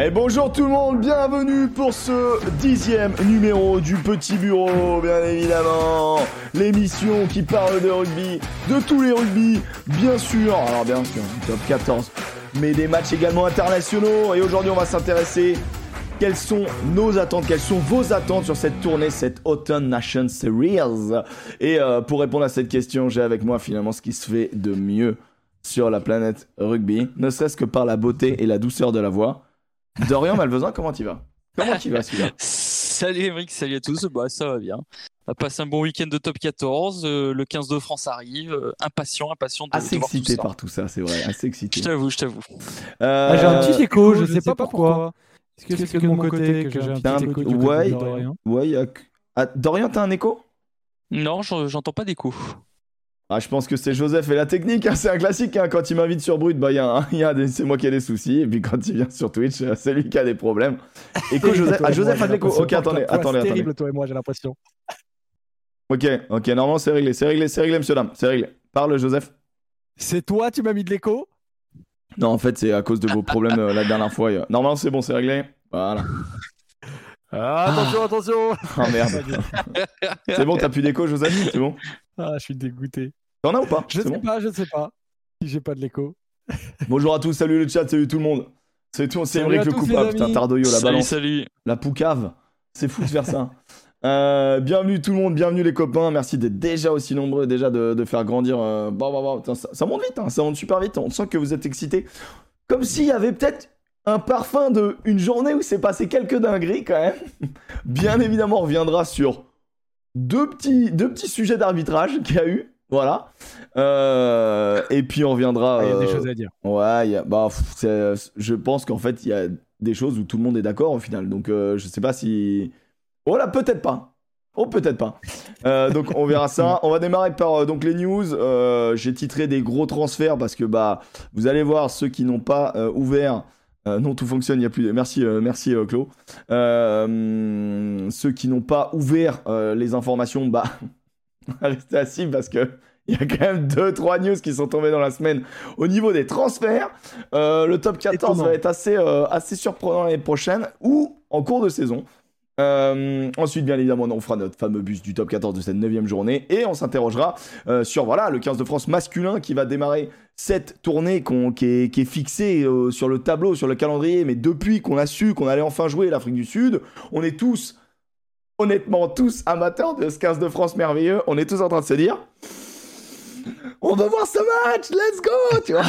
Et bonjour tout le monde, bienvenue pour ce dixième numéro du Petit Bureau, bien évidemment. L'émission qui parle de rugby, de tous les rugby, bien sûr. Alors bien sûr, top 14, mais des matchs également internationaux. Et aujourd'hui, on va s'intéresser quelles sont nos attentes, quelles sont vos attentes sur cette tournée, cette Autumn Nation Series Et euh, pour répondre à cette question, j'ai avec moi finalement ce qui se fait de mieux sur la planète rugby, ne serait-ce que par la beauté et la douceur de la voix. Dorian Malvezin, comment tu vas? Comment tu vas celui-là? Salut Émeric, salut à tous, bah, ça va bien. On a passé un bon week-end de top 14, euh, le 15 de France arrive, euh, impatient, impatient de, Assez de voir excité tout ça. par tout ça, c'est vrai, assez excité. Je t'avoue, je t'avoue. Euh, Ah, j'ai un petit écho, je sais pas pourquoi. Est-ce que c'est que de mon côté que j'ai un petit écho du côté ouais, de Dorian Ouais, Ah, Dorian, t'as un écho? Non, j'en- j'entends pas d'écho. Ah, je pense que c'est Joseph et la technique, hein, c'est un classique. hein. Quand il m'invite sur Brut, bah, il y a, un- il y a des- c'est moi qui ai des soucis. Et puis quand il vient sur Twitch, euh, c'est lui qui a des problèmes. Écho, Joseph, ah, Joseph a de l'écho. Ok, attendez, attendez, C'est terrible, toi et moi, j'ai l'impression. Ok, ok, normalement c'est réglé, c'est réglé, c'est réglé, monsieur dame, c'est réglé. Parle, Joseph. C'est toi, tu m'as mis de l'écho? Non, en fait, c'est à cause de vos problèmes euh, la dernière fois. euh. Normalement, c'est bon, c'est réglé. Voilà. Ah, attention, attention Ah merde. c'est bon, t'as plus d'écho, Joseph? C'est bon? Ah, je suis dégoûté. T'en as ou pas Je sais bon pas, je sais pas. Si j'ai pas de l'écho. Bonjour à tous, salut le chat, salut tout le monde. C'est tout, c'est Salut Emmerich le coupable, putain. Tardoyo, la salut, balance, salut. la poucave. C'est fou de faire ça. Euh, bienvenue tout le monde, bienvenue les copains. Merci d'être déjà aussi nombreux, déjà de, de faire grandir. euh, bah, bah, bah, putain, ça, ça monte vite, hein, ça monte super vite. On sent que vous êtes excités. Comme s'il y avait peut-être un parfum de une journée où s'est passé quelques dingueries quand même. Bien évidemment, on reviendra sur deux petits, deux petits sujets d'arbitrage qu'il y a eu. Voilà. Euh, et puis on reviendra. Ah, Il y a des euh, choses à dire. Ouais, il y a- bah, pff, je pense qu'en fait, il y a des choses où tout le monde est d'accord au final. Donc, euh, je sais pas si. Oh là, peut-être pas. Oh, peut-être pas. Euh, donc, on verra ça. On va démarrer par donc les news. J'ai titré des gros transferts parce que bah, vous allez voir ceux qui n'ont pas ouvert. non, tout fonctionne. Il y a plus. de- Merci, merci, Claude. Ceux qui n'ont pas ouvert les informations, bah, restez assis parce que il y a quand même deux, trois news qui sont tombées dans la semaine au niveau des transferts. Euh, le top 14 Étonnant. va être assez, euh, assez surprenant l'année prochaine ou en cours de saison. Euh, ensuite, bien évidemment, on fera notre fameux bus du top 14 de cette 9 journée et on s'interrogera sur voilà, le 15 de France masculin qui va démarrer cette tournée qui, est, qui est fixée sur le tableau, sur le calendrier. Mais depuis qu'on a su qu'on allait enfin jouer l'Afrique du Sud, on est tous, honnêtement, tous amateurs de ce 15 de France merveilleux. On est tous en train de se dire on va voir ce match, let's go, tu vois.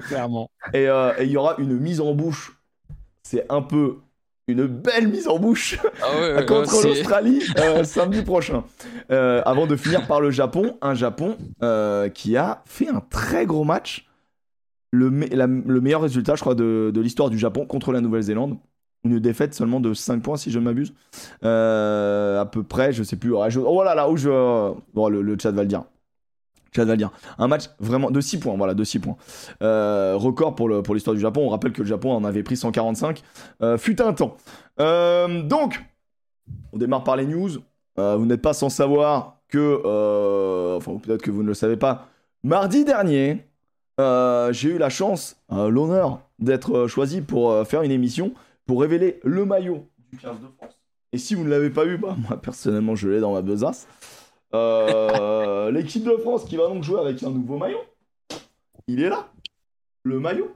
Clairement. Et euh, et il y aura une mise en bouche. C'est un peu une belle mise en bouche Ah ouais, ouais, contre ouais, l'Australie euh, samedi prochain. Euh, avant de finir par le Japon, un Japon qui a fait un très gros match. Le, me- la- le meilleur résultat, je crois, de, de l'histoire du Japon contre la Nouvelle-Zélande. Une défaite seulement de 5 points, si je ne m'abuse. Euh, à peu près, je sais plus. Oh, voilà, là où je. Bon, le, chat va le dire. Chat va le dire. Un match vraiment de 6 points, voilà, de 6 points. Euh, record pour le- pour l'histoire du Japon. On rappelle que le Japon en avait pris 145. Euh, fut un temps. Donc, on démarre par les news. Vous n'êtes pas sans savoir que, enfin peut-être que vous ne le savez pas, mardi dernier, j'ai eu la chance, l'honneur d'être choisi pour faire une émission pour révéler le maillot du 15 de France. Et si vous ne l'avez pas eu, bah, moi personnellement je l'ai dans ma besace. Euh, L'équipe de France qui va donc jouer avec un nouveau maillot. Il est là. Le maillot.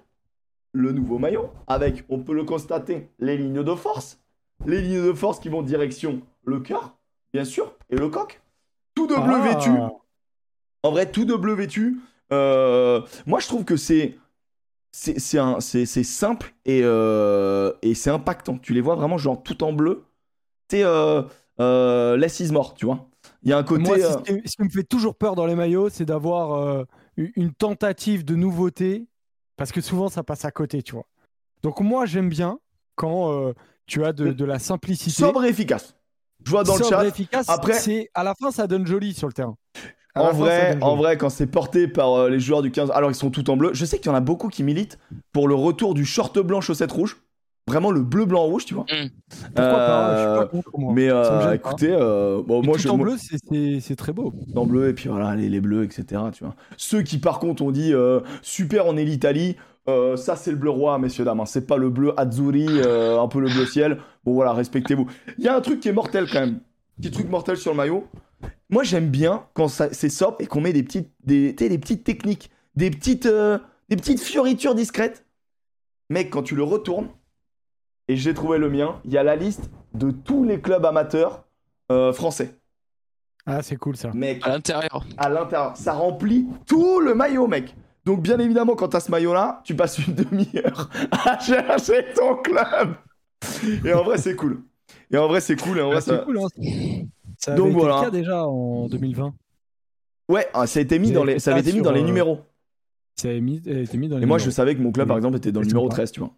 Le nouveau maillot. Avec, on peut le constater, les lignes de force. Les lignes de force qui vont direction le cœur, bien sûr, et le coq. Tout de bleu Ah. vêtu. En vrai, tout de bleu vêtu. Euh, moi, je trouve que c'est c'est simple et, euh, et c'est impactant. Tu les vois vraiment genre tout en bleu. T'es euh, euh, less is more, tu vois. Il y a un côté. Moi, euh, ce, qui, ce qui me fait toujours peur dans les maillots, c'est d'avoir euh, une tentative de nouveauté, parce que souvent ça passe à côté, tu vois. Donc moi, j'aime bien quand tu as de, de la simplicité. sobre et efficace. Je vois dans le chat. efficace. Après- à la fin, ça donne joli sur le terrain. À En vrai, en vrai, quand c'est porté par euh, les joueurs du 15, alors ils sont tout en bleu. Je sais qu'il y en a beaucoup qui militent pour le retour du short blanc chaussette rouge. Vraiment le bleu, blanc, rouge, tu vois. Mm. Pourquoi pas Je suis pas contre, moi. Mais euh, écoutez, euh, bon, moi tout je. en moi- bleu, c'est- très beau. en bleu et puis voilà les, les bleus etc tu vois ceux qui par contre ont dit euh, super on est l'Italie euh, ça c'est le bleu roi messieurs dames hein. c'est pas le bleu azzurri euh, un peu le bleu ciel bon voilà respectez-vous il y a un truc qui est mortel quand même petit truc mortel sur le maillot moi j'aime bien quand ça- c'est sobre et qu'on met des petites des, des petites techniques des petites euh, des petites fioritures discrètes mec quand tu le retournes et j'ai trouvé le mien il y a la liste de tous les clubs amateurs euh, français Ah, c'est cool ça. mec À l'intérieur. à l'intérieur. Ça remplit tout le maillot, mec. Donc, bien évidemment, quand t'as ce maillot-là, tu passes une demi-heure à chercher ton club. Et en vrai, c'est cool. Et en vrai, c'est cool. Et en vrai, Ah, ça... c'est cool, hein. Ça Donc, avait été voilà. le cas déjà en 2020. Ouais, ah, ça a été mis Vous dans avez les, fait ça avait été mis sur, dans les euh, numéros. Ça a mis- a été mis dans les Et moi, je numéros. savais que mon club, par Oui. exemple, était dans le numéro sympa. 13, tu vois.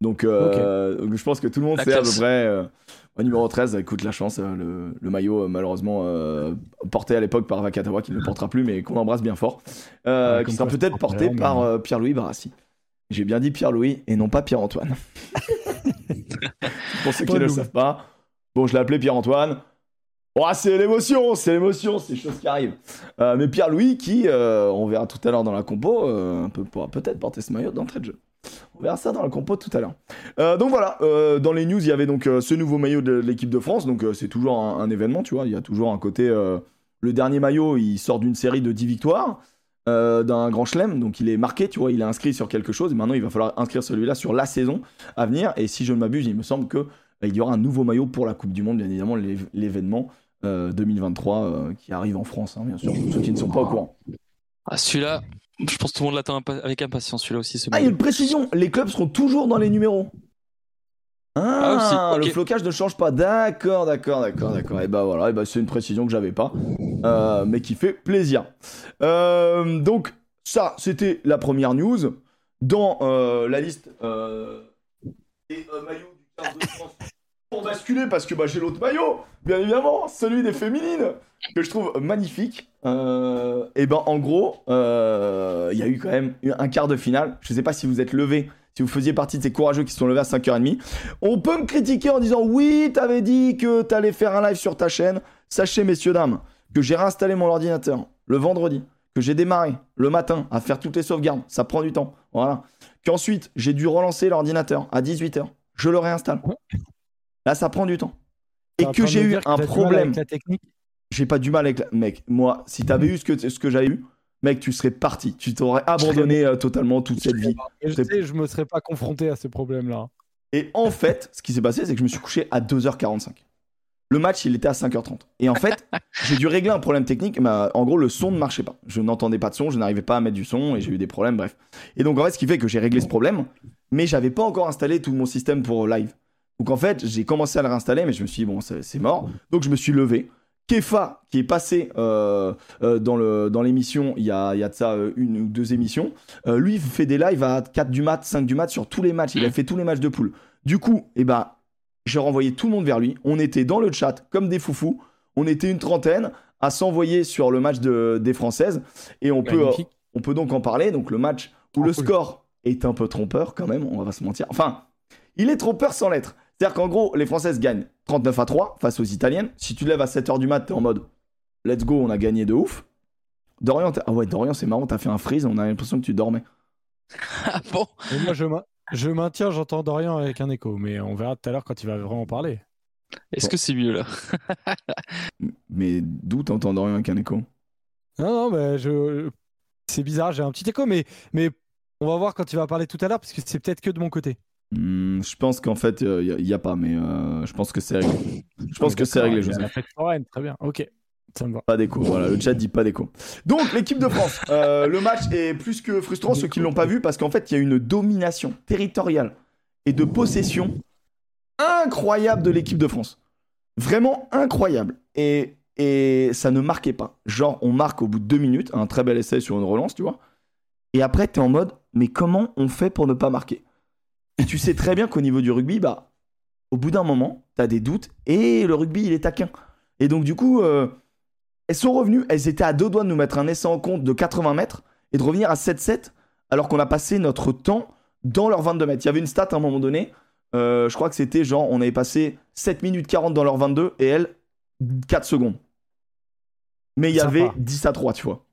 Donc, euh, donc, je pense que tout le monde La sait à peu près. euh, au numéro 13, écoute la chance, euh, le, le maillot, euh, malheureusement, euh, porté à l'époque par Vakatawa, qui ne le portera plus, mais qu'on embrasse bien fort, euh, Ouais, qui sera quoi, peut-être porté pas par euh, Pierre-Louis Barassi. J'ai bien dit Pierre-Louis et non pas Pierre-Antoine. Pour ceux qui ne le savent pas, bon, je l'ai appelé Pierre-Antoine. Oh, c'est l'émotion, c'est l'émotion, c'est des choses qui arrivent. Euh, mais Pierre-Louis, qui, euh, on verra tout à l'heure dans la compo, euh, pourra peut-être porter ce maillot d'entrée de jeu. On verra ça dans la compo tout à l'heure. Euh, donc voilà, dans les news, il y avait donc ce nouveau maillot de l'équipe de France. Donc c'est toujours un, événement, tu vois. Il y a toujours un côté. le dernier maillot, il sort d'une série de 10 victoires, d'un grand chelem. Donc il est marqué, tu vois, il est inscrit sur quelque chose. Et maintenant, il va falloir inscrire celui-là sur la saison à venir. Et si je ne m'abuse, il me semble que euh, il y aura un nouveau maillot pour la Coupe du Monde, bien évidemment, l'év- l'événement 2023 euh, qui arrive en France, hein, bien sûr, pour ceux qui ne sont pas au courant. Ah, celui-là, je pense que tout le monde l'attend impa- avec impatience, celui-là aussi. ce Ah, il y a une précision, les clubs seront toujours dans les numéros. Ah, Ah, le flocage ne change pas. D'accord, d'accord, d'accord, d'accord. Et bah voilà, et bah c'est une précision que j'avais pas, euh, mais qui fait plaisir. Euh, donc ça, c'était la première news. Dans euh, la liste euh, des euh, maillots du 15 de France, pour basculer parce que bah, j'ai l'autre maillot, bien évidemment, celui des féminines que je trouve magnifique. Euh, et ben en gros, euh, il y a eu quand même un quart de finale. Je sais pas si vous êtes levé, si vous faisiez partie de ces courageux qui sont levés à 5h30. On peut me critiquer en disant oui, t'avais dit que t'allais faire un live sur ta chaîne. Sachez, messieurs, dames, que j'ai réinstallé mon ordinateur le vendredi, que j'ai démarré le matin à faire toutes les sauvegardes. Ça prend du temps. Voilà. Qu'ensuite, j'ai dû relancer l'ordinateur à 18h. Je le réinstalle. Là, ça prend du temps. Et que j'ai eu un t'as du mal problème. avec la technique. j'ai pas du mal avec la... mec moi si t'avais eu ce que ce que j'avais eu mec tu serais parti. Tu t'aurais abandonné euh, totalement toute cette vie. Je sais, je me serais pas confronté à ce problème-là. et en fait ce qui s'est passé c'est que je me suis couché à 2h45 le match il était à 5h30 et en fait j'ai dû régler un problème technique mais euh, en gros le son ne marchait pas. Je n'entendais pas de son je n'arrivais pas à mettre du son et j'ai eu des problèmes bref. Et donc en fait ce qui fait que j'ai réglé ce problème mais j'avais pas encore installé tout mon système pour live donc en fait j'ai commencé à le réinstaller mais je me suis dit bon c'est mort donc je me suis levé Kefa, qui est passé euh, euh, dans le- dans l'émission, il, y a, y a de ça euh, une ou deux émissions, lui il fait des lives à 4 du mat, 5 du mat sur tous les matchs. Il a fait tous les matchs de poule. Du coup, eh ben, j'ai renvoyé tout le monde vers lui. On était dans le chat comme des foufous. On était une trentaine à s'envoyer sur le match de- des Françaises. Et on peut, on peut donc en parler. Donc le match où Ah, le cool. score est un peu trompeur quand même, on va pas se mentir. Enfin, il est trompeur sans l'être. C'est-à-dire qu'en gros, les Françaises gagnent 39 à 3 face aux Italiennes. Si tu te lèves à 7h du mat, t'es en mode let's go, on a gagné de ouf. Dorian, t'as- ah ouais, Dorian, c'est marrant, t'as fait un freeze, on a l'impression que tu dormais. Ah bon? Et moi, je, ma- je maintiens, j'entends Dorian avec un écho, mais on verra tout à l'heure quand il va vraiment parler. Est-ce Bon. que c'est mieux là? Mais d'où t'entends Dorian avec un écho? Non, non, mais je... c'est bizarre, j'ai un petit écho, mais... mais on va voir quand il va parler tout à l'heure, parce que c'est peut-être que de mon côté. Hmm, Je pense qu'en fait, il n'y a, pas, mais euh, je pense que c'est réglé. Je pense que c'est réglé, Joseph. La fête foraine, très bien, ok, ça me va. Pas d'écho, voilà, le chat dit pas d'écho. Donc, l'équipe de France, euh, le match est plus que frustrant, ceux qui l'ont pas vu, parce qu'en fait, il y a une domination territoriale et de possession incroyable de l'équipe de France. Vraiment incroyable. Et, et ça ne marquait pas. Genre, on marque au bout de deux minutes, un très bel essai sur une relance, tu vois. Et après, t'es en mode, mais comment on fait pour ne pas marquer? Et tu sais très bien qu'au niveau du rugby, bah, au bout d'un moment, t'as des doutes, et le rugby, il est taquin. Et donc, du coup, euh, elles sont revenues, elles étaient à deux doigts de nous mettre un essai en compte de 80 mètres et de revenir à 7-7 alors qu'on a passé notre temps dans leurs 22 mètres. Il y avait une stat à un moment donné, euh, je crois que c'était genre, on avait passé 7 minutes 40 dans leur 22 et elle, 4 secondes. Mais il y avait 10 à 3, tu vois.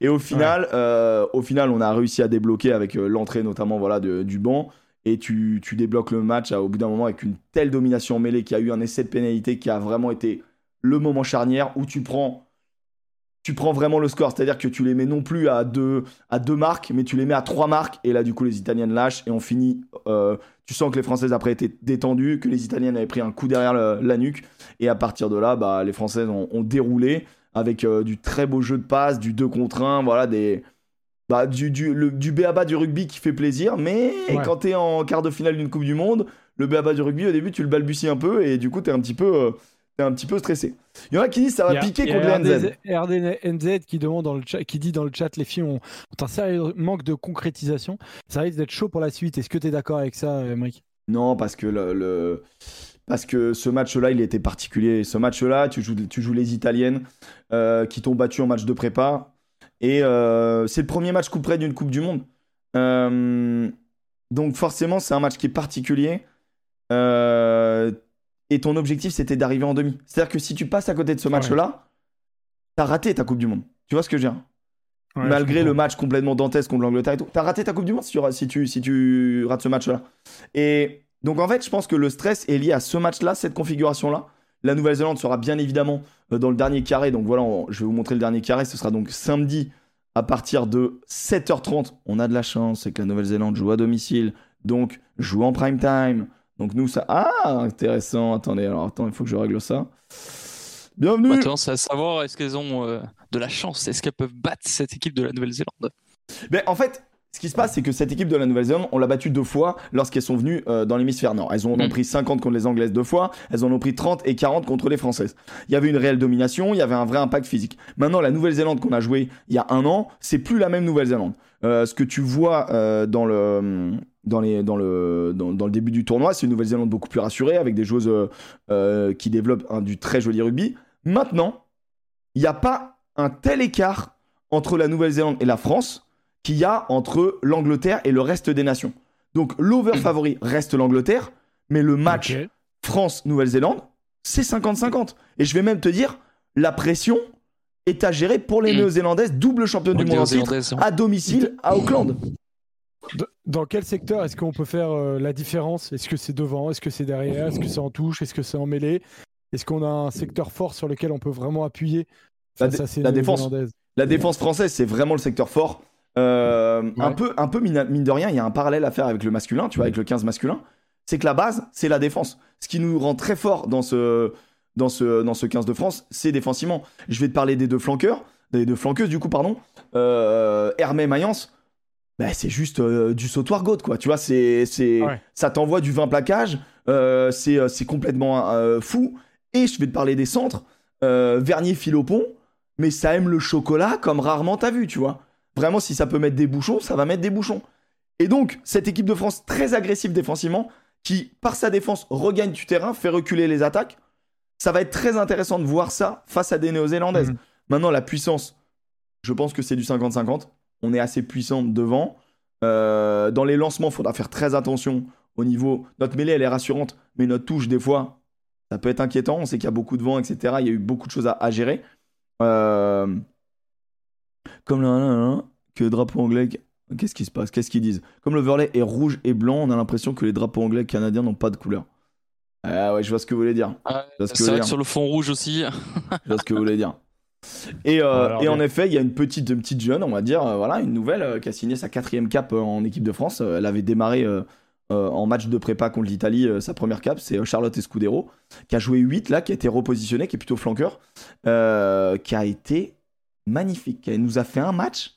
Et au final, euh, au final, on a réussi à débloquer avec l'entrée notamment voilà, de- du banc. Et tu, débloques le match au bout d'un moment avec une telle domination mêlée qu'il y a eu un essai de pénalité qui a vraiment été le moment charnière où tu prends, tu prends vraiment le score. C'est-à-dire que tu les mets non plus à deux, marques, mais tu les mets à trois marques. Et là, du coup, les Italiennes lâchent et on finit. euh, tu sens que les Françaises après étaient détendues, que les Italiennes avaient pris un coup derrière la nuque. Et à partir de là, bah, les Françaises ont, ont déroulé avec euh, du très beau jeu de passe, du 2 contre 1, voilà, des. Bah, du, du, le, du béaba du rugby qui fait plaisir, mais Ouais. quand t'es en quart de finale d'une Coupe du Monde, le béaba du rugby, au début, tu le balbuties un peu et du coup, t'es un petit peu, euh, t'es un petit peu stressé. Il y en a qui disent ça va a- piquer contre les NZ. RDZ RDNZ qui demande dans le chat, qui dit dans le chat, les filles ont, ont un sérieux manque de concrétisation. Ça risque d'être chaud pour la suite. Est-ce que tu es d'accord avec ça, Emmerich Non, parce que le, le- parce que ce match-là, il était particulier. Ce match-là, tu joues, tu joues les Italiennes euh, qui t'ont battu en match de prépa. Et euh, c'est le premier match coup près d'une Coupe du Monde. Euh, donc forcément, c'est un match qui est particulier. Euh, et ton objectif, c'était d'arriver en demi. C'est-à-dire que si tu passes à côté de ce Ouais. match-là, t'as raté ta Coupe du Monde. Tu vois ce que je veux dire? Ouais, malgré le match complètement dantesque contre l'Angleterre et tout. T'as raté ta Coupe du Monde si tu, si tu, si tu rates ce match-là. Et donc, en fait, je pense que le stress est lié à ce match-là, cette configuration-là. La Nouvelle-Zélande sera bien évidemment dans le dernier carré. Donc voilà, on- je vais vous montrer le dernier carré. Ce sera donc samedi à partir de 7h30. On a de la chance, c'est que la Nouvelle-Zélande joue à domicile. Donc, joue en prime time. Donc, nous, ça. Ah, intéressant. Attendez, alors, attends, il faut que je règle ça. Bienvenue. Maintenant, c'est à savoir, est-ce qu'elles ont euh, de la chance? Est-ce qu'elles peuvent battre cette équipe de la Nouvelle-Zélande? Ben, en fait, ce qui se passe, c'est que cette équipe de la Nouvelle-Zélande, on l'a battue deux fois lorsqu'elles sont venues euh, dans l'hémisphère nord. Elles en ont Mm. pris 50 contre les Anglaises deux fois, elles en ont pris 30 et 40 contre les Françaises. Il y avait une réelle domination, il y avait un vrai impact physique. Maintenant, la Nouvelle-Zélande qu'on a jouée il y a un an, c'est plus la même Nouvelle-Zélande. Euh, ce que tu vois euh, dans le. Dans, les, dans, le, dans, dans le début du tournoi, c'est une Nouvelle-Zélande beaucoup plus rassurée, avec des joueuses qui développent un, du très joli rugby. Maintenant, il n'y a pas un tel écart entre la Nouvelle-Zélande et la France qu'il y a entre l'Angleterre et le reste des nations. Donc l'over favori reste l'Angleterre, mais le match. France-Nouvelle-Zélande, c'est 50-50. Et je vais même te dire, la pression est à gérer pour les Mm. Néo-Zélandaises, double championne du monde en titre, à domicile à Auckland. Dans quel secteur est-ce qu'on peut faire euh, la différence? Est-ce que c'est devant? Est-ce que c'est derrière? Est-ce que c'est en touche? Est-ce que c'est en mêlée? Est-ce qu'on a un secteur fort sur lequel on peut vraiment appuyer La face dé- à ces la défense. Néo-Zélandaises? La défense française, c'est vraiment le secteur fort. Euh, un peu, un peu mine, de rien, il y a un parallèle à faire avec le masculin, tu vois, avec le 15 masculin. C'est que la base, c'est la défense. Ce qui nous rend très fort dans ce, dans ce, dans ce 15 de France, c'est défensivement. Je vais te parler des deux flanqueurs, des deux flanqueuses, du coup, pardon. Euh, Hermé Mayence, bah, c'est juste euh, du sautoir goat, quoi. Tu vois, c'est, c'est, Ouais. ça t'envoie du 20 plaquage, euh, c'est, c'est complètement fou. Et je vais te parler des centres. Vernier Philopon, mais ça aime le chocolat comme rarement t'as vu, tu vois. Vraiment, si ça peut mettre des bouchons, ça va mettre des bouchons. Et donc, cette équipe de France très agressive défensivement, qui, par sa défense, regagne du terrain, fait reculer les attaques, ça va être très intéressant de voir ça face à des Néo-Zélandaises. Mhm. Maintenant, la puissance, je pense que c'est du 50-50. On est assez puissant devant. Euh, dans les lancements, il faudra faire très attention au niveau. Notre mêlée, elle est rassurante, mais notre touche, des fois, ça peut être inquiétant. On sait qu'il y a beaucoup de vent, etc. Il y a eu beaucoup de choses à, à gérer. Euh, Comme le que le drapeau anglais. Qu'est-ce qui se passe? Qu'est-ce qu'ils disent? Comme le verlet est rouge et blanc, on a l'impression que les drapeaux anglais et canadiens n'ont pas de couleur. Ah ouais, je vois ce que vous voulez dire. Ah, C'est vrai dire. que sur le fond rouge aussi. Je vois ce que vous voulez dire. Et, euh, Alors, et en effet, il y a une petite, une petite jeune, on va dire, euh, voilà, une nouvelle euh, qui a signé sa quatrième cape euh, en équipe de France. Euh, elle avait démarré euh, euh, en match de prépa contre l'Italie euh, sa première cape, c'est euh, Charlotte Escudero, qui a joué 8 là, qui a été repositionné, qui est plutôt flanqueur, euh, qui a été magnifique. Elle nous a fait un match,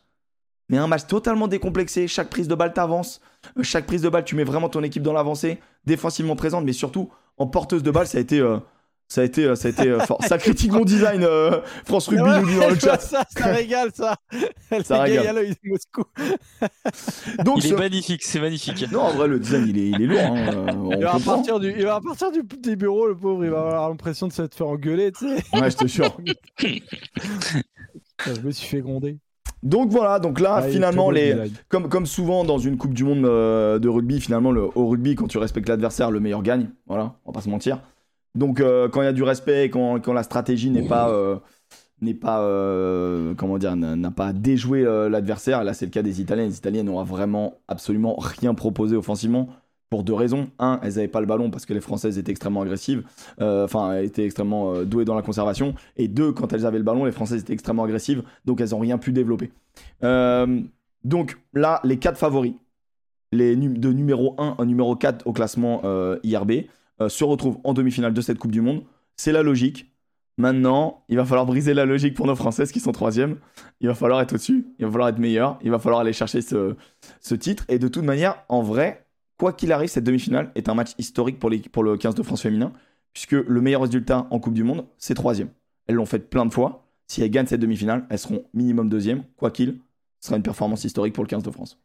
mais un match totalement décomplexé. Chaque prise de balle t'avance, Euh, chaque prise de balle tu mets vraiment ton équipe dans l'avancée, défensivement présente, mais surtout en porteuse de balle, ça a été. euh, ça a été, euh, ça a été euh, fort. Ça critique mon design, euh, France Rugby Ouais, nous dit dans le chat. ça, ça régale ça. Elle Ça régale. à l'œil de Moscou. Donc, Il ce- est magnifique, c'est magnifique. non, en vrai, le design, il est, il est lourd. hein, Il va, partir du, il va partir du petit bureau, le pauvre, il va avoir l'impression de se faire engueuler, tu sais. Ouais, je te jure. Je me suis fait gronder. Donc voilà, donc là, finalement, les, comme, comme souvent dans une Coupe du Monde euh, de rugby, finalement, le, au rugby, quand tu respectes l'adversaire, le meilleur gagne. Voilà, on va pas se mentir. Donc euh, quand il y a du respect, quand, quand la stratégie n'est pas, euh, n'est pas, euh, comment dire, n'a pas déjoué euh, l'adversaire, là c'est le cas des Italiens. Les Italiens n'ont vraiment absolument rien proposé offensivement. Pour deux raisons. Un, elles n'avaient pas le ballon parce que les Françaises étaient extrêmement agressives, euh, enfin, elles étaient extrêmement euh, douées dans la conservation. Et deux, quand elles avaient le ballon, les Françaises étaient extrêmement agressives, donc elles n'ont rien pu développer. Euh, donc là, les quatre favoris, les num- de numéro 1 à numéro 4 au classement euh, IRB, euh, se retrouvent en demi-finale de cette Coupe du Monde. C'est la logique. Maintenant, il va falloir briser la logique pour nos Françaises qui sont troisième. Il va falloir être au-dessus, il va falloir être meilleur, il va falloir aller chercher ce titre. Et de toute manière, en vrai, quoi qu'il arrive, cette demi-finale est un match historique pour, les- pour le 15 de France féminin, puisque le meilleur résultat en Coupe du Monde, c'est troisième. Elles l'ont fait plein de fois. Si elles gagnent cette demi-finale, elles seront minimum deuxième, quoi qu'il. Ce sera une performance historique pour le 15 de France.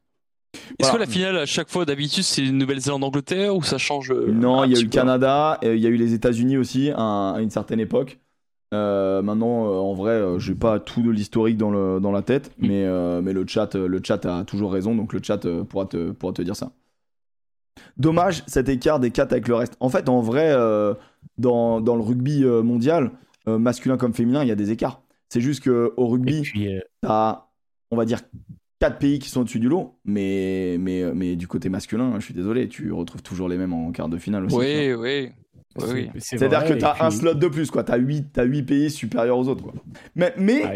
Est-ce Voilà. que la finale, à chaque fois, d'habitude, c'est Nouvelle-Zélande-Angleterre ou ça change euh, Non, il y a eu le peu Canada, euh, il y a eu les États-Unis aussi à, un- à une certaine époque. Euh, maintenant, en vrai, euh, j'ai pas tout de l'historique dans, la tête, Mm. mais, euh, mais le, chat, le chat a toujours raison, donc le chat pourra, te, pourra te dire ça. Dommage cet écart des 4 avec le reste. En fait, en vrai, euh, dans, dans le rugby euh, mondial, euh, masculin comme féminin, il y a des écarts. C'est juste qu'au rugby, puis, euh, t'as, on va dire, quatre pays qui sont au-dessus du lot, mais, mais, mais du côté masculin, je suis désolé, tu retrouves toujours les mêmes en quart de finale aussi. tu. Oui, oui. Oui, oui. c'est- c'est C'est-à-dire que et t'as un slot de plus, quoi. T'as 8, t'as huit pays supérieurs aux autres, quoi. Mais, mais Ah,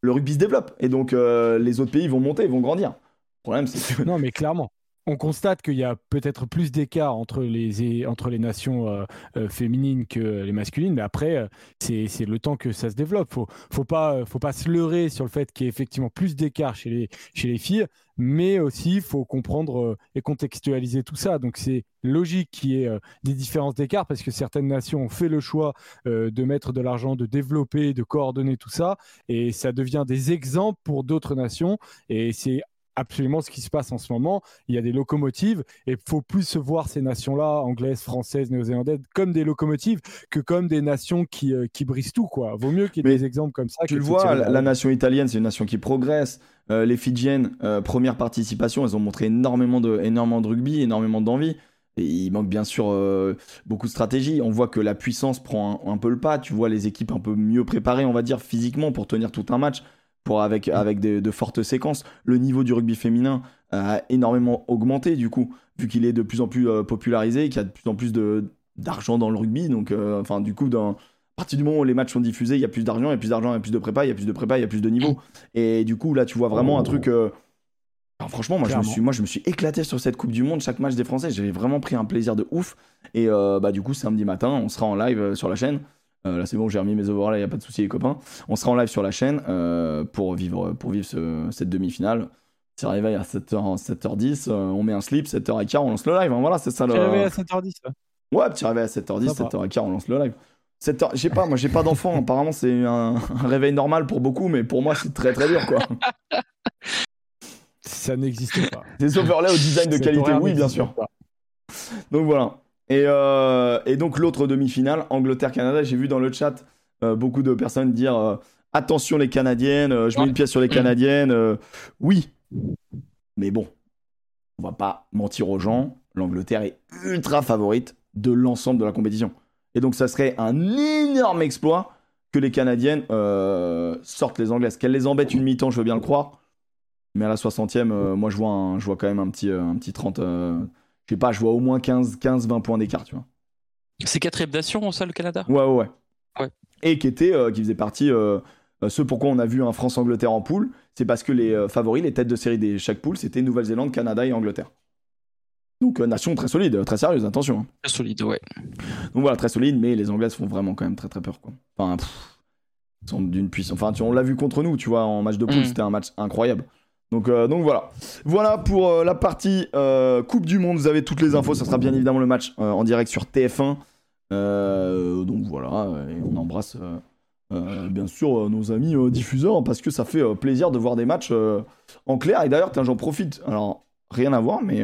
le rugby se développe, et donc euh, les autres pays vont monter, ils vont grandir. Le problème, c'est que. Non, mais clairement. On constate qu'il y a peut-être plus d'écart entre les, entre les nations euh, euh, féminines que les masculines, mais après, euh, c'est le temps que ça se développe. Faut, faut pas, faut pas se leurrer sur le fait qu'il y ait effectivement plus d'écart chez les, chez les filles, mais aussi, il faut comprendre et contextualiser tout ça. Donc, c'est logique qu'il y ait des différences d'écart parce que certaines nations ont fait le choix de mettre de l'argent, de développer, de coordonner tout ça, et ça devient des exemples pour d'autres nations, et c'est absolument ce qui se passe en ce moment. Il y a des locomotives et il faut plus se voir ces nations-là, anglaises, françaises, néo-zélandaises, comme des locomotives que comme des nations qui, euh, qui brisent tout. Quoi. Vaut mieux qu'il y ait Mais des exemples comme ça. Tu le vois, la, nation italienne, c'est une nation qui progresse. Euh, les Fidjiennes, euh, première participation, elles ont montré énormément de, énormément de rugby, énormément d'envie. Et il manque bien sûr euh, beaucoup de stratégie. On voit que la puissance prend un, un peu le pas. Tu vois les équipes un peu mieux préparées, on va dire, physiquement pour tenir tout un match, pour avec, avec des- de fortes séquences. Le niveau du rugby féminin a énormément augmenté, du coup, vu qu'il est de plus en plus euh, popularisé, qu'il y a de plus en plus de- d'argent dans le rugby. Donc, euh, enfin, du coup, dans, à partir du moment où les matchs sont diffusés, il y a plus d'argent, il y a plus d'argent, il y a plus de prépa, il y a plus de prépa, il y a plus de niveau. Et du coup, là, tu vois vraiment un truc. euh, alors, franchement, moi je, me suis, moi, je me suis éclaté sur cette Coupe du Monde. Chaque match des Français, j'ai vraiment pris un plaisir de ouf. Et euh, bah, du coup, samedi matin, on sera en live euh, sur la chaîne. Euh, là, c'est bon, j'ai remis mes overlays, il n'y a pas de souci, les copains. On sera en live sur la chaîne euh, pour vivre, pour vivre ce- cette demi-finale. Petit réveil à 7h, 7h10, euh, on met un slip, 7h15, on lance le live. hein. voilà, c'est ça le. J'ai réveillé à 7h10. là. Ouais, petit réveil à 7h10, Ça va. 7h15, on lance le live. 7h... Je sais pas, moi j'ai pas d'enfant, apparemment c'est un... un réveil normal pour beaucoup, mais pour moi c'est très très dur quoi. Ça n'existe pas. Des overlays au design de qualité, oui bien sûr. pas. Donc voilà. Et, euh, et donc l'autre demi-finale, Angleterre-Canada, j'ai vu dans le chat euh, beaucoup de personnes dire euh, attention les Canadiennes, je mets une pièce sur les Canadiennes. oui, mais bon, on va pas mentir aux gens, l'Angleterre est ultra favorite de l'ensemble de la compétition. Et donc ça serait un énorme exploit que les Canadiennes sortent les Anglaises. Qu'elles les embêtent une mi-temps, je veux bien le croire. Mais à la 60e, euh, moi je vois, un- je vois quand même un petit, un petit 30. Je sais pas, je vois au moins 15-20 points d'écart, tu vois. C'est quatrième nation, ça, le Canada? Ouais, ouais, ouais. Et qui était, euh, qui faisait partie. Euh, euh, ce pourquoi on a vu un France-Angleterre en poule, c'est parce que les favoris, les têtes de série de chaque poule, c'était Nouvelle-Zélande, Canada et Angleterre. Donc nation très solide, très sérieuse, attention. hein. Très solide, ouais. Donc voilà, très solide, mais les Anglaises font vraiment quand même très très peur. Quoi. Enfin, pff, ils sont d'une puissance. Enfin, tu- on l'a vu contre nous, tu vois, en match de poule, Mm. c'était un match incroyable. Donc, euh, donc voilà. Voilà pour euh, la partie euh, Coupe du Monde. Vous avez toutes les infos. Ça sera bien évidemment le match en direct sur TF1. Euh, donc voilà, on embrasse bien sûr nos amis diffuseurs parce que ça fait plaisir de voir des matchs en clair. Et d'ailleurs, j'en profite. Alors, rien à voir, mais.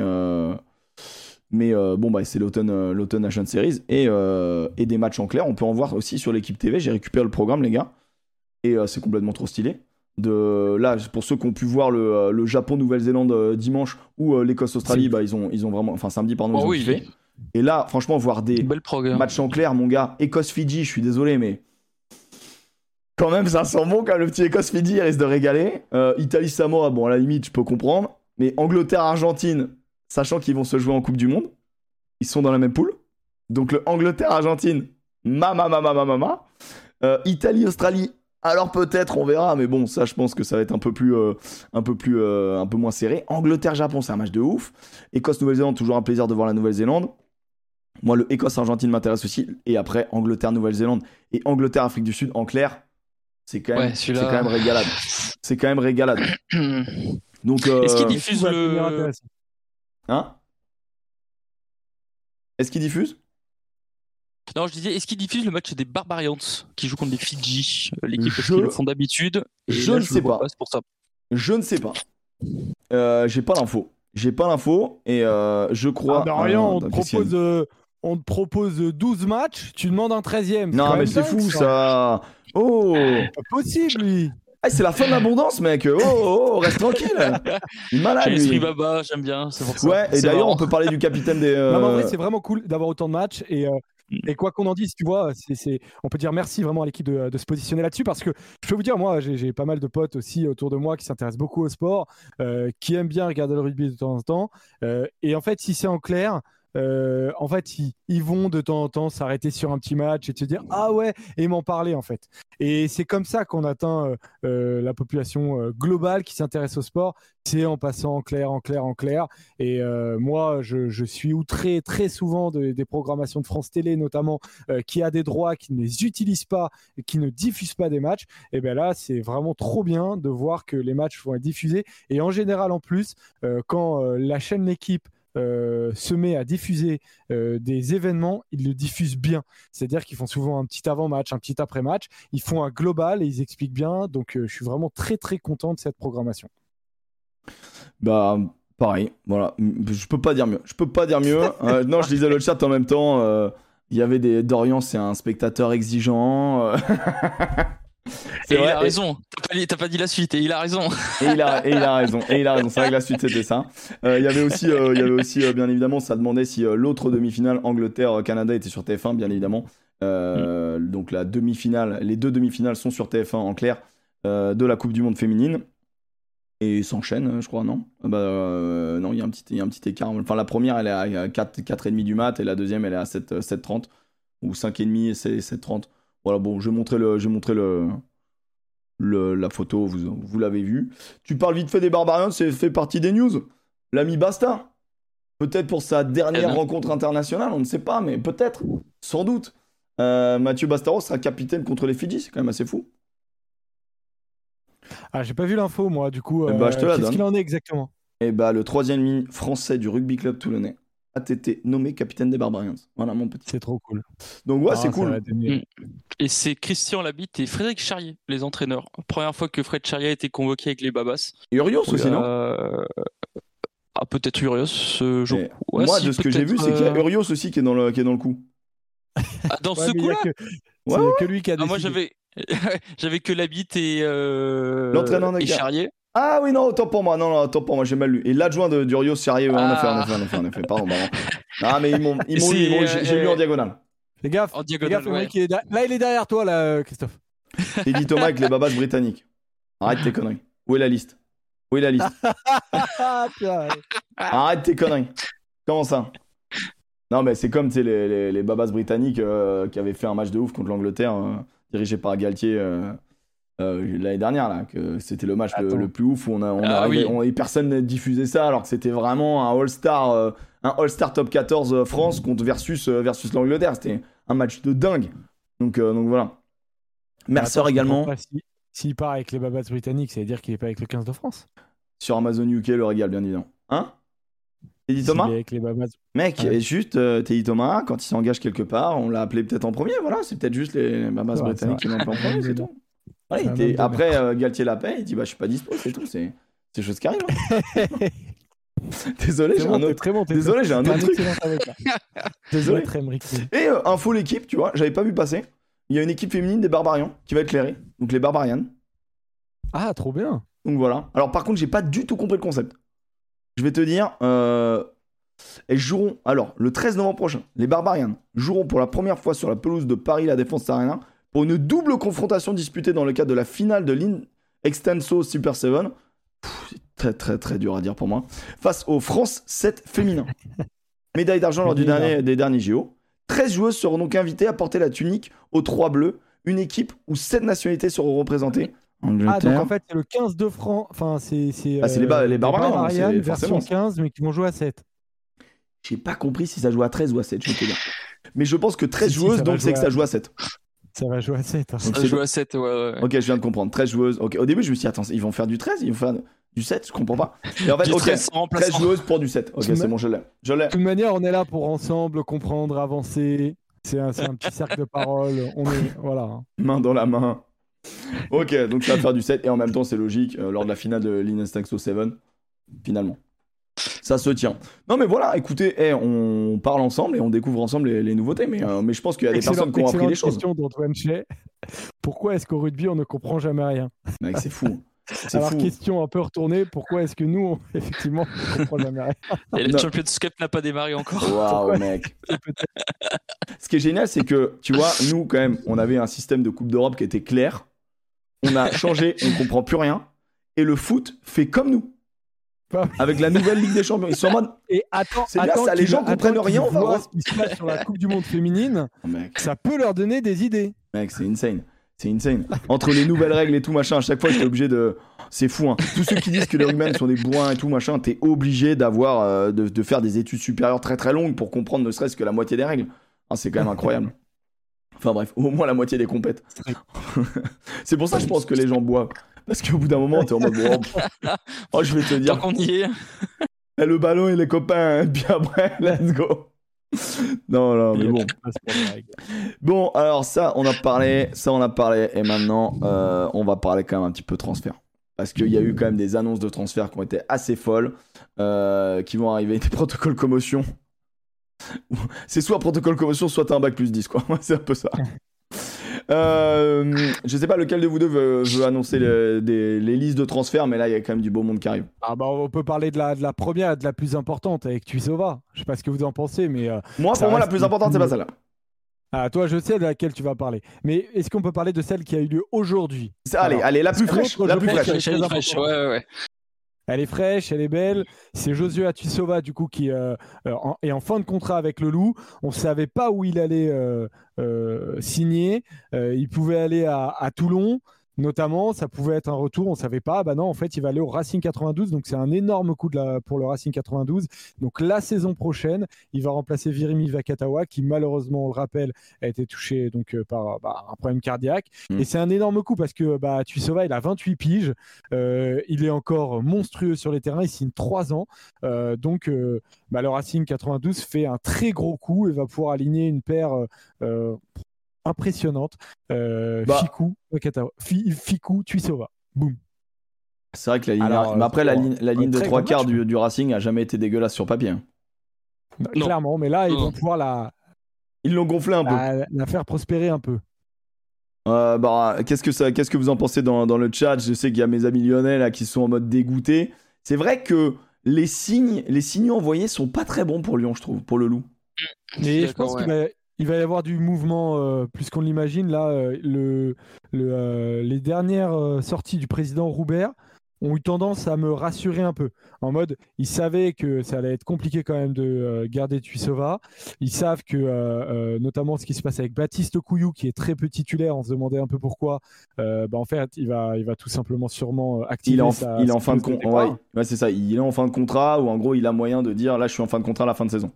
bon, bah, c'est l'automne l'automne Nation Series et, et des matchs en clair. On peut en voir aussi sur l'équipe TV. J'ai récupéré le programme, les gars. Et c'est complètement trop stylé. De là pour ceux qui ont pu voir le, euh, le Japon Nouvelle-Zélande euh, dimanche ou euh, l'Écosse Australie bah ils ont ils ont vraiment enfin samedi pardon Oh ils ont oui, kiffé. et là franchement voir des programme. matchs en clair mon gars Écosse Fidji je suis désolé mais quand même ça sent bon quand le petit Écosse Fidji il risque de régaler. Euh, Italie Samoa bon à la limite je peux comprendre. Mais Angleterre Argentine sachant qu'ils vont se jouer en Coupe du Monde ils sont dans la même poule. Donc le Angleterre Argentine mama mama mama mama Euh, Italie Australie alors peut-être on verra mais bon ça je pense que ça va être un peu plus euh, un peu plus euh, un peu moins serré. Angleterre Japon c'est un match de ouf. Écosse Nouvelle-Zélande toujours un plaisir de voir la Nouvelle-Zélande. Moi le Écosse Argentine m'intéresse aussi. Et après Angleterre Nouvelle-Zélande et Angleterre Afrique du Sud en clair c'est quand même Ouais, c'est quand même régalade. c'est quand même régalade. Donc euh, Est-ce qu'il Tout diffuse va devenir le. hein? Est-ce qu'il diffuse? Non, je disais, est-ce qu'ils diffusent le match des Barbarians qui jouent contre les Fidji, euh, l'équipe Je- qu'ils le font d'habitude? Je là, ne sais pas. C'est pour ça. Je ne sais pas. Euh, j'ai pas l'info. J'ai pas l'info et euh, je crois. Ah, bah, rien, euh, on te propose, euh, on te propose 12 matchs, tu demandes un 13ème. Non, mais c'est fou ça. Oh, Pas possible, lui. Ah, c'est la fin de l'abondance, mec. Oh, oh, oh, reste tranquille. Il est malade, J'ai l'esprit. Baba, j'aime bien, c'est pour ça. Ouais, et d'ailleurs, on peut parler du capitaine des. euh, Non, mais en vrai, c'est vraiment cool d'avoir autant de matchs. Et, euh. Et quoi qu'on en dise, tu vois, on peut dire merci vraiment à l'équipe de, se positionner là-dessus parce que je peux vous dire, moi, j'ai, j'ai pas mal de potes aussi autour de moi qui s'intéressent beaucoup au sport, euh, qui aiment bien regarder le rugby de temps en temps. Euh, et en fait, si c'est en clair, euh, en fait, ils, vont de temps en temps s'arrêter sur un petit match et te dire ah ouais et m'en parler en fait. Et c'est comme ça qu'on atteint euh, euh, la population globale qui s'intéresse au sport. C'est en passant en clair, en clair, en clair. Et moi, je, suis outré très souvent de- des programmations de France Télé, notamment, qui a des droits, qui ne les utilisent pas, qui ne diffusent pas des matchs. Et bien là, c'est vraiment trop bien de voir que les matchs vont être diffusés. Et en général, en plus, quand la chaîne L'équipe euh, se met à diffuser euh, des événements, ils le diffusent bien. C'est-à-dire qu'ils font souvent un petit avant-match, un petit après-match. Ils font un global et ils expliquent bien. Donc, euh, je suis vraiment très, très content de cette programmation. Bah, pareil, voilà. Je peux pas dire mieux. Je peux pas dire mieux. Non, je lisais le chat en même temps. Il y avait des. Dorian, c'est un spectateur exigeant. Et il a raison. T'as pas, dit- t'as pas dit la suite et il a raison. Et il a, et il a raison. Et il a raison. C'est vrai que la suite c'était ça. Euh, Il y avait aussi, euh, il y avait aussi, euh, bien évidemment, ça demandait si l'autre demi-finale Angleterre-Canada était sur TF1, bien évidemment. Euh, Donc la demi-finale, les deux demi-finales sont sur TF1 en clair de la Coupe du Monde féminine. Et s'enchaînent, je crois, non? Bah non, il y a un petit, il y a un petit écart. Enfin, la première, elle est à 4, 4,5 du mat, et la deuxième, elle est à 7, euh, 7,30 ou 5,5 et c'est 7,30. Voilà, bon, je vais montrer le, je vais montrer le, le- la photo, vous, vous l'avez vu. Tu parles vite fait des Barbarians, c'est fait partie des news. L'ami Basta, peut-être pour sa dernière Eh ben. rencontre internationale, on ne sait pas, mais peut-être, sans doute. Euh, Mathieu Bastaro sera capitaine contre les Fidji, c'est quand même assez fou. Ah, j'ai pas vu l'info, moi, du coup. Eh bah, je te la Qu'est-ce qu'il en est exactement? Et bah, le troisième ligne français du rugby club toulonnais a été nommé capitaine des Barbarians. Voilà mon petit. C'est trop cool. Donc ouais, Ah, c'est cool. donner- Et c'est Christian Labitte et Frédéric Charrier, les entraîneurs. Première fois que Fred Charrier a été convoqué avec les Babas. Et Urios aussi, non Euh, Ah, peut-être Urios. Et Ouais, Moi, si, de ce que j'ai vu, c'est qu'il y a euh, Urios aussi qui est dans le, qui est dans le coup. Ah, dans Ouais, ce coup-là que, Ouais, que lui qui a Ah, moi, j'avais j'avais que Labitte et, euh... L'entraîneur et. Charrier. Ah oui, non, autant pour moi. Non, non, autant pour moi, j'ai mal lu. Et l'adjoint de d'Urios, sérieux, ouais, en effet, en Ah. effet, en effet, en effet. Pardon, pardon. Ah, mais ils m'ont, ils Et m'ont lu, c'est, ils m'ont lu, j'ai euh, lu en diagonale. Fais gaffe. En diagonale, gaffe, ouais. mec, il est derrière- là, il est derrière toi, là, euh, Christophe. Teddy Thomas avec les babas britanniques. Arrête tes conneries. Où est la liste? Où est la liste? Ah. Arrête tes conneries. Comment ça? Non, mais c'est comme tu sais, les, les, les babas britanniques euh, qui avaient fait un match de ouf contre l'Angleterre, euh, dirigé par Galtier euh, euh, l'année dernière, là, que c'était le match le, plus ouf où on a, on a Ah oui. on- et personne n'a diffusé ça alors que c'était vraiment un All-Star euh, un All-Star Top 14 euh, France contre versus, euh, versus l'Angleterre. C'était un match de dingue. Donc, euh, donc voilà. Mercer également si- S'il part avec les Babats britanniques, ça veut dire qu'il est pas avec le 15 de France? sur Amazon UK, le régal, bien évidemment. Hein? Teddy Thomas? avec les Babats. Mec, Ouais. et juste euh, Teddy Thomas, quand il s'engage quelque part, on l'a appelé peut-être en premier, voilà, c'est peut-être juste les Babas Ouais, britanniques qui l'ont appelé en premier, c'est tout. Voilà, il un était- homme de Après, euh, Galtier l'appelle, il dit bah je suis pas dispo, c'est tout, c'est c'est chose qui arrive. hein. Désolé, j'ai bon, un autre. très bon. Désolé, j'ai un autre truc. Désolé. Et euh, info l'équipe, tu vois, j'avais pas vu passer. Il y a une équipe féminine des Barbarians qui va clairée, donc les Barbarians. Ah, trop bien. Donc voilà. Alors par contre, j'ai pas du tout compris le concept. Je vais te dire, euh, elles joueront. Alors, le 13 novembre prochain, les Barbarians joueront pour la première fois sur la pelouse de Paris la Défense Arena pour une double confrontation disputée dans le cadre de la finale de l'In Extenso Super 7. Pff, C'est très très très dur à dire pour moi. Face au France 7 féminin. Médaille d'argent lors du dernier, des derniers JO. 13 joueuses seront donc invitées à porter la tunique aux trois bleus. Une équipe où 7 nationalités seront représentées. Ah, donc en fait, c'est le 15 de France. Enfin, c'est. C'est Ah, c'est les ba- les version forcément. 15, mais qui vont jouer à 7. J'ai pas compris si ça joue à 13 ou à 7, je te dire. Mais je pense que 13 Si, si, joueuses, donc c'est que ça joue à 7. Ça va jouer à 7. hein. Donc Ça c'est joue à 7, ouais, ouais. Ok, je viens de comprendre. 13 joueuses. Ok, au début, je me suis dit, attends, ils vont faire du 13, ils vont faire du 7, je comprends pas. Et en fait, ok, 13 sans 13 remplaçant. joueuses pour du 7. Ok, c'est bon, je l'ai. Je l'ai. De toute manière, on est là pour ensemble comprendre, avancer. C'est un, un petit cercle de parole. On est. Voilà. Main dans la main. Ok, donc ça va faire du 7. Et en même temps, c'est logique, euh, lors de la finale de l'Inestaxo 7, finalement. Ça se tient. Non, mais voilà, écoutez, eh, on parle ensemble et on découvre ensemble les, les nouveautés. Mais, euh, mais je pense qu'il y a des personnes qui ont appris les choses. question d'Antoine Chet. Pourquoi est-ce qu'au rugby, on ne comprend jamais rien? Mec, c'est fou. C'est Alors, fou. question un peu retournée. Pourquoi est-ce que nous, on- effectivement, on ne comprend jamais rien? Et le. Champions Cup n'a pas démarré encore. Waouh, mec. Ce qui est génial, c'est que, tu vois, nous, quand même, on avait un système de Coupe d'Europe qui était clair. On a changé, on comprend plus rien. Et le foot fait comme nous. Avec la nouvelle Ligue des Champions. Ils sont en mode. Et attends, ça, les gens comprennent rien, on va voient voir. ce qui se passe sur la Coupe du Monde féminine. Oh, mec, Ça peut leur donner des idées. mec c'est insane. C'est insane. Entre les nouvelles règles et tout, machin, à chaque fois, t'es obligé de. C'est fou, hein. Tous ceux qui disent que les rugbymen sont des bourrins et tout, machin, t'es obligé d'avoir. euh, de, de faire des études supérieures très très longues pour comprendre ne serait-ce que la moitié des règles. Ah, c'est quand même incroyable. Enfin bref, au moins la moitié des compètes. c'est pour ça que je pense que les gens boivent. Parce qu'au bout d'un moment, t'es en mode. Oh. Oh, je vais te Tant dire. qu'on y est, Eh, le ballon et les copains, hein. puis après, let's go. Non, non, mais bon. Bon, alors ça, on a parlé, ça, on a parlé, et maintenant, euh, on va parler quand même un petit peu transfert. Parce qu'il y a eu quand même des annonces de transfert qui ont été assez folles, euh, qui vont arriver, des protocoles commotion. C'est soit protocole commotion, soit t'as un bac plus 10, quoi. C'est un peu ça. Euh, je sais pas lequel de vous deux veut, veut annoncer le- des- les listes de transferts, mais là, il y a quand même du beau monde qui arrive. Ah bah, on peut parler de la, de la première, de la plus importante avec Tuisova. Je sais pas ce que vous en pensez, mais euh, Moi, pour moi, la plus importante, c'est pas celle-là. ah, toi, je sais de laquelle tu vas parler. Mais est-ce qu'on peut parler de celle qui a eu lieu aujourd'hui? Allez, Alors, allez, la plus fraîche, la plus fraîche. fraîche, ouais, ouais. Elle est fraîche, elle est belle. C'est Josué Atuisova, du coup, qui euh, euh, est en fin de contrat avec le Loup. On ne savait pas où il allait euh, signer. Il pouvait aller à Toulon, notamment. Ça pouvait être un retour. On ne savait pas. Bah non, en fait, il va aller au Racing 92. Donc, c'est un énorme coup de la- pour le Racing 92. Donc, la saison prochaine, il va remplacer Virimi Vakatawa, qui, malheureusement, on le rappelle, a été touché donc, euh, par bah, un problème cardiaque. Mm. Et c'est un énorme coup parce que bah, Tuisova, il a 28 piges. Euh, il est encore monstrueux sur les terrains. Il signe 3 ans. Euh, donc, euh, bah, le Racing 92 fait un très gros coup et va pouvoir aligner une paire impressionnante. Euh, Bah. Fikou, Vakatawa- Fi- Fikou, Tuisova. Boum. C'est vrai que la ligne, Alors, mais après la euh, ligne, la ligne de trois quarts du, du Racing a jamais été dégueulasse sur papier. hein. Bah. Clairement, mais là, ils vont pouvoir la, Ils l'ont gonflé un peu. la, faire prospérer un peu. Euh, bah, qu'est-ce que ça, qu'est-ce que vous en pensez dans, dans le chat? Je sais qu'il y a mes amis lyonnais là qui sont en mode dégoûté. C'est vrai que les signes, les signaux envoyés sont pas très bons pour Lyon, je trouve, pour le loup. Mais je pense ouais. qu'il va, il va y avoir du mouvement euh, plus qu'on l'imagine. Là, euh, le, le, euh, les dernières sorties du président Roubert ont eu tendance à me rassurer un peu. En mode, ils savaient que ça allait être compliqué quand même de garder Tuisova. Ils savent que, notamment ce qui se passe avec Baptiste Couillou, qui est très peu titulaire, on se demandait un peu pourquoi. bah, en fait, il va, il va tout simplement sûrement activer Il est en, sa- il est sa en fin de contrat. départ. Ouais, ouais, c'est ça. Il est en fin de contrat ou en gros il a moyen de dire là je suis en fin de contrat à la fin de saison.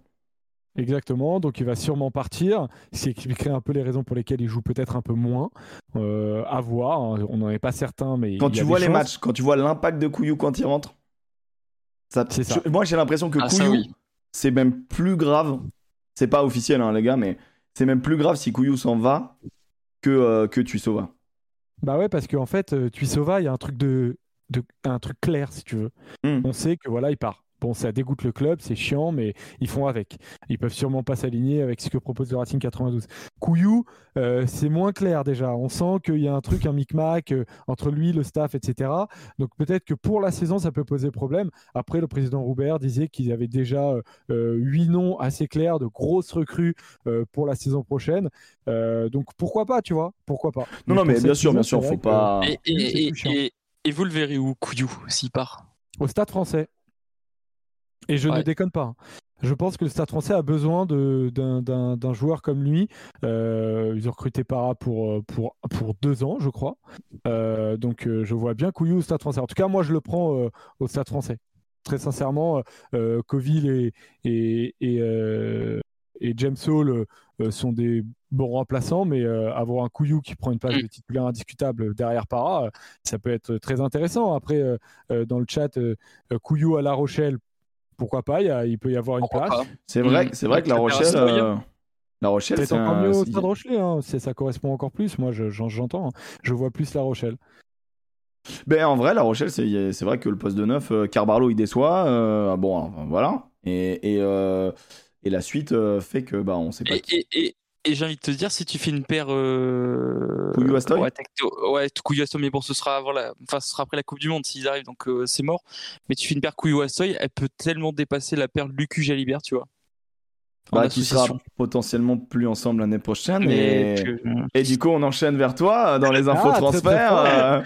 Exactement, donc il va sûrement partir, ce qui expliquerait un peu les raisons pour lesquelles il joue peut-être un peu moins. Euh, à voir, hein. on n'en est pas certain, mais Quand il y tu a vois des les chances. matchs, quand tu vois l'impact de Couillou quand il rentre, ça, C'est ça. je- moi j'ai l'impression que Ah, Couillou oui. c'est même plus grave. C'est pas officiel hein, les gars, mais c'est même plus grave si Couillou s'en va que euh, que Tuisova. Bah ouais, parce qu'en fait, euh, Tuisova, il y a un truc de, de- un truc clair, si tu veux. Hmm. On sait que voilà, il part. Bon, ça dégoûte le club, c'est chiant, mais ils font avec. Ils peuvent sûrement pas s'aligner avec ce que propose le Racing 92. Couillou, euh, c'est moins clair déjà. On sent qu'il y a un truc, un micmac euh, entre lui, le staff, etc. Donc peut-être que pour la saison, ça peut poser problème. Après, le président Roubert disait qu'il y avait déjà euh, huit noms assez clairs de grosses recrues pour la saison prochaine. donc pourquoi pas, tu vois? Pourquoi pas? Non, non, mais bien sûr, bien sûr, faut pas. Et, vous le verrez où, Couillou, s'il part? Au stade français. Et je ne déconne pas. Hein. Je pense que le Stade français a besoin d'un joueur comme lui. Euh, ils ont recruté Para pour, euh, pour, pour deux ans, je crois. Euh, donc je vois bien Couillou au Stade français. En tout cas, moi, je le prends au Stade français. Très sincèrement, Coville et, et, et, et James Hall sont des bons remplaçants, mais avoir un Couillou qui prend une place de titulaire indiscutable derrière Para, ça peut être très intéressant. Après, dans le chat, Couillou à La Rochelle, pourquoi pas il, peut y avoir une place. C'est vrai, c'est vrai que La Rochelle. Euh, la Rochelle, c'est encore mieux au Stade Rochelet. Hein. Ça correspond encore plus. Moi, j'entends. Je vois plus La Rochelle. Ben, en vrai, La Rochelle, c'est vrai que le poste de neuf, euh, Carbarlo, il déçoit. Euh, bon, voilà. Et, et, et, la suite fait que bah, on sait pas. Et, et j'ai envie de te dire, si tu fais une paire. Euh... Couillou Astoy Ouais, ouais Astoy, mais bon, ce sera, voilà, enfin, ce sera après la Coupe du Monde s'ils arrivent, donc euh, c'est mort. Mais tu fais une paire Couillou Astoy, elle peut tellement dépasser la paire Lucu Jalibert, tu vois. Bah, qui sera potentiellement plus ensemble l'année prochaine. Et... Et... du coup, on enchaîne vers toi dans les infos ah, transferts. Euh.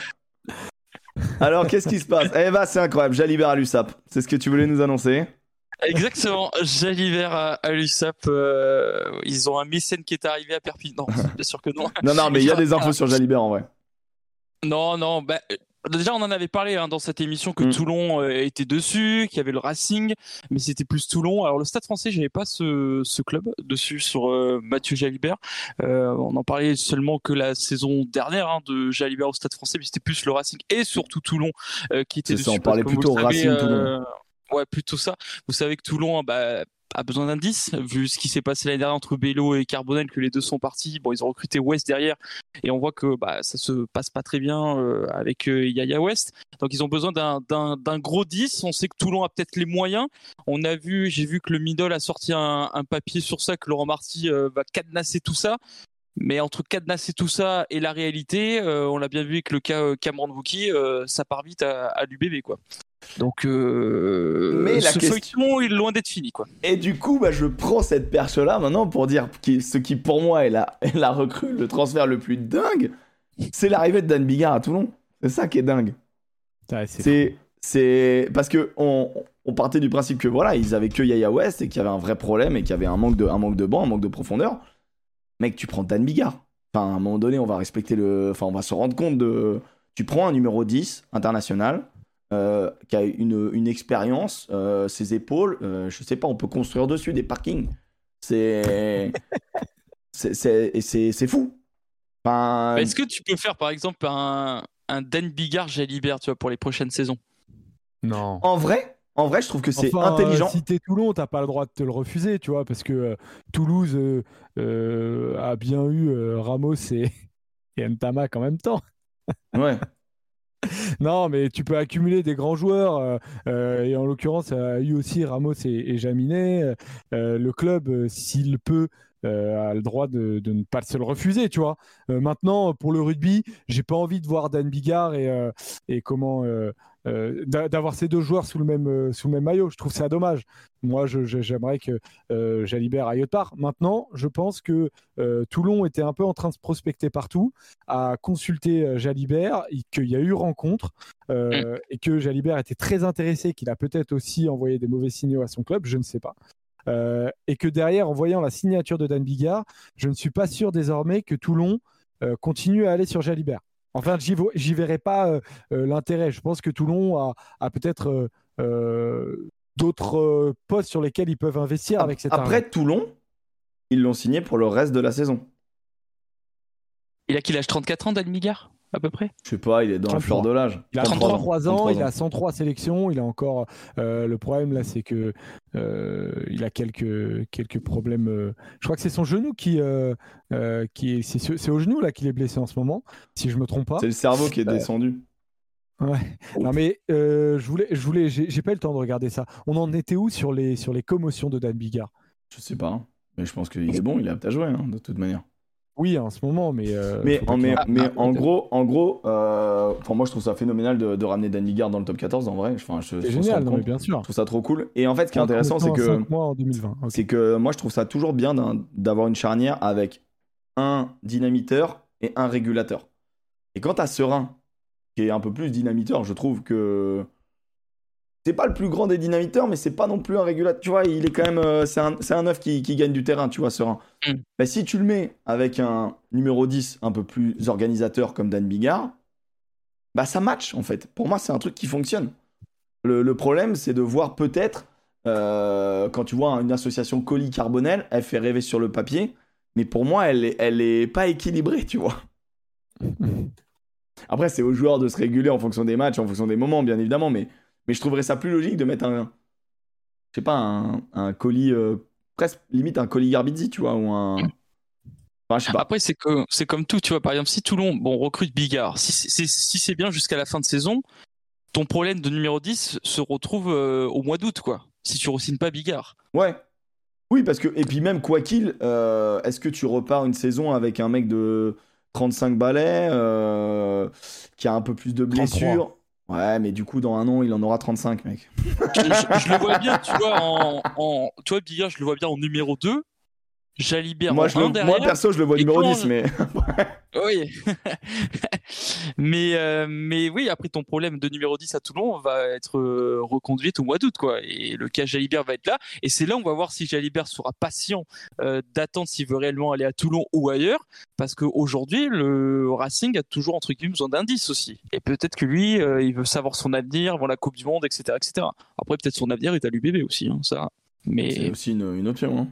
Alors, qu'est-ce qui se passe? Eh bah, c'est incroyable. Jalibert à l'USAP. C'est ce que tu voulais nous annoncer Exactement, Jalibert à, à l'USAP, euh, ils ont un mécène qui est arrivé à Perpignan. Bien sûr que non. non, non, mais il y a des infos sur Jalibert en vrai. Non, non, bah, Déjà, on en avait parlé hein, dans cette émission que mm. Toulon euh, était dessus, qu'il y avait le Racing, mais c'était plus Toulon. Alors le Stade Français, j'avais pas ce, ce, club dessus sur euh, Mathieu Jalibert. Euh, on en parlait seulement que la saison dernière hein, de Jalibert au Stade Français, mais c'était plus le Racing et surtout Toulon qui était dessus. Ça, on parlait plutôt Racing Toulon. Ouais, plutôt ça. Vous savez que Toulon bah, a besoin d'indices, vu ce qui s'est passé l'année dernière entre Bello et Carbonel, que les deux sont partis. Bon, ils ont recruté West derrière, et on voit que bah, ça se passe pas très bien euh, avec euh, Yaya West. Donc ils ont besoin d'un gros 10. On sait que Toulon a peut-être les moyens. On a vu, j'ai vu que le Middle a sorti un, papier sur ça, que Laurent Marty euh, va cadenasser tout ça. Mais entre cadenasser tout ça et la réalité, on l'a bien vu avec le cas Cameron Wookie, ça part vite à, à l'UBB quoi. Donc, euh, mais la ce question... est loin d'être fini, quoi. Et du coup, bah, je prends cette perche-là maintenant pour dire que ce qui, pour moi, est la, est la recrue, le transfert le plus dingue, c'est l'arrivée de Dan Bigard à Toulon. C'est ça qui est dingue. c'est c'est parce que on, on, partait du principe que voilà, ils avaient que Yaya West et qu'il y avait un vrai problème et qu'il y avait un manque de un manque de banc, un manque de profondeur. Mec, tu prends Dan Bigard. Enfin, à un moment donné, on va respecter le enfin, on va se rendre compte de tu prends un numéro 10 international euh, qui a une, une expérience, euh, ses épaules, euh, je sais pas, on peut construire dessus des parkings. C'est. c'est fou. Enfin... Est-ce que tu peux faire par exemple un, un Dan Bigard Jalibert tu vois, pour les prochaines saisons? Non. En vrai, en vrai, je trouve que c'est intelligent. si t'es Toulon, t'as pas le droit de te le refuser, tu vois, parce que Toulouse a bien eu Ramos et, et Ntamak en même temps. ouais. non, mais tu peux accumuler des grands joueurs. Euh, euh, et en l'occurrence, a eu aussi Ramos et, Jaminet. Euh, le club, s'il peut, a le droit de, ne pas se le refuser, tu vois. maintenant, pour le rugby, j'ai pas envie de voir Dan Bigard et, et comment euh, d'avoir ces deux joueurs sous le même euh, sous même maillot. Je trouve ça dommage. Moi, j'aimerais que euh, Jalibert aille autre part. Maintenant, je pense que Toulon était un peu en train de se prospecter partout, à consulter Jalibert, qu'il y a eu rencontre et que Jalibert était très intéressé, qu'il a peut-être aussi envoyé des mauvais signaux à son club, je ne sais pas. et que derrière, en voyant la signature de Dan Bigard, je ne suis pas sûr désormais que Toulon continue à aller sur Jalibert. Enfin, j'y verrai pas euh, euh, l'intérêt. Je pense que Toulon a, peut-être euh, d'autres postes sur lesquels ils peuvent investir avec cette Après Toulon, ils l'ont signé pour le reste de la saison. Il a qu'il âge? 34 ans, Dalmigard? À peu près Je sais pas, il est dans le fleur de l'âge. Il a 33 ans, il a 103 sélections, il a encore. Euh, le problème là, c'est que euh, il a quelques quelques problèmes. Euh, je crois que c'est son genou qui qui est c'est au genou là qu'il est blessé en ce moment, si je me trompe pas. C'est le cerveau qui est descendu. Ouais. Non mais euh, je voulais, je voulais, j'ai pas eu le temps de regarder ça. On en était où sur les sur les commotions de Dan Bigard? Je sais pas, hein. mais je pense qu'il est bon, il est apte à jouer hein, de toute manière. Oui, en ce moment, mais. Euh, mais en, mais, mais en gros, en gros, euh, moi je trouve ça phénoménal de, de ramener Dan Bigard dans le top 14 en vrai. Enfin, c'est génial, non, mais bien sûr. Je trouve ça trop cool. Et en fait, ce qui est intéressant, c'est que. en 2020. C'est que moi je trouve ça toujours bien d'avoir une charnière avec un dynamiteur et un régulateur. Et quand t'as Serein, qui est un peu plus dynamiteur, je trouve que c'est pas le plus grand des dynamiteurs, mais c'est pas non plus un régulateur. Tu vois, il est quand même. Euh, c'est un, un œuf qui, qui, gagne du terrain, tu vois, Serein. Mm. Bah, si tu le mets avec un numéro 10 un peu plus organisateur comme Dan Bigard, bah ça match en fait. Pour moi, c'est un truc qui fonctionne. Le, problème, c'est de voir peut-être, euh, quand tu vois une association colis-carbonel, elle fait rêver sur le papier, mais pour moi, elle est, elle est pas équilibrée, tu vois. Après, c'est aux joueurs de se réguler en fonction des matchs, en fonction des moments, bien évidemment, mais, mais je trouverais ça plus logique de mettre un, je sais pas, un, un colis, euh, presque limite un colis Garbizzi, tu vois, ou un. Enfin, je sais pas. Après, c'est que c'est comme tout, tu vois. Par exemple, si Toulon, bon, recrute Bigard, si c'est si bien jusqu'à la fin de saison, ton problème de numéro 10 se retrouve euh, au mois d'août, quoi. Si tu re pas Bigard. Ouais. Oui, parce que, et puis même, quoi qu'il, euh, est-ce que tu repars une saison avec un mec de 35 balais, euh, qui a un peu plus de blessures? Ouais, mais du coup, dans un an, il en aura 35, mec. je, le vois bien, tu vois, en, en, tu vois, je le vois bien en numéro 2. Jalibert moi, je le, moi, perso, je le vois numéro 10, mais. oui. mais, euh, mais oui, après, ton problème de numéro 10 à Toulon va être euh, reconduit au mois d'août, quoi. Et le cas Jalibert va être là. Et c'est là où on va voir si Jalibert sera patient euh, d'attendre s'il veut réellement aller à Toulon ou ailleurs. Parce qu'aujourd'hui, le Racing a toujours, entre guillemets, besoin d'indices aussi. Et peut-être que lui, il veut savoir son avenir avant la Coupe du Monde, etc. etc. Après, peut-être son avenir est à l'UBB aussi, hein, ça. Mais... C'est aussi une, une option, hein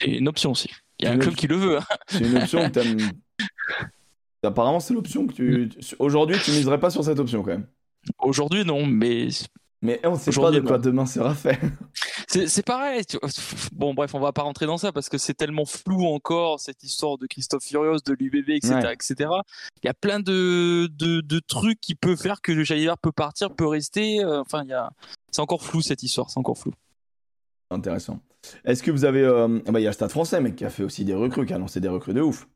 c'est une option aussi. Il y a un club qui le veut. Hein. C'est une option que t'aimes. Apparemment, c'est l'option que tu. Aujourd'hui, tu miserais pas sur cette option quand même. Aujourd'hui, non, mais. Mais on sait pas de quoi demain sera fait. C'est pareil. Bon, bref, on va pas rentrer dans ça parce que c'est tellement flou encore cette histoire de Christophe Furios, de l'UBB, etc., etc. Il y a plein de, de, de, trucs qui peuvent faire que le Jalibert peut partir, peut rester. Euh, enfin, il y a... c'est encore flou cette histoire, c'est encore flou. Intéressant. Est-ce que vous avez. Euh, ah bah, il y a le Stade français, mec, qui a fait aussi des recrues, qui a lancé des recrues de ouf.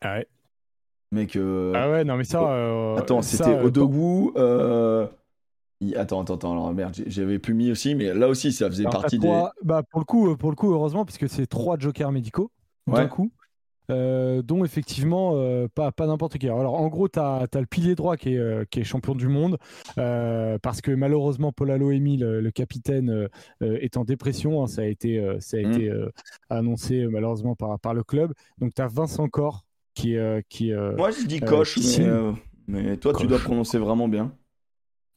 Ah ouais. Mec. Euh, ah ouais, non, mais ça. Euh, attends, c'était Odogwu. Attends, attends, attends. Alors merde, j'avais plus mis aussi, mais là aussi, ça faisait partie des. Bah, pour, le coup, pour le coup, heureusement, puisque c'est trois jokers médicaux d'un coup. Euh, dont effectivement euh, pas, pas n'importe qui. Alors en gros, tu as, le pilier droit qui est, euh, qui est champion du monde, parce que malheureusement, Paul Aloemi, le, le, capitaine, est en dépression. Hein. ça a été, ça a mmh. été annoncé malheureusement par, par le club. Donc tu as Vincent Corr qui est. Qui, Moi je dis coche, mais, toi tu dois prononcer vraiment bien.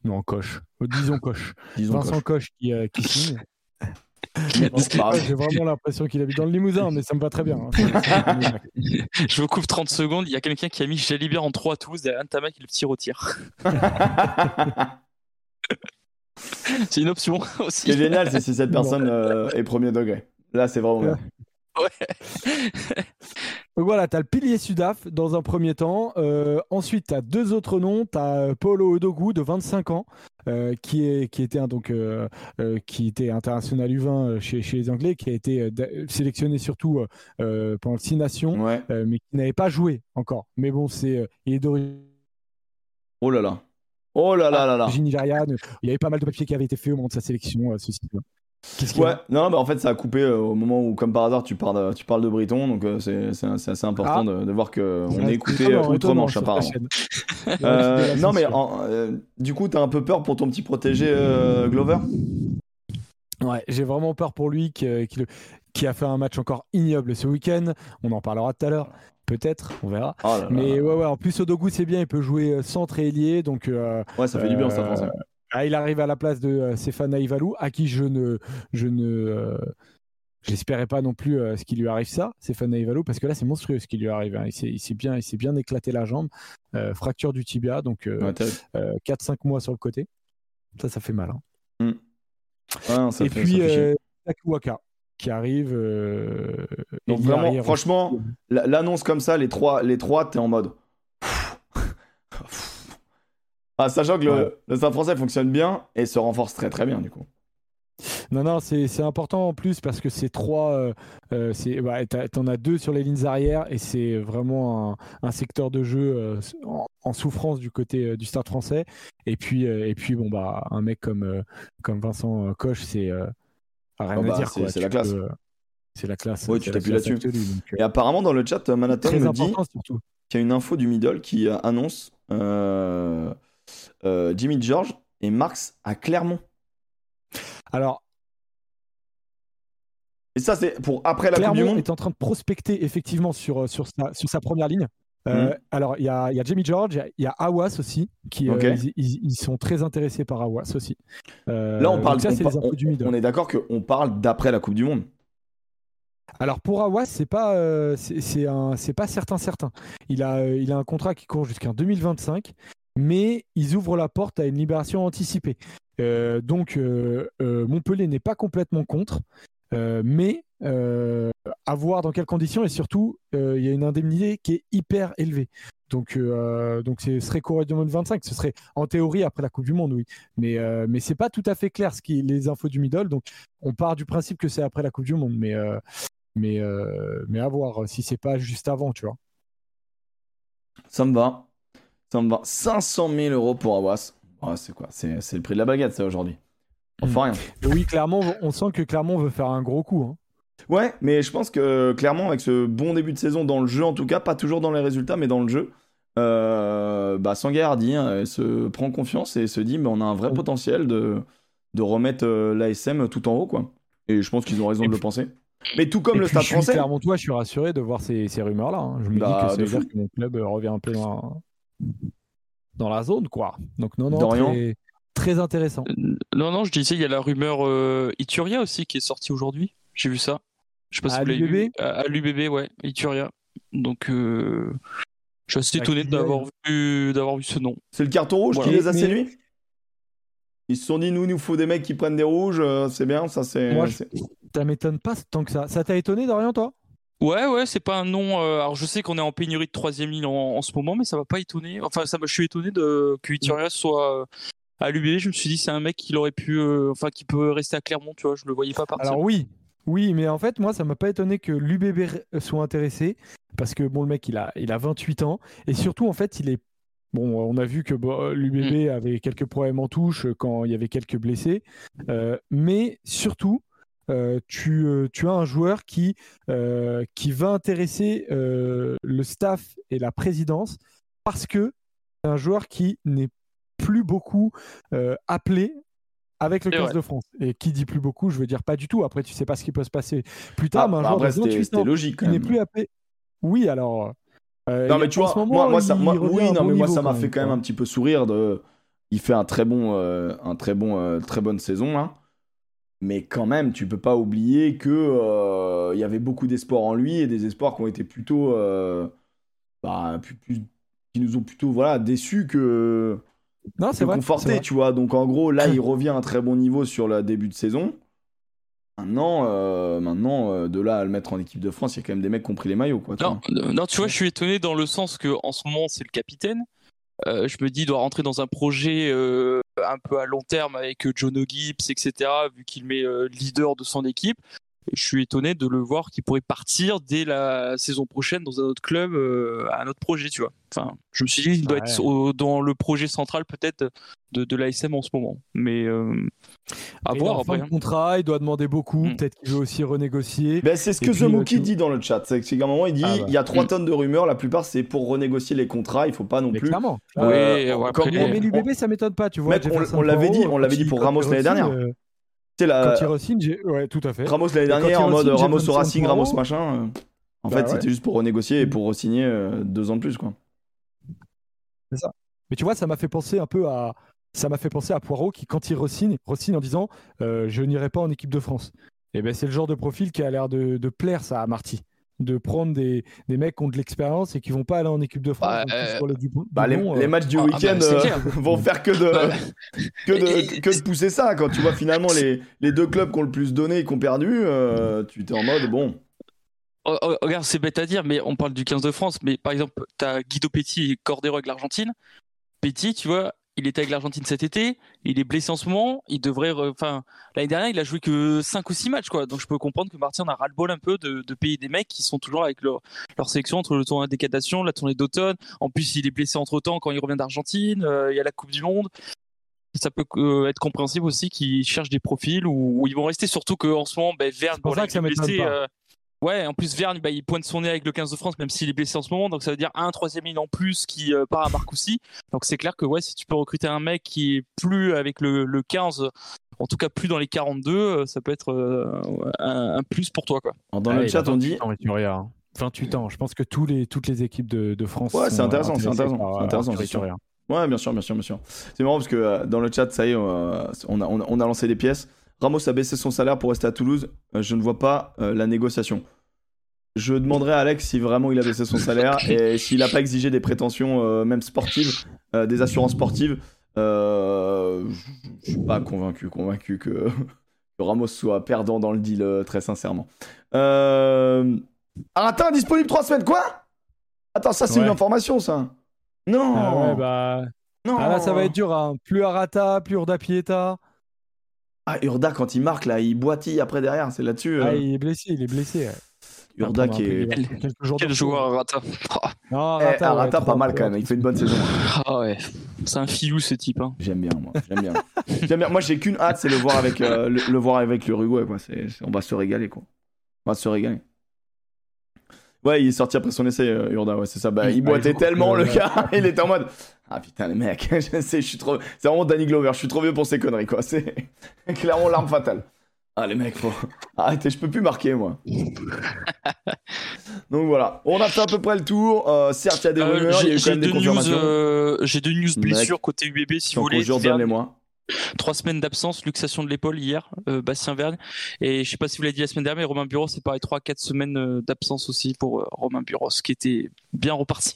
Non, coche. Disons coche. Vincent coche, qui, qui signe. J'ai vraiment l'impression qu'il habite dans le Limousin, mais ça me va très bien. Hein. Je vous coupe 30 secondes. Il y a quelqu'un qui a mis Jalibert en 3 tous derrière Antama qui le petit retire. c'est une option aussi. Ce qui est génial, c'est si cette personne euh, est premier degré. Là, c'est vraiment bien. Donc voilà, tu as le pilier Sudaf dans un premier temps. Euh, ensuite, tu as deux autres noms. Tu as euh, Paulo Odogu de 25 ans, euh, qui, est, qui, était, donc, qui était international U20 chez, chez, les Anglais, qui a été sélectionné surtout pendant le Six Nations, mais qui n'avait pas joué encore. Mais bon, c'est il est d'origine. Oh là là. Oh là là là là. Il y avait pas mal de papiers qui avaient été faits au moment de sa sélection, ceci ouais, non, bah en fait, ça a coupé euh, au moment où, comme par hasard, tu parles de, tu parles de Briton, donc euh, c'est assez important ah. de, voir qu'on est écouté outre-Manche, apparemment. Euh, non, mais du coup, t'as un peu peur pour ton petit protégé Glover? Ouais, j'ai vraiment peur pour lui qui, qui, a fait un match encore ignoble ce week-end. On en parlera tout à l'heure. Peut-être, on verra. Oh mais ouais, ouais, en plus, Odogu, c'est bien, il peut jouer centre et ailier. Donc, ouais, ça fait du bien, ça, français. Ah, il arrive à la place de euh, Stéphane Aïvalou, à qui je ne, je ne, euh, j'espérais pas non plus euh, ce qui lui arrive ça, Stéphane Aïvalou, parce que là c'est monstrueux ce qui lui arrive. Hein. Il s'est bien, il bien éclaté la jambe, fracture du tibia, donc 4-5 mois sur le côté. Ça, ça fait mal. Hein. Hmm. Et puis Takuwaka qui arrive. donc vraiment, franchement, l'annonce comme ça, les trois, les trois, t'es en mode. Ah, sachant que Ouais. le, le Stade français fonctionne bien et se renforce très très bien du coup. Non, non, c'est important en plus parce que c'est trois. euh, euh, t'as- T'en as deux sur les lignes arrière et c'est vraiment un, un secteur de jeu euh, en, en souffrance du côté euh, du Stade français. Et puis, et puis bon, bah, un mec comme, comme Vincent Coche, c'est euh, rien Ah bah, à dire. c'est- la classe. C'est la classe. C'est tu t'appuies là-dessus. Et apparemment dans le chat, Manhattan me dit qu'il y a une info du middle qui annonce euh, Jimmy George et Marx à Clermont. Alors, Et ça c'est pour après la Coupe du Clermont Monde. est en train de prospecter effectivement sur, euh, sur, sa, sur sa première ligne. Euh, Mhm. Alors, il y y a Jamie George, il y a- il y, a Awas aussi, qui euh, ils, ils- ils sont très intéressés par Awas aussi. Euh, Là on parle, ça, on, c'est par- on- on est d'accord qu'on parle d'après la Coupe du Monde. Alors pour Awas, c'est pas, c'est pas certain certain. Il a, il a un contrat qui court jusqu'en 2025, mais ils ouvrent la porte à une libération anticipée. Euh, donc euh, euh, Montpellier n'est pas complètement contre, mais à voir dans quelles conditions et surtout il y a une indemnité qui est hyper élevée. Donc, donc ce serait courant du monde 25. Ce serait en théorie après la Coupe du Monde, oui. Mais, mais c'est pas tout à fait clair les infos du middle. Donc, on part du principe que c'est après la Coupe du Monde, mais mais mais à voir si c'est pas juste avant, tu vois. Ça me va. Ça me va. 500 000 euros pour Awas. Ah, c'est quoi? C'est le prix de la baguette, ça, aujourd'hui. On fait rien. Oui, clairement, on sent que Clermont veut faire un gros coup. hein. Ouais, mais je pense que clairement, avec ce bon début de saison dans le jeu, en tout cas, pas toujours dans les résultats, mais dans le jeu, euh, bah, Sanguet Hardy hein, se prend confiance et se dit mais on a un vrai potentiel de, de remettre euh, l'ASM tout en haut, quoi. Et je pense qu'ils ont raison Et de le penser. Mais tout comme le Stade français. Clermontois, je suis rassuré de voir ces, ces rumeurs-là. hein. Je me Bah, dis que ça veut dire que mon club revient un peu dans, dans la zone, quoi. Donc non, non, Dorian très, très intéressant. Euh, Non, non, je disais, il y a la rumeur euh, Ituria aussi qui est sortie aujourd'hui. J'ai vu ça. Je sais pas si À vous l'avez l'UBB? vu. À, à l'UBB, ouais, Ituria. Donc, euh, je suis assez étonné d'avoir vu, d'avoir vu ce nom. C'est le carton rouge Voilà. qui les a Mais- séduits Ils se sont dit, nous, il nous faut des mecs qui prennent des rouges, euh, c'est bien, ça c'est. Moi, je- c'est- Ça m'étonne pas tant que ça. Ça t'a étonné, Dorian, toi? Ouais, ouais, c'est pas un nom. euh, alors, je sais qu'on est en pénurie de troisième ligne en, en ce moment, mais ça va pas étonner. Enfin, ça, m'a- je suis étonné de que Ituria soit euh, à l'UBB. Je me suis dit, c'est un mec qui aurait pu, euh, enfin, qui peut rester à Clermont, tu vois. Je le voyais pas partir. Alors oui, oui, mais en fait, moi, ça m'a pas étonné que l'UBB soit intéressé, parce que bon, le mec, il a, il a 28 ans, et surtout, en fait, il est... Bon, on a vu que bon, l'UBB avait quelques problèmes en touche quand il y avait quelques blessés, mais surtout, euh, tu, euh, tu as un joueur qui, euh, qui va intéresser le staff et la présidence, parce que c'est un joueur qui n'est plus beaucoup appelé avec le C'est 15 vrai. de France. Et qui dit plus beaucoup, je veux dire pas du tout. Après, tu sais pas ce qui peut se passer plus tard, Ah, mais un bah, joueur après, de c'était 28 c'était ans logique qui n'est plus appelé. Oui, alors. Non mais tu vois, moment, moi, moi, ça, il moi- revient oui, à un non bon mais moi niveau ça m'a fait quand même un petit peu sourire de. Il fait un très bon, un très bon, très bonne saison là. Mais quand même, tu peux pas oublier que euh, il y avait beaucoup d'espoir en lui et des espoirs qui ont été plutôt, euh, bah, plus- plus- qui nous ont plutôt voilà déçus que, Non, c'est confortés, tu vois. Donc en gros, là, il revient à un très bon niveau sur le début de saison. Maintenant, euh, maintenant, euh, de là à le mettre en équipe de France, il y a quand même des mecs qui ont pris les maillots, quoi. Non, non, tu vois, je suis étonné dans le sens que en ce moment c'est le capitaine. Euh, je me dis doit rentrer dans un projet euh, un peu à long terme avec euh, John Gibbs, etc. Vu qu'il met leader de son équipe. Et je suis étonné de le voir qu'il pourrait partir dès la saison prochaine dans un autre club, euh, à un autre projet, tu vois. Enfin, je me suis dit il doit Ouais. être au- dans le projet central peut-être de, de l'ASM en ce moment. Mais euh, à est voir après. de hein. contrat, il doit demander beaucoup. Mm. Peut-être qu'il veut aussi renégocier. Ben, c'est ce Et que The euh, Mookie dit dans le chat. C'est qu'à un moment, il dit Ah bah. il y a 3 Mm. tonnes de rumeurs, la plupart c'est pour renégocier les contrats, il faut pas non Mais plus. clairement. Oui, Euh, ouais, comme- après, on- l'UBB, ça m'étonne pas, tu vois. Mec, on- l'avait dit, on l'avait dit pour Ramos l'année dernière. C'est la- Quand il re-signe, j'ai- ouais, tout à fait. Ramos l'année dernière en mode Ramos au Racing, Ramos machin. euh, En Bah fait, ouais. c'était juste pour renégocier et pour re-signer euh, deux ans de plus, quoi. Mais tu vois, ça m'a fait penser un peu à. Ça m'a fait penser à Poirot qui, quand il re-signe, re-signe en disant euh, Je n'irai pas en équipe de France. Et ben c'est le genre de profil qui a l'air de, de plaire, ça, à Marty. De prendre des, des mecs qui ont de l'expérience et qui vont pas aller en équipe de France. Bah, donc, euh, sur le du- Bah, les, les euh, matchs du ah, bah, week-end c'est euh, vont faire que de, Bah, que, de, que de pousser ça. Quand tu vois finalement les, les deux clubs qui ont le plus donné et qui ont perdu, euh, tu t'es en mode bon. Oh, oh, regarde, c'est bête à dire, mais on parle du 15 de France, mais par exemple, t'as Guido Petit et Cordero avec l'Argentine. Petit, tu vois, il était avec l'Argentine cet été, il est blessé en ce moment, il devrait, enfin, l'année dernière, il a joué que 5 ou 6 matchs, quoi. Donc je peux comprendre que Martin a ras-le-bol un peu de, payer des mecs qui sont toujours avec leur, leur sélection entre le tournoi décadation, la tournée d'automne. En plus, il est blessé entre temps quand il revient d'Argentine, euh, il y a la Coupe du Monde. Ça peut euh, être compréhensible aussi qu'ils cherchent des profils où, ils vont rester, surtout qu'en ce moment, ben, Verne, pour ça que ça blessé, Ouais, en plus Verne, bah, il pointe son nez avec le 15 de France, même s'il est blessé en ce moment. Donc ça veut dire un troisième ligne en plus qui euh, part à Marcoussis. Donc c'est clair que ouais, si tu peux recruter un mec qui est plus avec le, 15, en tout cas plus dans les 42, euh, ça peut être euh, un, plus pour toi. Quoi. dans le chat, on dit. 28 ans. Je pense que tous les, toutes les équipes de, France. Ouais, c'est intéressant, c'est intéressant. intéressant Ouais, bien sûr, bien sûr, bien sûr. C'est marrant parce que dans le chat, ça y est, on a, on a lancé des pièces. Ramos a baissé son salaire pour rester à Toulouse. Euh, je ne vois pas euh, la négociation. Je demanderai à Alex si vraiment il a baissé son salaire et s'il n'a pas exigé des prétentions, euh, même sportives, des assurances sportives. je ne suis pas convaincu, convaincu que, Ramos soit perdant dans le deal, très sincèrement. Arata disponible 3 semaines, quoi? Attends, ça c'est une information, ça. Non. Ah ouais, bah. Non. Ah là, ça va être dur. Hein. Plus Arata, plus Urda Pieta. Ah, Urda, quand il marque, là, il boitille après derrière, c'est là-dessus. Ah, euh. il est blessé, il est blessé. Urda qui est. Quel joueur, Rata Non, eh, Rata, pas mal quand même, il fait une bonne saison. Ah ouais, c'est un filou ce type. Hein. J'aime bien, moi. J'aime bien. J'aime bien. Moi, j'ai qu'une hâte, c'est le voir avec euh, le, voir avec l'Uruguay. Quoi. on va se régaler, quoi. On va se régaler. Ouais, il est sorti après son essai, euh, Urda, ouais, c'est ça. Bah, il boitait tellement, le gars. il était en mode. Ah putain, les mecs, je sais, je suis trop. C'est vraiment Danny Glover, je suis trop vieux pour ces conneries, quoi. C'est clairement l'arme fatale. Ah, les mecs, faut. Arrêtez, je peux plus marquer, moi. Donc voilà, on a fait à peu près le tour. Euh, certes, il y a des euh, rumeurs, il y a eu quand même des confirmations. J'ai deux news blessures côté UBB, si vous voulez. Donne-les-moi. Trois semaines d'absence, luxation de l'épaule hier, euh, Bastien Vergne. Et je sais pas si vous l'avez dit la semaine dernière, mais Romain Bureau, c'est pareil, trois, quatre semaines euh, d'absence aussi pour euh, Romain Bureau, ce qui était bien reparti.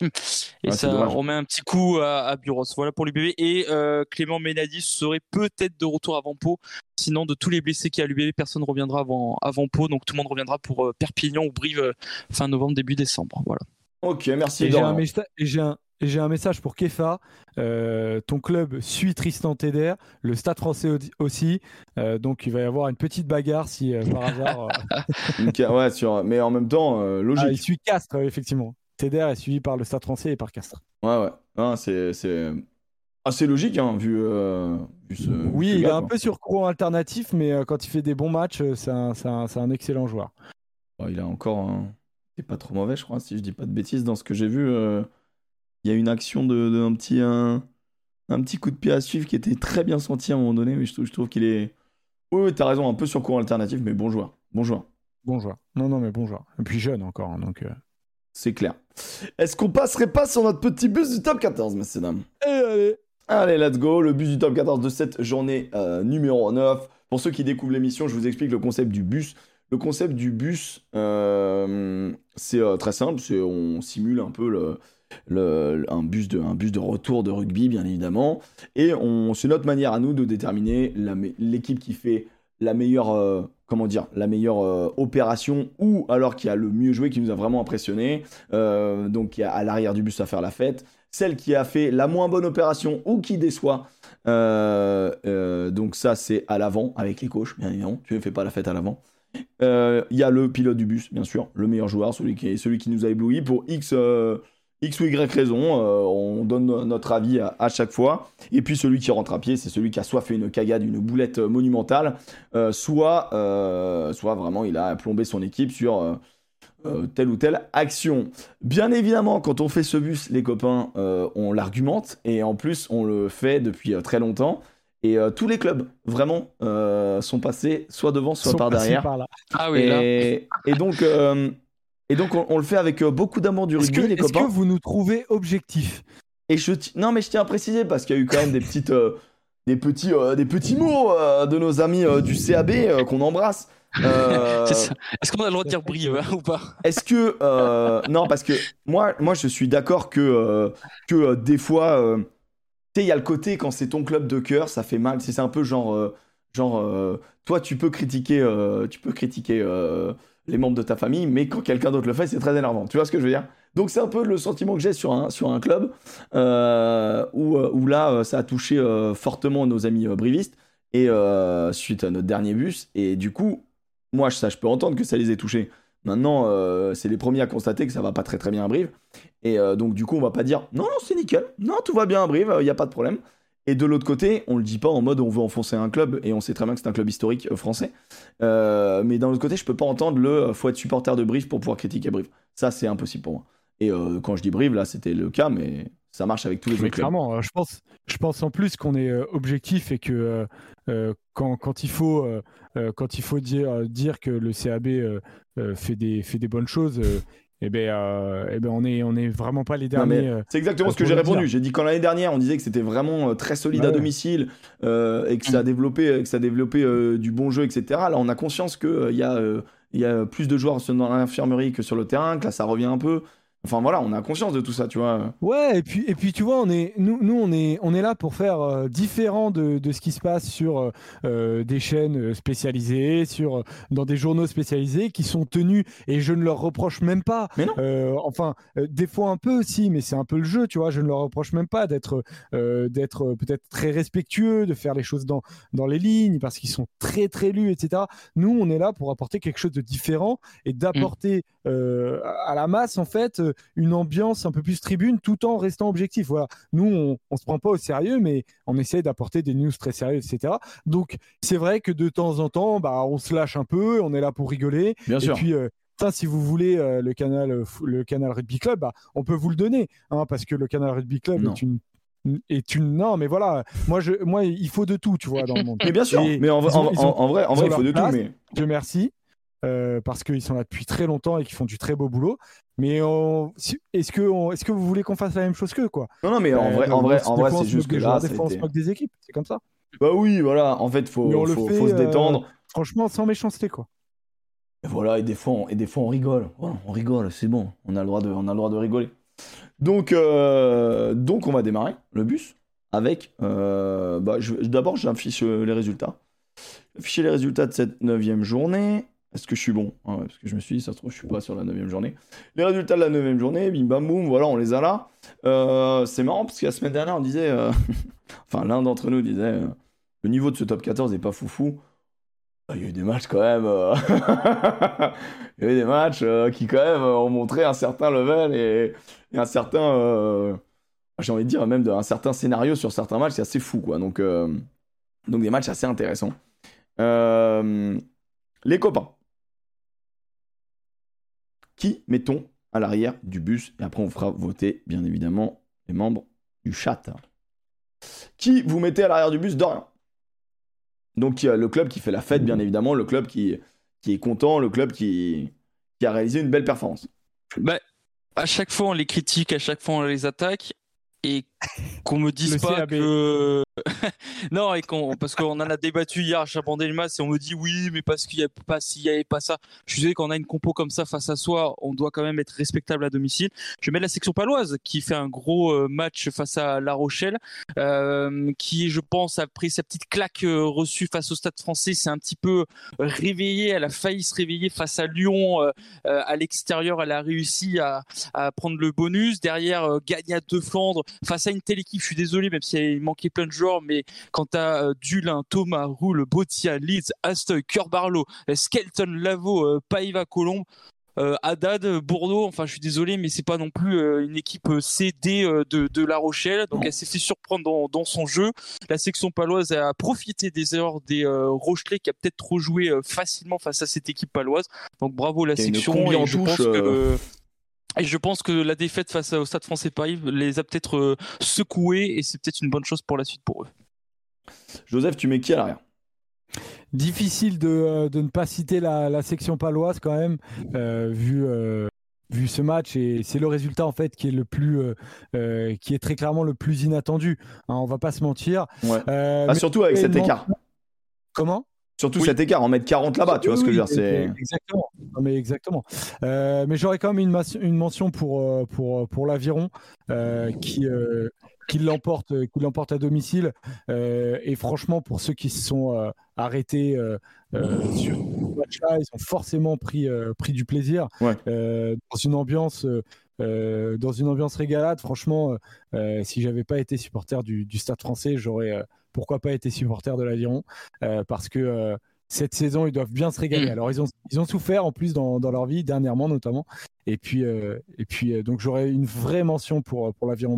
Et ça remet un petit coup à, à Bureau. Voilà pour l'UBB. Et Clément Ménadi serait peut-être de retour avant Pau. Sinon, de tous les blessés qui y a à l'UBB, personne ne reviendra avant, avant Pau. Donc tout le monde reviendra pour Perpignan ou Brive fin novembre, début décembre. Voilà. Ok, merci. Et j'ai un, j'ai un message pour Kefa. Euh, ton club suit Tristan Teder, le Stade français aussi. Euh, donc il va y avoir une petite bagarre si euh, par hasard. ouais, sur... mais en même temps, logique. Ah, il suit Castres, effectivement. Teder est suivi par le Stade français et par Castres. Ouais, ouais. c'est, c'est assez logique, hein, vu, ce. Oui, il est un peu sur courant alternatif, mais quand il fait des bons matchs, c'est un, un, un excellent joueur. il a encore. Un... C'est pas trop mauvais, je crois, si je dis pas de bêtises dans ce que j'ai vu il y a une action de, un petit un, petit coup de pied à suivre qui était très bien senti à un moment donné, mais je trouve, je trouve qu'il est. Oui, t'as raison, un peu sur courant alternatif, mais bon joueur. Bon joueur. Bon joueur. Non, non, mais bon joueur. Et puis jeune encore, hein, donc. Euh. C'est clair. Est-ce qu'on passerait pas sur notre petit bus du top 14, messieurs dames? Et eh, allez Allez, let's go, le bus du top 14 de cette journée euh, numéro 9. Pour ceux qui découvrent l'émission, je vous explique le concept du bus. Le concept du bus, euh, c'est très simple, c'est on simule un peu le, un, bus de, un bus de retour de rugby, bien évidemment. Et c'est notre manière à nous de déterminer l'équipe qui fait la meilleure, euh, comment dire, la meilleure euh, opération ou alors qui a le mieux joué, qui nous a vraiment impressionné. Euh, donc qui a à l'arrière du bus à faire la fête. Celle qui a fait la moins bonne opération ou qui déçoit. donc ça c'est à l'avant avec les coachs, bien évidemment. Tu ne fais pas la fête à l'avant. Il y a le pilote du bus, bien sûr, le meilleur joueur, celui qui, celui qui nous a ébloui pour X X ou Y raison, euh, on donne notre avis à, chaque fois. Et puis celui qui rentre à pied, c'est celui qui a soit fait une cagade, une boulette monumentale, euh, soit, euh, soit vraiment il a plombé son équipe sur telle ou telle action. Bien évidemment, quand on fait ce bus, les copains, on l'argumente et en plus on le fait depuis très longtemps. Et tous les clubs, vraiment, sont passés soit devant, soit par derrière. ah oui, et, et donc, et donc, on, le fait avec euh, beaucoup d'amour du rugby, les copains. Est-ce que vous nous trouvez objectifs? Et je non, mais je tiens à préciser parce qu'il y a eu quand même des petites, euh, des petits, euh, des petits mots de nos amis du CAB qu'on embrasse. Est-ce qu'on a le droit de dire brille ou pas? Est-ce que non, parce que moi, moi, je suis d'accord que que des fois, tu sais, il y a le côté quand c'est ton club de cœur, ça fait mal. C'est un peu genre, genre, toi, tu peux critiquer, tu peux critiquer les membres de ta famille, mais quand quelqu'un d'autre le fait, c'est très énervant. Tu vois ce que je veux dire? Donc c'est un peu le sentiment que j'ai sur un, sur un club euh, où, euh, où, là, euh, ça a touché fortement nos amis brivistes et suite à notre dernier bus. Et du coup, moi, ça, je peux entendre que ça les ait touchés. Maintenant, c'est les premiers à constater que ça va pas très très bien à Brive. Et donc, du coup, on va pas dire non, non, c'est nickel, non, tout va bien à Brive, il n'y a pas de problème. Et de l'autre côté, on le dit pas en mode on veut enfoncer un club, et on sait très bien que c'est un club historique euh, français. Euh, mais d'un autre côté, je peux pas entendre le euh, faut être supporter de Brive pour pouvoir critiquer Brive. Ça, c'est impossible pour moi. Et quand je dis Brive, là, c'était le cas, mais ça marche avec tous les autres clairement, je pense, je pense en plus qu'on est objectif et que quand, quand, il faut, quand il faut dire, dire que le CAB fait, des, fait des bonnes choses, eh ben, euh, eh ben on est on est vraiment pas les derniers. Euh, c'est exactement ce que j'ai répondu. J'ai dit quand l'année dernière on disait que c'était vraiment euh, très solide à domicile et que ça a développé que ça a développé du bon jeu etc. Là on a conscience que il y a il y a plus de joueurs dans l'infirmerie que sur le terrain, que là ça revient un peu. Enfin voilà, on a conscience de tout ça, tu vois. Ouais, et puis, et puis tu vois, on est, nous, nous on, est, on est là pour faire euh, différent de, de, ce qui se passe sur euh, euh, des chaînes spécialisées, sur, dans des journaux spécialisés qui sont tenus, et je ne leur reproche même pas. Mais non. enfin, des fois un peu, si, mais c'est un peu le jeu, tu vois. Je ne leur reproche même pas d'être d'être peut-être très respectueux, de faire les choses dans, dans les lignes, parce qu'ils sont très, très lus, etc. Nous, on est là pour apporter quelque chose de différent et d'apporter à la masse, en fait, une ambiance un peu plus tribune tout en restant objectif. Voilà. Nous, on, on se prend pas au sérieux, mais on essaie d'apporter des news très sérieuses, etc. Donc, c'est vrai que de temps en temps, bah, on se lâche un peu, on est là pour rigoler. Bien et puis, euh, si vous voulez euh, le canal, euh, le canal Rugby Club, bah, on peut vous le donner, hein, parce que le canal Rugby Club est une est une non mais voilà moi je moi il faut de tout tu vois dans le monde mais bien sûr mais en, vrai en vrai il faut de tout mais Dieu merci euh, parce qu'ils sont là depuis très longtemps et qu'ils font du très beau boulot. Mais est-ce que, est que vous voulez qu'on fasse la même chose qu'eux quoi? Non, non, mais en vrai, en vrai, en vrai, c'est juste que là, des fois, on se moque des équipes, c'est comme ça. Bah oui, voilà. En fait, faut, faut, faut, se détendre. Euh, franchement, sans méchanceté, quoi. Et voilà, et des fois, on, et des fois, on rigole. on rigole, c'est bon. On a le droit de, on a le droit de rigoler. Donc, euh, donc, on va démarrer le bus avec. bah, D'abord, j'affiche les résultats. Afficher les résultats de cette neuvième journée. Est-ce que je suis bon ah Parce que je me suis dit, ça se trouve, je suis pas sur la 9 journée. Les résultats de la 9 journée, bim bam boum, voilà, on les a là. Euh, c'est marrant parce que la semaine dernière, on disait, euh, enfin, l'un d'entre nous disait, euh, le niveau de ce top 14 n'est pas foufou. Ah, il y a eu des matchs quand même. il y a eu des matchs qui, quand même, ont montré un certain level et, un certain. J'ai envie de dire, même un certain scénario sur certains matchs, c'est assez fou, quoi. Donc, donc des matchs assez intéressants. les copains qui mettons à l'arrière du bus Et après, on fera voter, bien évidemment, les membres du chat. Qui vous mettez à l'arrière du bus Dorian. Donc, le club qui fait la fête, bien évidemment, le club qui, qui est content, le club qui, qui a réalisé une belle performance. Bah, à chaque fois, on les critique, à chaque fois, on les attaque. Et qu'on me dise pas que non et qu'on parce qu'on en a débattu hier à Chabandelmas et on me dit oui mais parce qu'il y a pas s'il y avait pas ça. Je suis désolé quand on a une compo comme ça face à soi on doit quand même être respectable à domicile. Je mets la section paloise qui fait un gros euh, match face à La Rochelle euh, qui je pense a pris sa petite claque euh, reçue face au Stade Français c'est un petit peu réveillé elle a failli se réveiller face à Lyon à l'extérieur elle a réussi à, à prendre le bonus. Derrière gagne à deux Flandre face à une telle équipe, je suis désolé, même s'il manquait plein de joueurs, mais quand as euh, Dulin, Thomas, Roule, Botia, Leeds, Astoy, Barlow, Skelton, Lavo, euh, Paiva, Colombe, euh, Haddad, Bourdeaux, enfin je suis désolé, mais c'est pas non plus une équipe CD de, La Rochelle, donc elle s'est fait surprendre dans, son jeu. La section paloise a profité des erreurs des Rochelais qui a peut-être trop joué facilement face à cette équipe paloise. Donc bravo la section. Et je pense que et je pense que la défaite face au Stade français Paris les a peut-être euh, secoués et c'est peut-être une bonne chose pour la suite pour eux. Joseph, tu mets qui à l'arrière? Difficile de, euh, de, ne pas citer la, section paloise quand même, euh, vu, vu ce match et c'est le résultat en fait qui est le plus, qui est très clairement le plus inattendu. Hein, on va pas se mentir. Ah, surtout avec cet écart. Comment? Surtout cet écart, en mettre 40 là-bas, tu vois ce que je veux dire. Exactement. mais exactement. Euh, mais j'aurais quand même une, une mention pour, euh, pour, pour l'aviron, euh, qui, l'emporte, à domicile. et franchement, pour ceux qui se sont arrêtés sur ce match-là, ils ont forcément pris, pris du plaisir dans une ambiance. dans une ambiance régalade, franchement, si j'avais pas été supporter du, du Stade Français, j'aurais pourquoi pas été supporter de l'Aviron parce que cette saison, ils doivent bien se régaler. Mm. Alors, ils ont, ils ont souffert en plus dans, dans leur vie, dernièrement notamment. Et puis, euh, et puis euh, donc, j'aurais une vraie mention pour, pour l'aviron.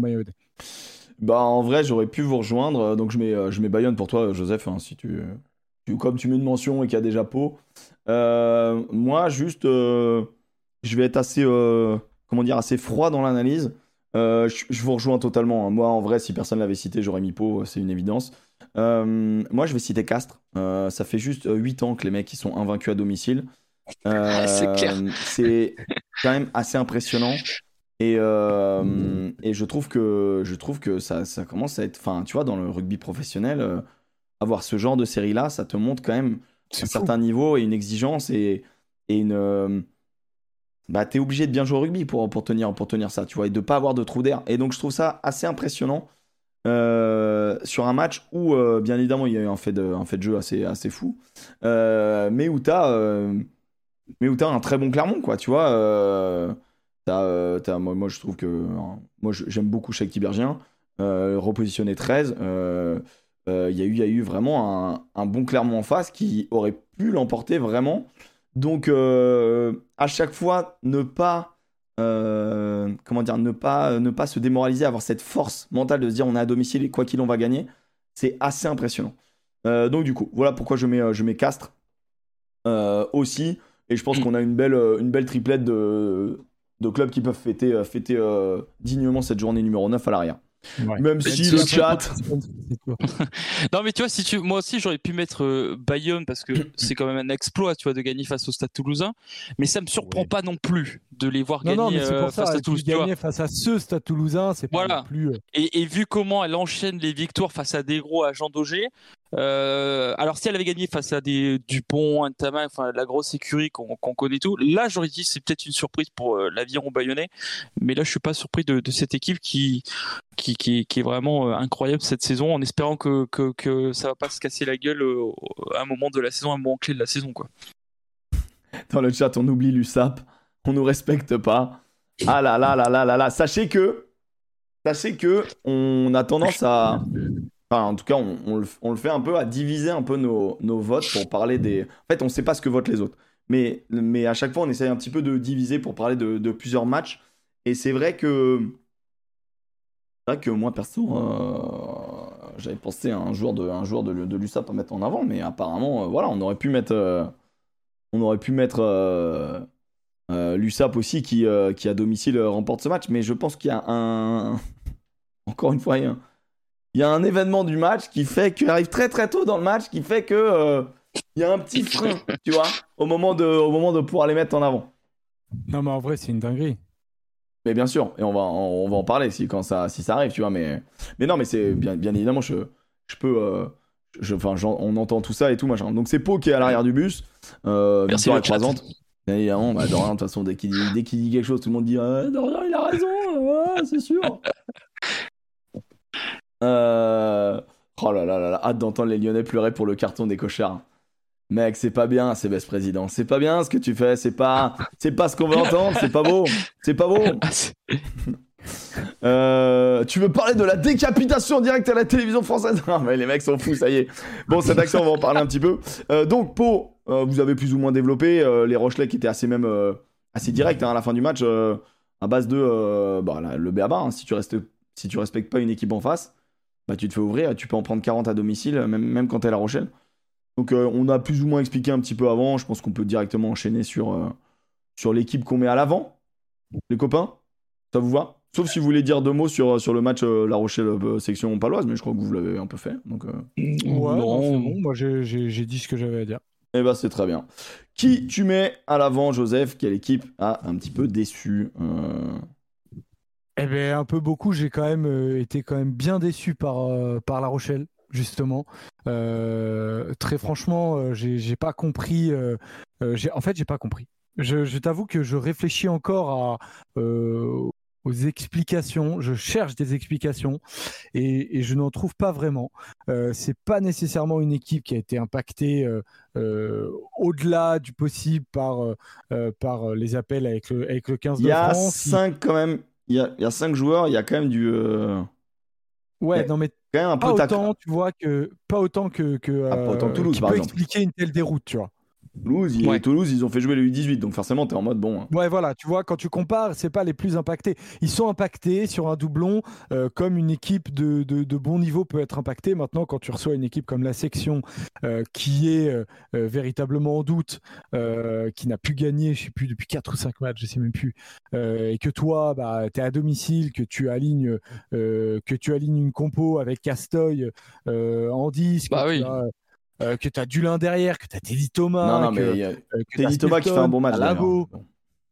Bah, en vrai, j'aurais pu vous rejoindre. Donc, je mets, euh, je mets Bayonne pour toi, Joseph, hein, si tu, comme tu mets une mention et qu'il y a déjà Pau. moi, juste, je vais être assez, comment dire, assez froid dans l'analyse. Je, vous rejoins totalement. Hein. Moi, en vrai, si personne l'avait cité, j'aurais mis Pau, c'est une évidence. Euh, moi, je vais citer Castres. Euh, ça fait juste 8 ans que les mecs ils sont invaincus à domicile. Euh, c'est quand même assez impressionnant. Et, et, je trouve que, je trouve que ça, ça commence à être. Enfin, tu vois, dans le rugby professionnel, avoir ce genre de série-là, ça te montre quand même un certain niveau et une exigence et, et une. Bah, t'es obligé de bien jouer au rugby pour, pour, tenir, pour tenir ça, tu vois, et de pas avoir de trou d'air. Et donc, je trouve ça assez impressionnant. Euh, sur un match où, euh, bien évidemment, il y a eu un fait de, un fait de jeu assez, assez fou, euh, mais où tu as, un très bon Clermont, quoi, tu vois. Moi, moi, je trouve que. moi, j'aime beaucoup Cheikh Tibergien, repositionné 13. Il y, a eu, y a eu vraiment un, un, bon Clermont en face qui aurait pu l'emporter vraiment. Donc, à chaque fois, ne pas euh, dire, ne pas, se démoraliser, avoir cette force mentale de se dire on est à domicile et quoi qu'il en va gagner, c'est assez impressionnant. Euh, donc du coup, voilà pourquoi je mets, je Castres euh, aussi. Et je pense qu'on a une belle, triplette de, de clubs qui peuvent fêter, fêter dignement cette journée numéro 9 à l'arrière. Même si le chat. non, mais tu vois, si tu... moi aussi j'aurais pu mettre euh, Bayonne parce que c'est quand même un exploit, tu vois, de gagner face au Stade Toulousain. Mais ça me surprend pas non plus de les voir gagner non, euh, face à Toulouse. Gagner face à ce Stade Toulousain, c'est pas non plus. Euh, et, et, vu comment elle enchaîne les victoires face à des gros à Jean Daugé, euh, alors si elle avait gagné face à des Dupont, Antama, enfin la grosse écurie qu'on connaît tout, là j'aurais dit c'est peut-être une surprise pour euh, l'aviron bayonnais, mais là je suis pas surpris de, cette équipe qui qui, est vraiment euh, incroyable cette saison, en espérant que, que, que ça va pas se casser la gueule à un moment de la saison, à un moment clé de la saison quoi. Dans le chat on oublie l'USAP, on nous respecte pas. Ah là là là là là là, sachez que sachez que on a tendance à en tout cas, on, le, fait un peu à diviser un peu nos, votes pour parler des. En fait, on ne sait pas ce que votent les autres. Mais, à chaque fois, on essaye un petit peu de diviser pour parler de, plusieurs matchs. Et c'est vrai que. C'est vrai que moi, perso, euh, j'avais pensé à un joueur de, un de l'USAP à mettre en avant. Mais apparemment, euh, voilà, on aurait pu mettre. Euh, on aurait pu mettre. L'USAP aussi qui, qui à domicile remporte ce match. Mais je pense qu'il y a un. Encore une fois, il y a un il y a un événement du match qui fait qu'il arrive très très tôt dans le match qui fait que euh, il y a un petit frein, tu vois, au moment de au moment de pouvoir les mettre en avant. Non mais en vrai c'est une dinguerie. Mais bien sûr, et on va on, va en parler si quand ça si ça arrive, tu vois, mais mais non mais c'est bien bien évidemment je je peux euh, je, enfin, on entend tout ça et tout machin. Donc c'est Pau qui est à l'arrière du bus. Euh, Merci la croisante. Bien évidemment, bah, Dorian, de toute façon, dès qu'il dit, dit, quelque chose, tout le monde dit ah, Dorian, il a raison, c'est sûr. Euh... Oh là là là là, hâte d'entendre les Lyonnais pleurer pour le carton des cochards. Mec, c'est pas bien, c'est best président. C'est pas bien ce que tu fais. C'est pas, c'est pas ce qu'on veut entendre. C'est pas beau. C'est pas beau. Euh, tu veux parler de la décapitation directe à la télévision française? Ah, mais les mecs sont fous, ça y est. Bon, cette action, on va en parler un petit peu. Euh, donc, Pau, euh, vous avez plus ou moins développé les Rochelais qui étaient assez même assez directs hein, à la fin du match, à base de bah, le béaba. Hein, si tu restes, si tu respectes pas une équipe en face, bah, tu te fais ouvrir, tu peux en prendre 40 à domicile, même, même quand t'es à La Rochelle. Donc euh, on a plus ou moins expliqué un petit peu avant, je pense qu'on peut directement enchaîner sur, euh, sur l'équipe qu'on met à l'avant. Les copains, ça vous va? Sauf si vous voulez dire deux mots sur, sur le match euh, La Rochelle section paloise, mais je crois que vous l'avez un peu fait. Donc, ouais, non, bon, moi j'ai dit ce que j'avais à dire. Eh bah c'est très bien. Qui tu mets à l'avant, Joseph? Quelle équipe a un petit peu déçu eh bien, un peu beaucoup. J'ai quand même euh, été quand même bien déçu par, euh, par La Rochelle, justement. Euh, très franchement, j'ai pas compris. en fait, j'ai pas compris. Je, je t'avoue que je réfléchis encore à, aux explications. Je cherche des explications et, je n'en trouve pas vraiment. Euh, c'est pas nécessairement une équipe qui a été impactée euh, euh, au-delà du possible par, par les appels avec le, avec le 15 de France. Il y a cinq quand même. Il y a, y a cinq joueurs. Il y a quand même du. Ouais, non mais quand même un pas autant, tu vois que pas autant que que, ah, pas autant Toulouse, qui peut expliquer une telle déroute, tu vois. Toulouse, ils, Toulouse, ils ont fait jouer les U18, donc forcément, tu es en mode bon. Hein. Ouais, voilà, tu vois, quand tu compares, c'est pas les plus impactés. Ils sont impactés sur un doublon, euh, comme une équipe de, de, bon niveau peut être impactée. Maintenant, quand tu reçois une équipe comme la section, euh, qui est euh, véritablement en doute, qui n'a plus gagné, je sais plus, depuis 4 ou 5 matchs, je sais même plus, et que toi, bah, tu es à domicile, que tu alignes, que tu alignes une compo avec Castoy en 10, bah oui. Euh, que tu as Dulin derrière, que tu as Teddy Thomas. Non, non, mais euh, Teddy Thomas qui fait un bon match.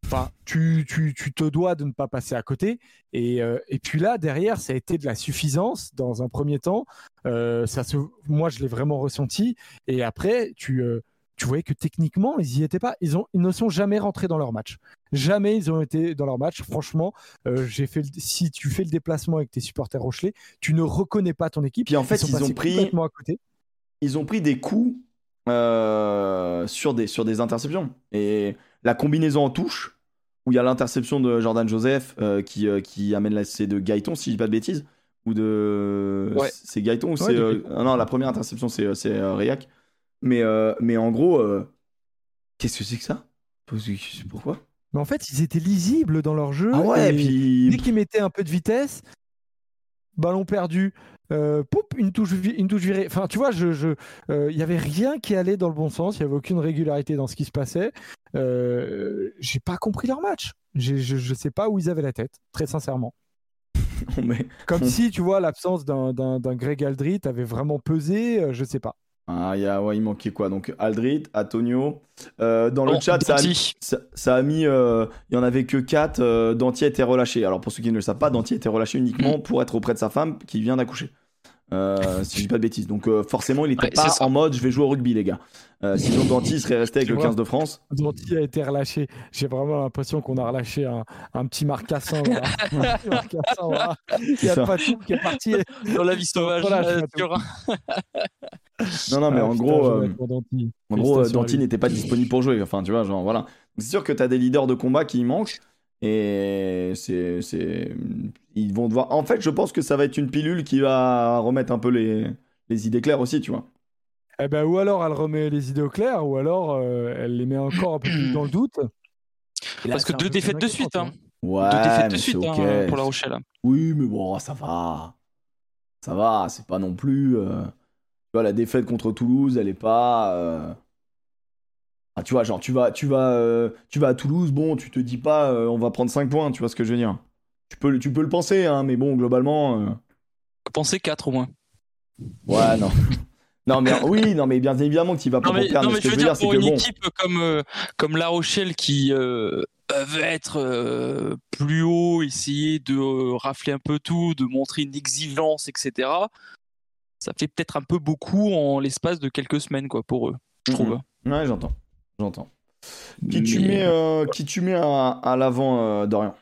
Enfin, tu, tu, tu, te dois de ne pas passer à côté. Et, euh, et, puis là, derrière, ça a été de la suffisance dans un premier temps. ça se... Moi, je l'ai vraiment ressenti. Et après, tu, tu voyais que techniquement, ils n'y étaient pas. Ils, ont, ils ne sont jamais rentrés dans leur match. Jamais ils ont été dans leur match. Franchement, j'ai fait si tu fais le déplacement avec tes supporters Rochelet, tu ne reconnais pas ton équipe. Puis en fait, ils, ont pris complètement à côté ils ont pris des coups euh, sur, des, sur des interceptions. Et la combinaison en touche, où il y a l'interception de Jordan Joseph euh, qui, euh, qui amène la c'est de Gaëton, si je dis pas de bêtises. Ou de. C'est Gaëton ou c'est. Ah non, la première interception, c'est, c'est Réac. Mais, mais en gros, qu'est-ce que c'est que ça? Pourquoi mais en fait, ils étaient lisibles dans leur jeu. Ah ouais, et puis... Dès qu'ils mettaient un peu de vitesse, ballon perdu, euh, une touche, une touche virée. Enfin, tu vois, je, je, il euh, y avait rien qui allait dans le bon sens. Il y avait aucune régularité dans ce qui se passait. Euh, j'ai pas compris leur match. Je, je sais pas où ils avaient la tête, très sincèrement. Comme si, tu vois, l'absence d'un Greg Aldrit avait vraiment pesé. Euh, je sais pas. Ah, y a, ouais, il manquait quoi? Donc Aldrit, Antonio. Euh, dans le chat, ça a, mis, ça, a mis. Euh, il y en avait que 4. Euh, Dantier était relâché. Alors pour ceux qui ne le savent pas, Dantier était relâché uniquement mm. pour être auprès de sa femme qui vient d'accoucher. si je dis pas de bêtises. Donc forcément, il était pas en mode je vais jouer au rugby, les gars. sinon, Danty serait resté avec le 15 de France. Danty a été relâché. J'ai vraiment l'impression qu'on a relâché un, un petit Marcassin. Voilà. Il y a pas tout qui est parti. Dans la vie sauvage. Non, non, mais ah, en, gros, euh, en gros, Danty n'était pas disponible pour jouer. Enfin, tu vois, genre, voilà. C'est sûr que tu as des leaders de combat qui manquent. Et c'est, c'est, ils vont devoir. En fait, je pense que ça va être une pilule qui va remettre un peu les, les idées claires aussi, tu vois. Eh ben, ou alors elle remet les idées au clair, ou alors euh, elle les met encore un peu plus dans le doute. Parce que deux défaites de suite, hein. Ouais, deux défaites de suite hein, pour La Rochelle. Oui, mais bon, ça va. Ça va, c'est pas non plus. Euh, vois, la défaite contre Toulouse, elle est pas. Euh, ah, tu vois, genre, tu vas, tu, vas, euh, tu vas à Toulouse, bon, tu te dis pas, euh, on va prendre 5 points, tu vois ce que je veux dire. Tu peux, tu peux le penser, hein, mais bon, globalement. Penser 4 au moins. Ouais, non. Non mais oui, non mais bien évidemment que tu vas pas non, mais, perdre. Non, mais je veux dire, pour une équipe comme comme La Rochelle qui veut être plus haut, essayer de rafler un peu tout, de montrer une exigence, etc ça fait peut-être un peu beaucoup en l'espace de quelques semaines quoi pour eux, je trouve. Mhm. Ouais, j'entends, j'entends. Qui, tu mets, euh, qui tu mets à, l'avant, euh, Dorian?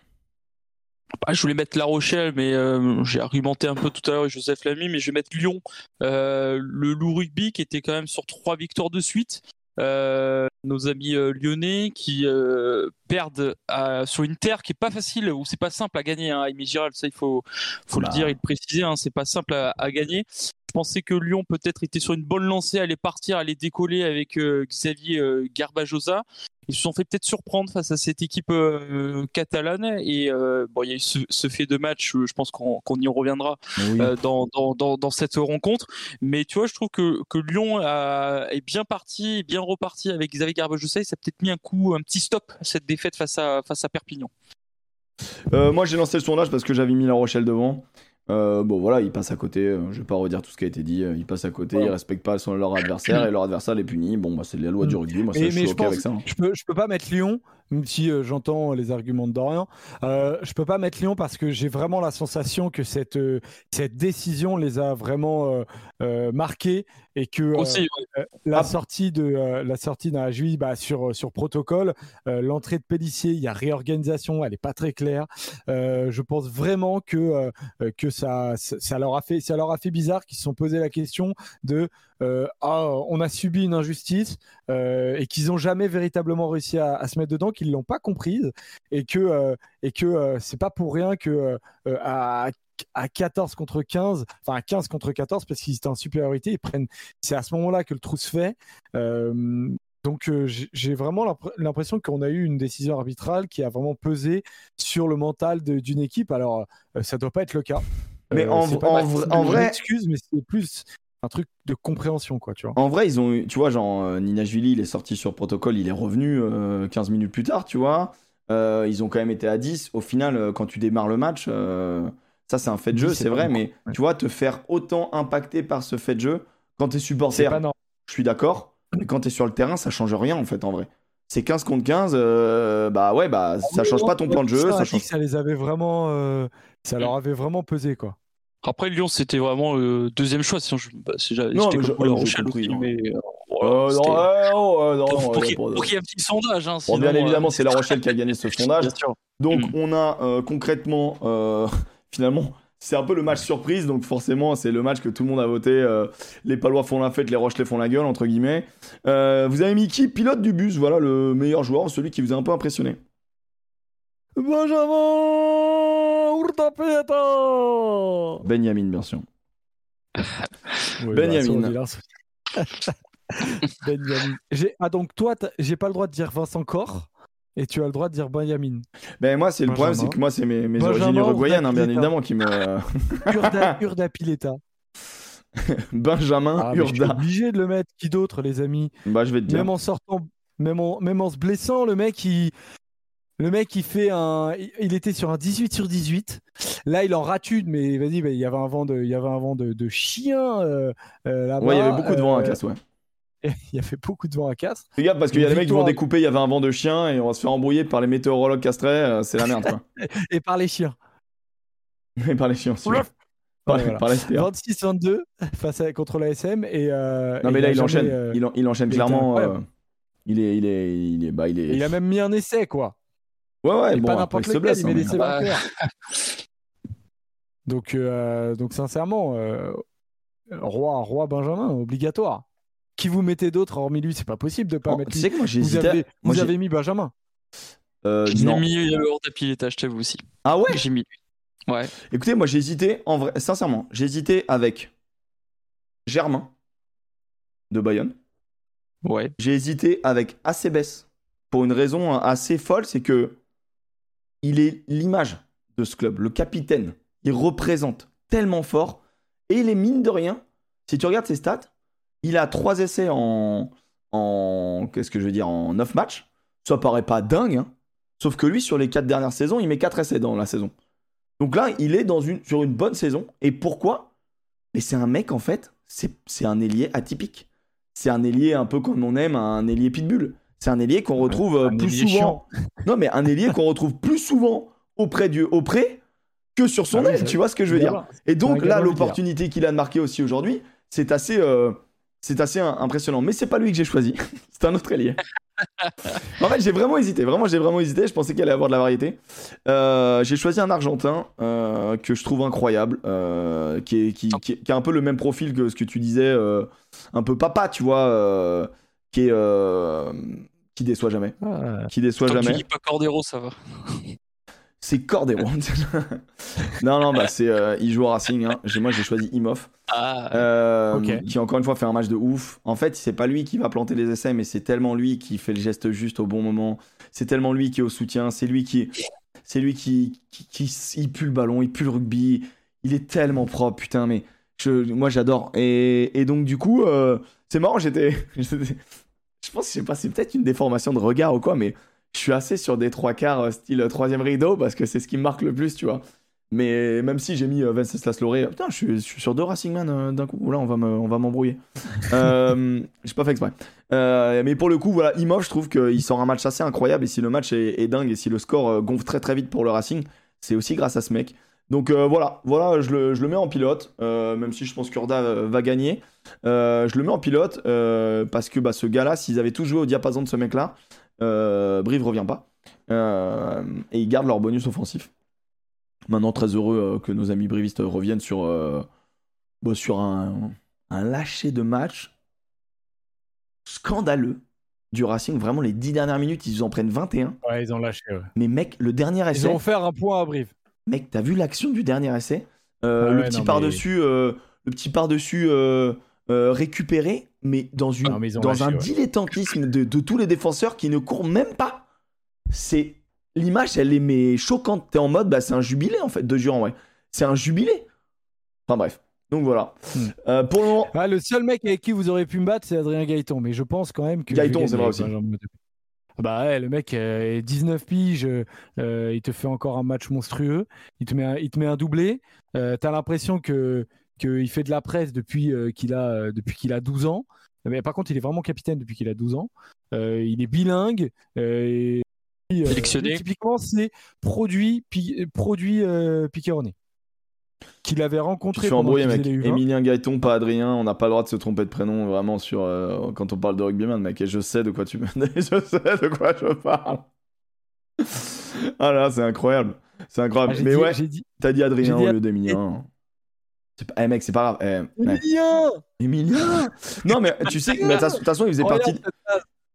Ah, je voulais mettre La Rochelle, mais euh, j'ai argumenté un peu tout à l'heure Joseph Lamy, mais je vais mettre Lyon, le loup rugby qui était quand même sur trois victoires de suite. nos amis lyonnais qui perdent sur une terre qui est pas facile ou c'est pas simple à gagner. Hein, Giral, ça il faut, faut le dire et le préciser, hein, c'est pas simple à, à, gagner. Je pensais que Lyon peut-être était sur une bonne lancée, allait partir, allait décoller avec euh, Xavier euh, Garbajosa. Ils se sont fait peut-être surprendre face à cette équipe euh, catalane et bon, il y a eu ce, fait de match. Je pense qu'on y reviendra dans, dans, dans, cette rencontre. Mais tu vois, je trouve que, que Lyon est bien parti, bien reparti avec Xavier Garbajosa. Et ça a peut-être mis un coup, un petit stop à cette défaite face à face à Perpignan. moi, j'ai lancé le sondage parce que j'avais mis La Rochelle devant. Euh, bon voilà, ils passent à côté. Euh, je vais pas redire tout ce qui a été dit. Euh, ils passent à côté, ils respectent pas son, leur adversaire et leur adversaire les punit. Bon, bah, c'est la loi du rugby. Moi, ça, je suis ok avec ça. Hein. Je peux, je peux pas mettre Lyon même si euh, j'entends les arguments de Dorian. Euh, je peux pas mettre Lyon parce que j'ai vraiment la sensation que cette, euh, cette décision les a vraiment euh, marqués et que Aussi, la sortie de la sortie d'un juillet bah, sur sur protocole, l'entrée de Pellissier, il y a réorganisation, elle est pas très claire. Je pense vraiment que que ça, ça ça leur a fait ça leur a fait bizarre qu'ils se sont posé la question de euh, ah on a subi une injustice euh, et qu'ils ont jamais véritablement réussi à, à se mettre dedans, qu'ils l'ont pas comprise et que euh, et que euh, c'est pas pour rien que à à 14 contre 15, enfin à 15 contre 14 parce qu'ils étaient en supériorité, ils prennent. C'est à ce moment-là que le trou se fait. Donc j'ai vraiment l'impr- l'impression qu'on a eu une décision arbitrale qui a vraiment pesé sur le mental d'une équipe. Alors ça doit pas être le cas. Mais en- en en vrai- excuse, mais c'est plus un truc de compréhension quoi, tu vois. En vrai, ils ont eu, tu vois, genre, euh, Ninashvili, il est sorti sur protocole, il est revenu euh, 15 minutes plus tard, tu vois. Euh, ils ont quand même été à 10. Au final, euh, quand tu démarres le match, euh, ça, c'est un fait de jeu, 10, c'est vrai, mais ouais. tu vois, te faire autant impacter par ce fait de jeu, quand t'es supporter, je suis d'accord, mais quand t'es sur le terrain, ça change rien, en fait, en vrai. C'est 15 contre 15, euh, bah ouais, bah ça change pas ton plan de jeu, Ça, change les avait vraiment, euh, ça leur avait vraiment pesé quoi. Après Lyon, c'était vraiment le deuxième choix. Sinon, je, bah, c'est déjà- Non, mais comme je- Rochelle compris, mais euh, Euh, non, non, pour, qu'il y ait un petit sondage. Hein, Bon, sinon, bien euh, évidemment, c'est La Rochelle qui a gagné ce sondage. Donc Mm. on a euh, concrètement, euh, finalement, c'est un peu le match surprise, donc forcément c'est le match que tout le monde a voté. euh, les Palois font la fête, les Rochelais font la gueule, entre guillemets. Euh, vous avez mis qui Pilote du bus, voilà le meilleur joueur, celui qui vous a un peu impressionné. Benjamin Benjamin, bien sûr. Oui, Benjamin. bah, Benjamin. Ah donc toi, j'ai pas le droit de dire Vincent Cor et tu as le droit de dire Benjamin. Ben moi, c'est le problème, c'est que moi, c'est mes, mes Benjamin origines uruguayennes, hein, bien évidemment, qui me. Urda, Urdapileta. Benjamin Ah, mais je suis Urda. obligé de le mettre. Qui d'autre, les amis? Bah, je vais te dire. Même en sortant, même en, même en se blessant, le mec, il, le mec, il fait un, il- était sur un 18 sur 18. Là, il en rate une, mais vas-y, bah, il y avait un vent de, il y avait un vent de, de chien euh, euh, là-bas. Ouais, il y avait beaucoup de vent à Euh, casse, ouais. Il y avait beaucoup de vent à Castres. Fais gaffe parce qu'il y a des mecs qui vont découper, il y avait un vent de chien et on va se faire embrouiller par les météorologues castrés, euh, c'est la merde, quoi. Et par les chiens. Mais par les chiens, aussi. Ouais, voilà. par les SPA. 26-22 face à, contre la SM et euh, Non et mais là il enchaîne, euh, il, en- il enchaîne clairement. euh, il est, il est, il est, bah il est. il a même mis un essai quoi. Ouais ouais et bon pas n'importe il lequel, blesse. il hein, met Bah, vainqueur. Donc euh, donc sincèrement, euh, roi roi Benjamin obligatoire. Qui vous mettez d'autres hormis lui, c'est pas possible de pas Oh, mettre tu sais que moi j'ai Vous hésité. avez, moi, vous j'ai- avez mis Benjamin. euh, Je l'ai non. mis il hors tapis, je t'avoue aussi. Ah ouais? J'ai mis. Ouais. Écoutez, moi j'ai hésité. En vrai, sincèrement, j'ai hésité avec Germain de Bayonne. Ouais. J'ai hésité avec Acebes pour une raison assez folle, c'est que il est l'image de ce club, le capitaine. Il représente tellement fort et il est mine de rien. Si tu regardes ses stats, il a trois essais en qu'est-ce que je veux en 9 matchs. Ça paraît pas dingue, hein. sauf que lui sur les quatre dernières saisons, il met quatre essais dans la saison. Donc là, il est sur une bonne saison. Et pourquoi? Mais c'est un mec en fait, c'est un ailier atypique c'est un ailier un peu comme on aime un ailier pitbull. C'est un ailier qu'on retrouve euh, un plus souvent. Non, mais un ailier qu'on retrouve plus souvent auprès du auprès que sur son Ah aile. Tu vois ce que je veux dire. Et donc là, l'opportunité qu'il a de marquer aussi aujourd'hui, c'est assez, euh, c'est assez impressionnant. Mais c'est pas lui que j'ai choisi. c'est un autre ailier. en fait, j'ai vraiment hésité. Vraiment, j'ai vraiment hésité. Je pensais qu'il allait avoir de la variété. Euh, j'ai choisi un Argentin euh, que je trouve incroyable, qui, est, qui, qui a un peu le même profil que ce que tu disais, un peu papa, tu vois, qui est euh, qui déçoit jamais, Ah, qui déçoit que tu jamais. dis pas Cordero, ça va. C'est Cordero. non, non, bah c'est, euh, il joue au Racing. Hein. J'ai- Moi, j'ai choisi Imoff. Ah. Euh, Ok. qui encore une fois fait un match de ouf. En fait, c'est pas lui qui va planter les essais, mais c'est tellement lui qui fait le geste juste au bon moment. C'est tellement lui qui est au soutien. C'est lui qui, c'est lui qui, qui, qui- il pue le ballon, il pue le rugby. Il est tellement propre, putain. Mais je, moi, j'adore. Et, et donc du coup, euh, c'est marrant. J'étais- je pense, je sais pas, c'est peut-être une déformation de regard ou quoi, mais je suis assez sur des trois quarts euh, style troisième rideau parce que c'est ce qui me marque le plus, tu vois. Mais même si j'ai mis euh, Venceslas Loré, putain, je suis, je suis sur deux Racing Man euh, d'un coup. Là, on va me- on va m'embrouiller. euh, j'ai pas fait exprès. Euh, mais pour le coup, voilà, Imov, je trouve qu'il sort un match assez incroyable. Et si le match est, est dingue et si le score euh, gonfle très très vite pour le Racing, c'est aussi grâce à ce mec. Donc euh, voilà, voilà, je le, je le mets en pilote, euh, même si je pense qu'Urda euh, va gagner. Euh, je le mets en pilote euh, parce que bah, ce gars-là, s'ils avaient tous joué au diapason de ce mec-là, euh, Brive revient pas. Et ils gardent leur bonus offensif. Maintenant, très heureux que nos amis brivistes reviennent sur, bah, sur un, un lâcher de match scandaleux du Racing. Vraiment, les 10 dernières minutes, ils en prennent 21. Ouais, ils ont lâché. ouais. Mais mec, le dernier Ils essai, ont offert un point à Brive. mec, t'as vu l'action du dernier essai? Euh, Ah Le petit non, mais- par-dessus euh, le petit par-dessus euh, récupéré, mais dans, une, mais dans lâché, un ouais. dilettantisme de, de tous les défenseurs qui ne courent même pas. C'est L'image, elle est mais choquante. T'es en mode, bah, c'est un jubilé en fait, de Durand, ouais. C'est un jubilé. Enfin bref. Donc voilà. Hmm. Euh, pour le moment, Ah, le seul mec avec qui vous aurez pu me battre, c'est Adrien Gaëton. Mais je pense quand même que. Gaëton, c'est vrai aussi. Ah Bah ouais, le mec euh, est 19 piges, euh, il te fait encore un match monstrueux, il te met un, il te met un doublé. Euh, T'as l'impression que qu'il fait de la presse depuis euh, qu'il a euh, depuis qu'il a 12 ans. Mais par contre, il est vraiment capitaine depuis qu'il a 12 ans. Euh, il est bilingue. euh, et, euh, typiquement, c'est produit pi- produit euh, Piqueroni qu'il avait je rencontré suis pendant embrouillé, mec. faisait les U20. Emilien Gaëton, pas Adrien. On n'a pas le droit de se tromper de prénom vraiment sur euh, quand on parle de rugbyman, mec. Et je sais de quoi tu je sais de quoi je parle. ah là, c'est incroyable. C'est Ah, incroyable. j'ai Mais dit- ouais, j'ai dit t'as dit Adrien dit au lieu d'Emilien. Pas... Eh mec, c'est pas grave. Eh, mec. Emilien Emilien Non, mais tu sais, mais de toute façon, il faisait Regarde partie.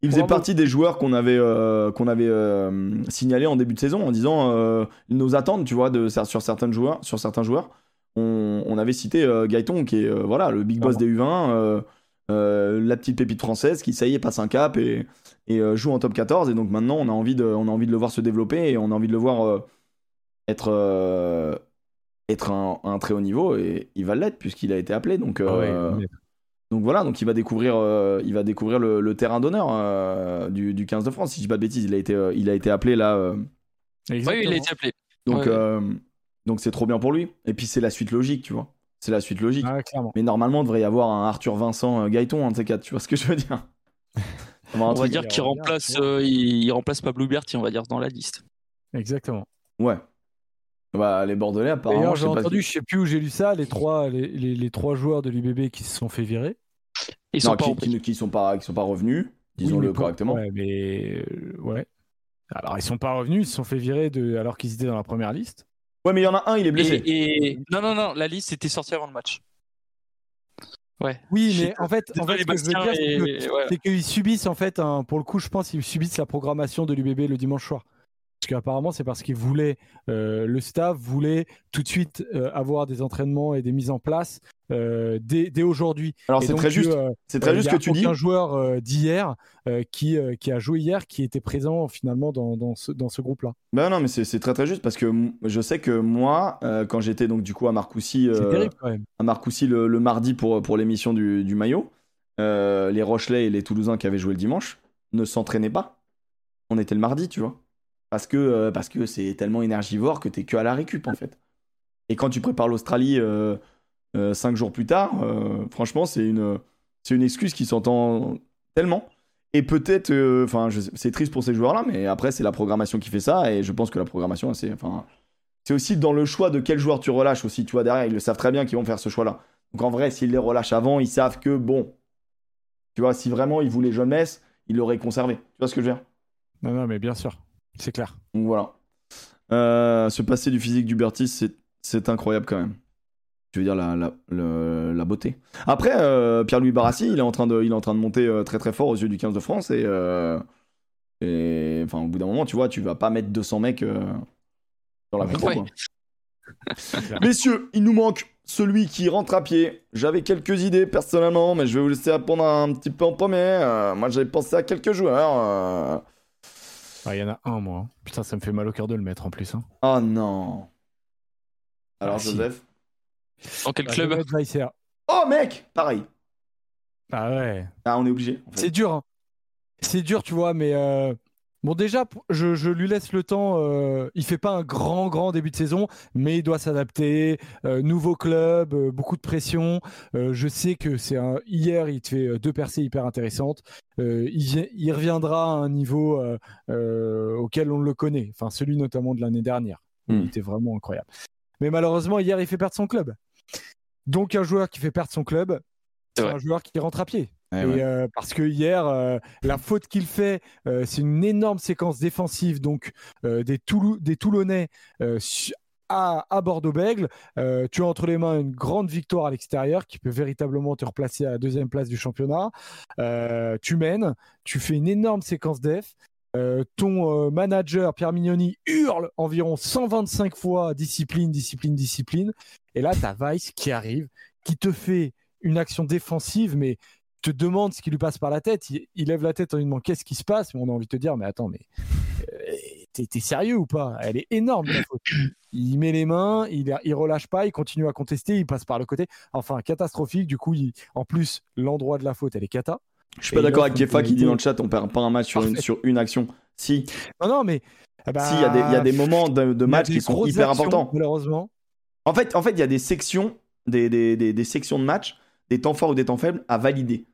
Il faisait partie des joueurs qu'on avait, euh, qu'on avait euh, signalés en début de saison en disant euh, ils nous attendent, tu vois, de, sur, certains joueurs, sur certains joueurs. On, on avait cité euh, Gaëton, qui est euh, voilà, le big boss des U20, euh, euh, la petite pépite française qui, ça y est, passe un cap et, et euh, joue en top 14. Et donc maintenant, on a, envie de, on a envie de le voir se développer et on a envie de le voir euh, être, euh, être un, un très haut niveau. Et il va l'être puisqu'il a été appelé. Donc, Ah ouais, euh, donc voilà, donc il va découvrir, euh, il va découvrir le, le terrain d'honneur euh, du, du 15 de France. Si je dis pas de bêtises, il a été, euh, il a été appelé là. euh, Oui, il a Exactement. été appelé. donc Ouais. euh, donc c'est trop bien pour lui. Et puis c'est la suite logique, tu vois. C'est la suite logique. Ah. Mais normalement, il devrait y avoir un Arthur Vincent euh, Gaëton, un de ces quatre. Tu vois ce que je veux dire On va On dire il qu'il remplace, euh, il, il remplace Pablo Berti, on va dire, dans la liste. Exactement. Ouais. Bah les Bordelais apparemment. J'ai entendu, si- je sais plus où j'ai lu ça, les trois, les, les- les trois joueurs de l'UBB qui se sont fait virer. Ils Non, sont pas qui, qui, qui sont pas, qui sont pas revenus. Disons-le correctement. Ouais, mais euh, ouais. Alors, ils sont pas revenus, ils se sont fait virer de... alors qu'ils étaient dans la première liste. Ouais, mais il y en a un, il est blessé. Et, et- Non, non, non, la liste était sortie avant le match. Ouais. Oui, mais en fait, en fait ce que je veux dire, c'est et- qu'ils subissent en fait, un- pour le coup, je pense qu'ils subissent la programmation de l'UBB le dimanche soir. Parce qu'apparemment, c'est parce qu'ils voulaient, euh, le staff voulait tout de suite euh, avoir des entraînements et des mises en place euh, dès, dès aujourd'hui. Alors c'est très juste. C'est très juste que tu dis. aucun joueur d'hier qui, qui a joué hier qui était présent finalement dans, dans ce, dans ce groupe-là. Ben non, mais c'est très très juste parce que je sais que moi, quand j'étais donc du coup à Marcoussis, C'est terrible quand même. à Marcoussis le, le mardi pour, pour l'émission du, du maillot, les Rochelais et les Toulousains qui avaient joué le dimanche ne s'entraînaient pas. On était le mardi, tu vois. Parce que euh, parce que c'est tellement énergivore que t'es que à la récup en fait. Et quand tu prépares l'Australie euh, euh, cinq jours plus tard, franchement, c'est une, c'est une excuse qui s'entend tellement. Et peut-être, enfin, c'est triste pour ces joueurs-là, mais après, c'est la programmation qui fait ça, et je pense que la programmation, c'est, enfin, c'est aussi dans le choix de quel joueur tu relâches aussi, tu vois, derrière, ils le savent très bien qu'ils vont faire ce choix-là. Donc en vrai, s'ils les relâchent avant, ils savent que, bon, tu vois, si vraiment ils voulaient jeunesse, ils l'auraient conservé. Tu vois ce que je veux dire? Non, non, mais bien sûr, c'est clair. Donc voilà. Euh, se passer du physique du Bertis, c'est, c'est incroyable quand même. Je veux dire, la, la, la beauté. Après, euh, Pierre-Louis Barassi, il est, en train de, il est en train de monter euh, très très fort aux yeux du 15 de France. Et, euh, et enfin, au bout d'un moment, tu vois, tu vas pas mettre 200 mecs euh, dans la métro. Ouais. Messieurs, il nous manque celui qui rentre à pied. J'avais quelques idées personnellement, mais je vais vous laisser répondre un petit peu en premier. Euh, moi, j'avais pensé à quelques joueurs. Ah, Il y en a un, moi. hein. Putain, ça me fait mal au cœur de le mettre en plus. hein. Oh non. Alors, Ah, si. Joseph Dans quel Bah, club. Oh mec Pareil. Ah ouais. Ah, on est obligé. en fait. C'est dur. hein. C'est dur, tu vois, mais euh, Bon, déjà, je, je, lui laisse le temps. Euh, il fait pas un grand, grand début de saison, mais il doit s'adapter. Euh, nouveau club, euh, beaucoup de pression. Euh, je sais que c'est un. Hier, il te fait deux percées hyper intéressantes. Il, il, reviendra à un niveau auquel on le connaît. Enfin, celui notamment de l'année dernière. Il était vraiment incroyable. Mais malheureusement, hier, il fait perdre son club. Donc, un joueur qui fait perdre son club, c'est un joueur qui rentre à pied. Euh, parce que hier, euh, la faute qu'il fait, euh, c'est une énorme séquence défensive donc des, des, Toulonnais à, à Bordeaux-Bègle. tu as entre les mains une grande victoire à l'extérieur qui peut véritablement te replacer à la deuxième place du championnat. tu mènes, tu fais une énorme séquence def. ton manager Pierre Mignoni hurle environ 125 fois discipline, discipline, discipline. Et là, tu as Weiss qui arrive, qui te fait une action défensive, mais te demande ce qui lui passe par la tête. Il, lève la tête en lui demandant qu'est-ce qui se passe? Mais on a envie de te dire, mais attends, mais euh, t'es, sérieux ou pas? Elle est énorme la faute. Il met les mains, il, il relâche pas, il continue à contester, il passe par le côté. Enfin, catastrophique. Du coup, en plus, l'endroit de la faute, elle est cata. Je suis pas d'accord avec Kefa qui dit dans le chat on perd pas un match sur une, sur une, action. Si. Non, non, mais. Eh ben, si, il y, y, a des moments de, match qui sont hyper importants. Malheureusement. En fait, en fait, il y a des sections, des, des, des, des sections de match, des temps forts ou des temps faibles à valider.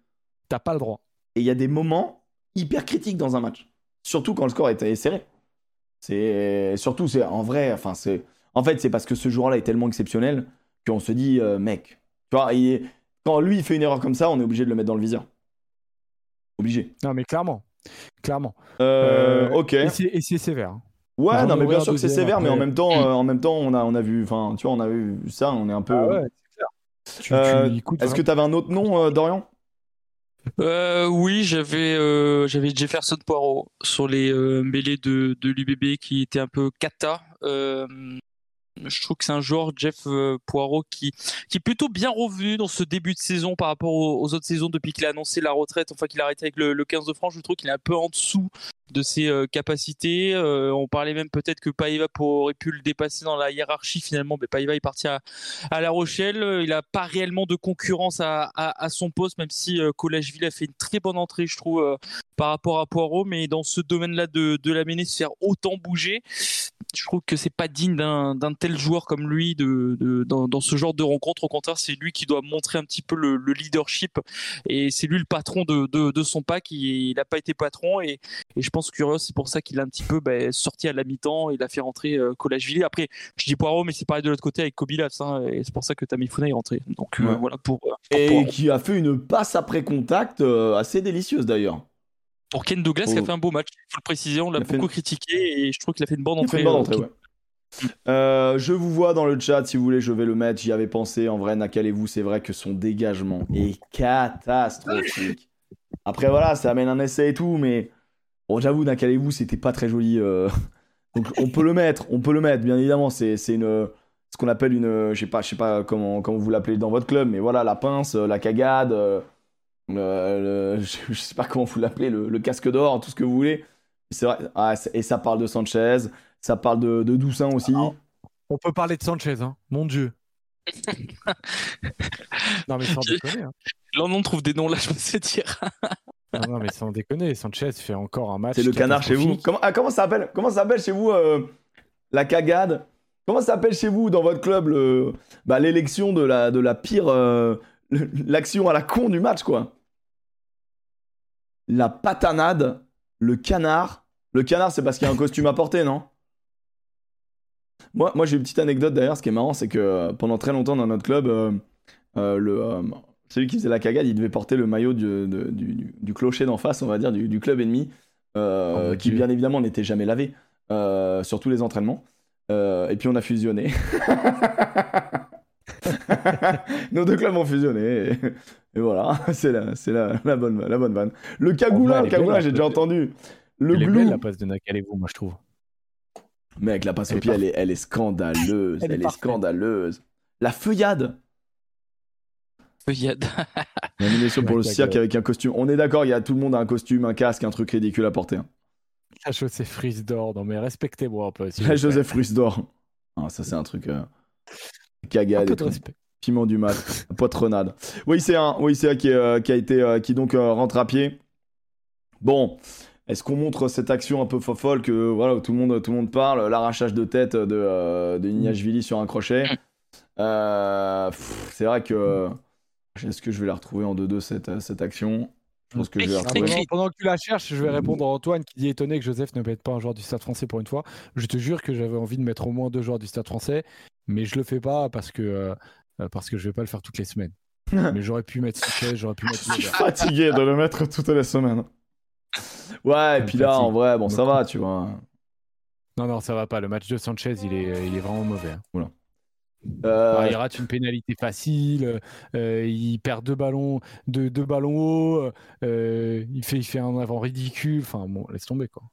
T'as pas le droit. Et il y a des moments hyper critiques dans un match. Surtout quand le score est serré. C'est surtout c'est en vrai, enfin c'est en fait c'est parce que ce joueur-là est tellement exceptionnel qu'on se dit euh, mec, tu vois, quand lui il fait une erreur comme ça, on est obligé de le mettre dans le viseur. Obligé. Non mais clairement, clairement. Euh, euh, ok. Et c'est sévère. Hein. Ouais, non mais bien sûr que c'est sévère, mais en même temps, en même temps, on a on a vu, enfin tu vois, on a vu ça, on est un peu. Ah ouais, Est-ce que tu avais un autre nom, Dorian? Euh, oui, j'avais euh, Jefferson Poirot sur les euh, mêlées de, de l'UBB qui était un peu cata. Je trouve que c'est un joueur, Jeff euh, Poirot, qui, qui est plutôt bien revenu dans ce début de saison par rapport aux, autres saisons depuis qu'il a annoncé la retraite, enfin qu'il a arrêté avec le, le 15 de France. Je trouve qu'il est un peu en dessous de ses euh, capacités. Euh, on parlait même peut-être que Paiva aurait pu le dépasser dans la hiérarchie finalement, mais Paiva est parti à, La Rochelle. Il n'a pas réellement de concurrence à, son poste, même si euh, a fait une très bonne entrée, je trouve, par rapport à Poirot. Mais dans ce domaine-là de, de la se faire autant bouger, je trouve que c'est pas digne d'un tel joueur comme lui de, de dans, dans, ce genre de rencontre. Au contraire, c'est lui qui doit montrer un petit peu le, le leadership et c'est lui le patron de, de, de son pack. Il n'a pas été patron et, et je pense que c'est pour ça qu'il a un petit peu bah, sorti à la mi-temps. Il a fait rentrer euh, Collage Après, je dis Poirot, mais c'est pareil de l'autre côté avec Kobilas. Hein, et c'est pour ça que Tamifuna est rentré. Donc euh, voilà pour, pour, Et qui a fait une passe après contact euh, assez délicieuse d'ailleurs. Pour Ken Douglas, qui a fait un beau match. Il faut le préciser, on l'a beaucoup critiqué et je trouve qu'il a fait une bonne entrée. Une bonne entrée je vous vois dans le chat, si vous voulez, je vais le mettre. J'y avais pensé. En vrai, n'accalez-vous, c'est vrai que son dégagement est catastrophique. Après, voilà, ça amène un essai et tout, mais Bon, j'avoue, Nakalevou, c'était pas très joli. Euh. Donc, on peut le mettre, on peut le mettre, bien évidemment. C'est une, ce qu'on appelle une, je sais pas, je sais pas comment, comment vous l'appelez dans votre club, mais voilà, la pince, euh, la cagade, euh, je, sais pas comment vous l'appelez, le, casque d'or, tout ce que vous voulez. C'est vrai, ah, et ça parle de Sanchez, ça parle de, de Doussin aussi. on peut parler de Sanchez, hein. mon Dieu. non mais sans déconner. Hein. Là, on trouve des noms là, je me sais dire. Non, mais sans déconner, Sanchez fait encore un match. C'est le canard chez vous. Comment, ah, comment ça s'appelle Comment ça s'appelle chez vous euh, la cagade? Comment ça s'appelle chez vous dans votre club bah, l'élection de la, de la pire euh, l'action à la con du match quoi? La patanade, le canard. Le canard, c'est parce qu'il y a un costume à porter, non? Moi, moi j'ai une petite anecdote d'ailleurs. Ce qui est marrant, c'est que euh, pendant très longtemps dans notre club, le celui qui faisait la cagade, il devait porter le maillot du, du, clocher d'en face, on va dire, du, club ennemi, euh, oh, qui bien évidemment n'était jamais lavé euh, sur tous les entraînements. Euh, et puis on a fusionné. Nos deux clubs ont fusionné. Et, voilà, c'est la, la, la, bonne, la bonne vanne. Le cagoula, le cagoula, j'ai déjà entendu. Le elle glou. la passe de Nakalevo, moi je trouve. Mec, la passe au pied, elle est, elle est scandaleuse. Elle, est scandaleuse. La feuillade. Feuillade. Nomination pour le cirque avec un costume. On est d'accord, il y a tout le monde a un costume, un casque, un truc ridicule à porter. La Joseph Frise d'or, non mais respectez-moi un peu. la Joseph Frise d'or. Ah, ça c'est un truc. Euh... Cagade. Piment du. Poitrenade. Oui, c'est un. Oui, c'est un qui, euh, qui, a été. Euh, qui donc euh, rentre à pied. Bon. est-ce qu'on montre cette action un peu fofolle que voilà tout le monde tout le monde parle, l'arrachage de tête de de Niashvili sur un crochet? Pff, c'est vrai que est-ce que je vais la retrouver en 2-2 cette, cette action? Je pense que je vais la retrouver. pendant, pendant que tu la cherches, je vais répondre à Antoine qui dit étonné que Joseph ne mette pas un joueur du Stade français pour une fois. Je te jure que j'avais envie de mettre au moins deux joueurs du Stade français, mais je le fais pas parce que, euh, euh, parce que je vais pas le faire toutes les semaines. mais j'aurais pu mettre Sanchez, j'aurais pu mettre Je suis Lever. fatigué de le mettre toutes les semaines. Ouais, et puis là, en vrai, bon, ça va, tu vois. Non, non, ça va pas. Le match de Sanchez, il est, il est vraiment mauvais. hein. Euh, Alors, il rate une pénalité facile, euh, il perd deux ballons, deux, deux ballons hauts, euh, il, fait, il fait un avant ridicule. Enfin, bon, laisse tomber quoi.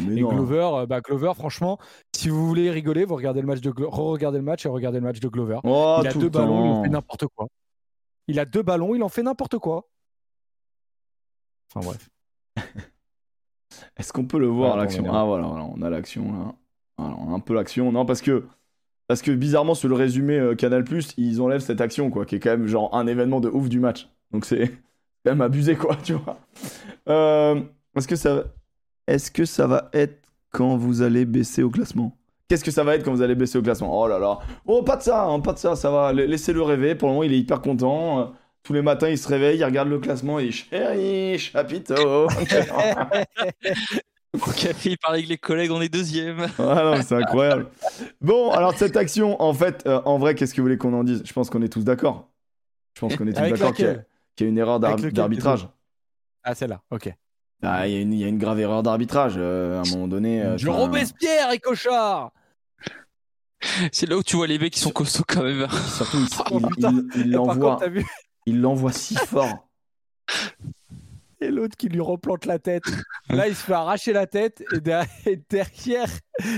mais Et non. Glover, euh, bah, Glover, franchement, si vous voulez rigoler, vous regardez le match de Glo- re-regardez le match et regardez le match de Glover. Oh, il a deux ballons, il en temps. fait n'importe quoi. Il a deux ballons, il en fait n'importe quoi. Enfin bref. Est-ce qu'on peut le voir Attends, l'action? Ah voilà, voilà, on a l'action là. Voilà, on a un peu l'action. Non, parce que parce que bizarrement sur le résumé euh, Canal ils enlèvent cette action quoi, qui est quand même genre un événement de ouf du match. Donc c'est quand même abusé quoi, tu vois. Euh, est-ce que ça est-ce que ça va être quand vous allez baisser au classement? Qu'est-ce que ça va être quand vous allez baisser au classement? Oh là là. Oh pas de ça, hein, pas de ça, ça va. La- Laissez-le rêver. Pour le moment, il est hyper content. Euh, Tous les matins, il se réveille, il regarde le classement et chérie, chapiteau. Au café, il parle avec les collègues, on est deuxième. Ah non, c'est incroyable. Bon, alors cette action, en fait, euh, en vrai, qu'est-ce que vous voulez qu'on en dise? Je pense qu'on est tous d'accord. Je pense qu'on est tous d'accord qu'il y, a- y une erreur d'arbitrage. Ah, celle-là, ok. Ah, il y, a une- il y a une grave erreur d'arbitrage euh, à un moment donné. euh, Je Robespierre et Cochard C'est là où tu vois les mecs qui sont costauds quand même. Surtout, il- Oh, l'envoie il l'envoie si fort. Et l'autre qui lui replante la tête. Là, il se fait arracher la tête et derrière, et derrière,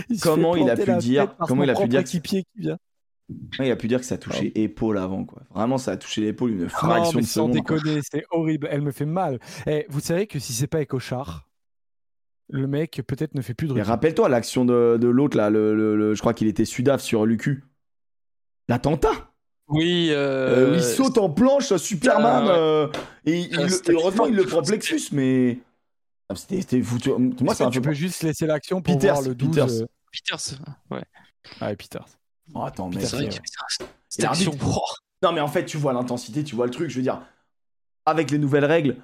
il se Comment fait il a pu dire- comment il a pu dire qui vient. Il a pu dire que ça touchait épaule avant, quoi. Vraiment, ça a touché l'épaule une Non, fraction mais de sans seconde. quoi. déconner, c'est horrible. Elle me fait mal. Eh, vous savez que si c'est pas Cochard, le mec peut-être ne fait plus de Mais rugby. rappelle-toi l'action de, de l'autre, là, le, le- le- je crois qu'il était Sudaf sur Lucu. L'attentat Oui, Euh, euh, il saute en planche, Superman, Ah, ouais. euh, et il- Ah, heureusement il le prend plexus, mais Ah, c'était foutu. Moi, ça tu peux juste laisser l'action pour Peters, voir le 12 Peters. Peters. Ouais. Ah, et Peters. Oh, attends, mais C'est l'arbitre- non, mais en fait, tu vois l'intensité, tu vois le truc. Je veux dire, avec les nouvelles règles,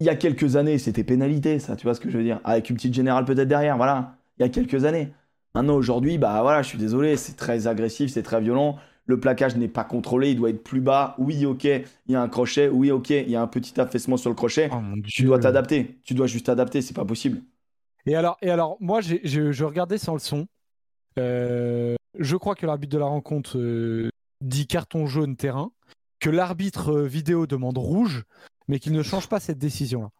il y a quelques années, c'était pénalité, ça. Tu vois ce que je veux dire Avec une petite générale peut-être derrière, voilà. Il y a quelques années. Maintenant, aujourd'hui, bah voilà, je suis désolé, c'est très agressif, c'est très violent. Le plaquage n'est pas contrôlé, il doit être plus bas. Oui, ok, il y a un crochet. Oui, ok, il y a un petit affaissement sur le crochet. Oh. Tu dois t'adapter. Tu dois juste t'adapter, c'est pas possible. Et alors, et alors moi, j'ai- je, je regardais sans le son. Euh, je crois que l'arbitre de la rencontre euh, dit carton jaune terrain, que l'arbitre euh, vidéo demande rouge, mais qu'il ne change pas cette décision-là.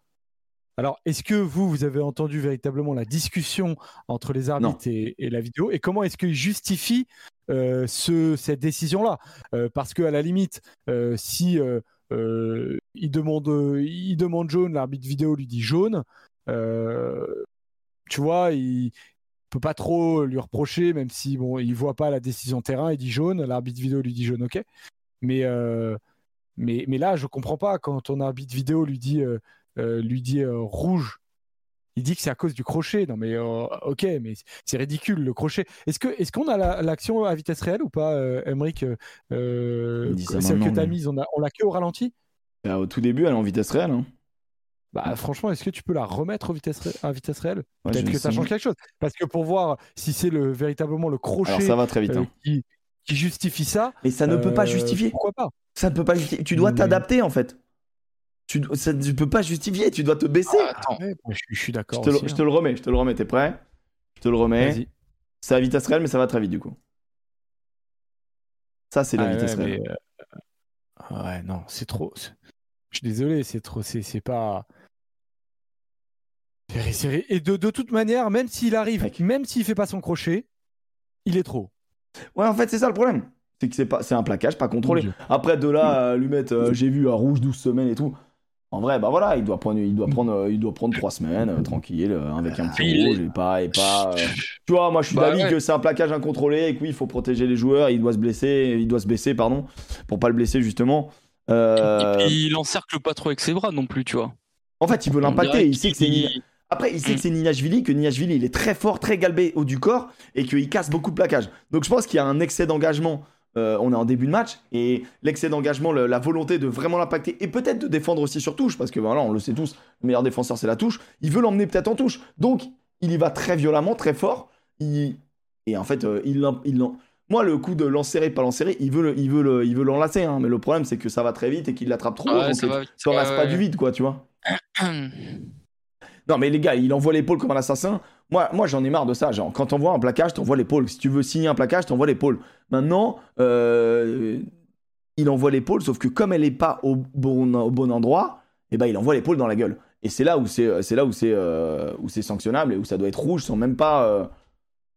Alors, est-ce que vous, vous avez entendu véritablement la discussion entre les arbitres et, et la vidéo? Et comment est-ce qu'il justifie ce, cette décision-là Euh, Parce que à la limite, euh, si euh, euh, il, demande, il demande jaune, l'arbitre vidéo lui dit jaune, euh, tu vois, il peut pas trop lui reprocher, même si bon, il voit pas la décision terrain, il dit jaune, l'arbitre vidéo lui dit jaune, ok. Mais, euh, mais, mais là, je comprends pas quand ton arbitre vidéo lui dit, euh, euh, lui dit euh, rouge. Il dit que c'est à cause du crochet. Non, mais euh, ok, mais c'est ridicule le crochet. Est-ce que est-ce qu'on a la- l'action à vitesse réelle ou pas, euh, Emmerich euh, ça Celle que maintenant, tu as lui. mise, on a, on l'a que au ralenti? Bah, au tout début, elle est en vitesse réelle. hein. Bah, franchement, est-ce que tu peux la remettre au vitesse ré- à vitesse réelle? Ouais, Peut-être que ça change quelque chose. Parce que pour voir si c'est le, véritablement le crochet Alors ça va très vite. euh, hein. qui, qui justifie ça. Mais ça ne peut pas euh, justifier. Pourquoi pas? Ça ne peut pas justifier. Tu dois Mais- t'adapter en fait. Tu, ça, tu peux pas justifier, tu dois te baisser. Attends. Ouais, moi, je, je suis je, d'accord. te le, aussi, je hein. te le remets, je te le remets, t'es prêt? Je te le remets. Vas-y. C'est à vitesse réelle, mais ça va très vite du coup. Ça, c'est la Ah, vitesse ouais, réelle. mais, euh, Ouais, non, c'est trop. Je suis désolé, c'est trop. C'est c'est pas. Et de, de toute manière, même s'il arrive, Mec. même s'il fait pas son crochet, il est trop. Ouais, en fait, c'est ça le problème. C'est que c'est pas, c'est un plaquage pas contrôlé. Après, de là, à lui mettre, euh, j'ai vu à rouge 12 semaines et tout. En vrai, bah voilà, il doit prendre, il doit prendre, euh, il doit prendre 3 semaines euh, tranquille, euh, avec un petit Puis, rouge et pas, et pas. euh, Tu vois, moi, je suis Bah d'avis ouais. que c'est un plaquage incontrôlé et que oui, il faut protéger les joueurs. Il doit se blesser, il doit se baisser, pardon, pour pas le blesser justement. Euh, Et puis il encercle pas trop avec ses bras non plus, tu vois. En fait, il veut l'impacter. Il sait que c'est Après, il sait que c'est Ninashvili, que Ninashvili, il est très fort, très galbé haut du corps et qu'il casse beaucoup de plaquages. Donc je pense qu'il y a un excès d'engagement. Euh, on est en début de match et l'excès d'engagement, le- la volonté de vraiment l'impacter et peut-être de défendre aussi sur touche parce que voilà, on le sait tous, le meilleur défenseur c'est la touche. Il veut l'emmener peut-être en touche. Donc il y va très violemment, très fort. Il- Et en fait, euh, il, moi le coup de l'enserrer, pas l'enserrer, il veut le- il veut le- il veut l'enlacer. hein. mais le problème c'est que ça va très vite et qu'il l'attrape trop. Ouais, donc ça Ouais, pas du vide quoi, tu vois. Non, mais les gars, il envoie l'épaule comme un assassin. Moi, moi j'en ai marre de ça. Genre, quand t'envoies un plaquage, t'envoies l'épaule. Si tu veux signer un plaquage, t'envoies l'épaule. Maintenant, euh, il envoie l'épaule, sauf que comme elle est pas au bon, au bon endroit, eh ben, il envoie l'épaule dans la gueule. Et c'est là où c'est, c'est là où c'est, euh, où c'est sanctionnable et où ça doit être rouge sans même pas, euh,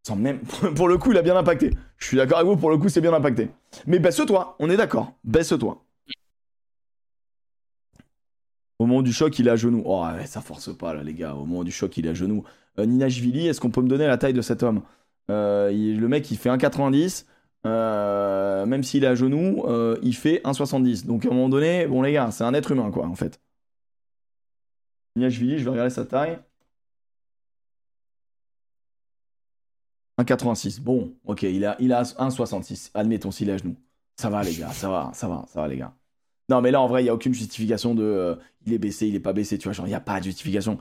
sans même. Pour le coup, il a bien impacté. Je suis d'accord avec vous. Pour le coup, c'est bien impacté. Mais baisse-toi. On est d'accord. Baisse-toi. Au moment du choc, il est à genoux. Oh, ça force pas, là, les gars. Au moment du choc, il est à genoux. Euh, Ninashvili, est-ce qu'on peut me donner la taille de cet homme? Euh, il- Le mec, il fait 1,90. Euh, même s'il est à genoux, euh, il fait 1,70. Donc, à un moment donné, bon, les gars, c'est un être humain, quoi, en fait. Ninashvili, je vais regarder sa taille. 1,86. Bon, ok, il a, il a 1,66. Admettons s'il est à genoux. Ça va, les gars, ça va, ça va, ça va, les gars. Non, mais là, en vrai, il n'y a aucune justification de il est baissé, il est pas baissé, tu vois. Genre, il n'y a pas de justification.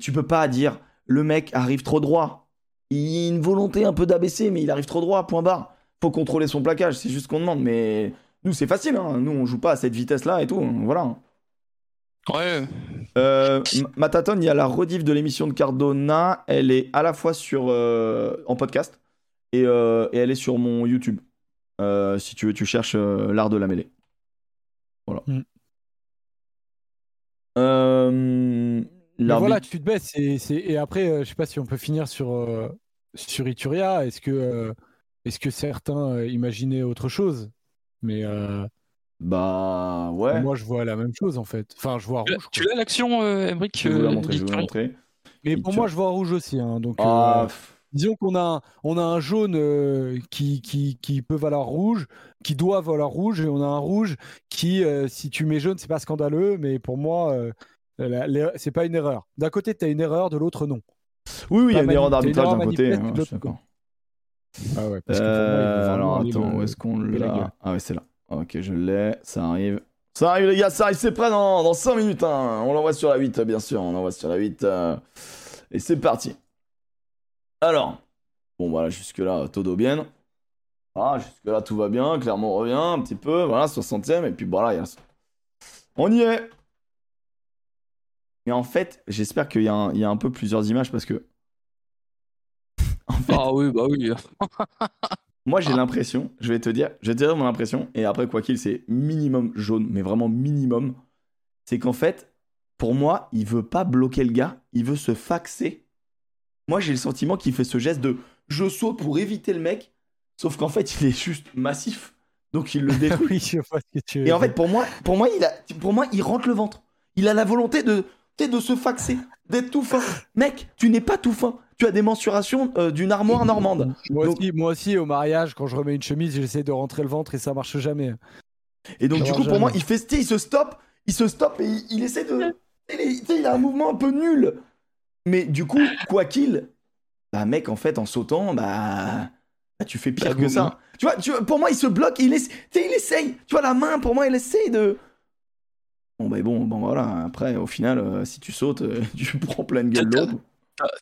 Tu peux pas dire le mec arrive trop droit. Il y a une volonté un peu d'abaisser, mais il arrive trop droit, point barre. Faut contrôler son plaquage, c'est juste ce qu'on demande. Mais nous, c'est facile, hein. Nous, on joue pas à cette vitesse-là et tout. hein. Voilà. Ouais. Euh, Mataton, il y a la rediff de l'émission de Cardona. Elle est à la fois sur euh, en podcast et, euh, et elle est sur mon YouTube. Euh, si tu veux, tu cherches euh, l'art de la mêlée. Voilà. Mm. Mais voilà, tu te baisses. Et, c'est- et après, euh, je sais pas si on peut finir sur, euh, sur Ituria. Est-ce que, euh, est-ce que certains euh, imaginaient autre chose? Mais euh, Bah ouais. moi, je vois la même chose en fait. Enfin, je vois Tu l'as- rouge. Tu l'as l'action, euh, Emric je vais vous la euh, montrer. Je vais vous la Victory montrer. Mais pour moi, je vois rouge aussi. hein. donc, Ah, euh, disons qu'on a, un- on a un jaune euh, qui, qui, qui peut valoir rouge, qui doit valoir rouge, et on a un rouge qui, euh, si tu mets jaune, c'est pas scandaleux, mais pour moi, euh, c'est pas une erreur. D'un côté, tu as une erreur, de l'autre, non. oui, oui, il y a une erreur d'arbitrage d'un côté. hein, je. Ah ouais, parce que moi, Euh, alors attends, où est-ce qu'on le l'a. Ah ouais, c'est là. Ok, je l'ai, ça arrive. Ça arrive les gars, ça arrive, c'est prêt dans, dans 5 minutes. hein. On l'envoie sur la 8, bien sûr, on l'envoie sur la 8. euh, Et c'est parti. Alors, bon voilà, jusque-là, todo bien. Ah, jusque-là, tout va bien, Clermont revient un petit peu, voilà, 60ème, et puis voilà, a... on y est. Mais en fait, j'espère qu'il y, a un- il y a un peu plusieurs images parce que... En fait, Ah oui, bah oui. moi, j'ai l'impression, je vais te dire, je vais te dire mon impression, et après, quoi qu'il, c'est minimum jaune, mais vraiment minimum. C'est qu'en fait, pour moi, il veut pas bloquer le gars, il veut se faxer. Moi, j'ai le sentiment qu'il fait ce geste de je saute pour éviter le mec, sauf qu'en fait, il est juste massif, donc il le détruit. oui, je vois ce que tu veux Et en fait, pour moi, pour moi, il a, pour moi, il rentre le ventre. Il a la volonté de, sais, de se faxer, d'être tout fin. Mec, tu n'es pas tout fin. Tu as des mensurations euh, d'une armoire normande. Moi, Donc- aussi, moi aussi, au mariage, quand je remets une chemise, j'essaie de rentrer le ventre et ça marche jamais. Et donc, Ça du coup, pour moi, il fait, il se stoppe, il se stoppe et il, il essaie de. Il, est- tu sais, il a un mouvement un peu nul. Mais du coup, quoi qu'il, bah, mec, en fait, en sautant, bah. bah, tu fais pire Bah, que ça. Tu vois, tu vois, pour moi, il se bloque, il, essa- tu sais, il essaye. Tu vois, la main, pour moi, il essaye de. Bon, bah, bon, bon, voilà. Après, au final, euh, si tu sautes, euh, tu prends plein de gueule l'autre.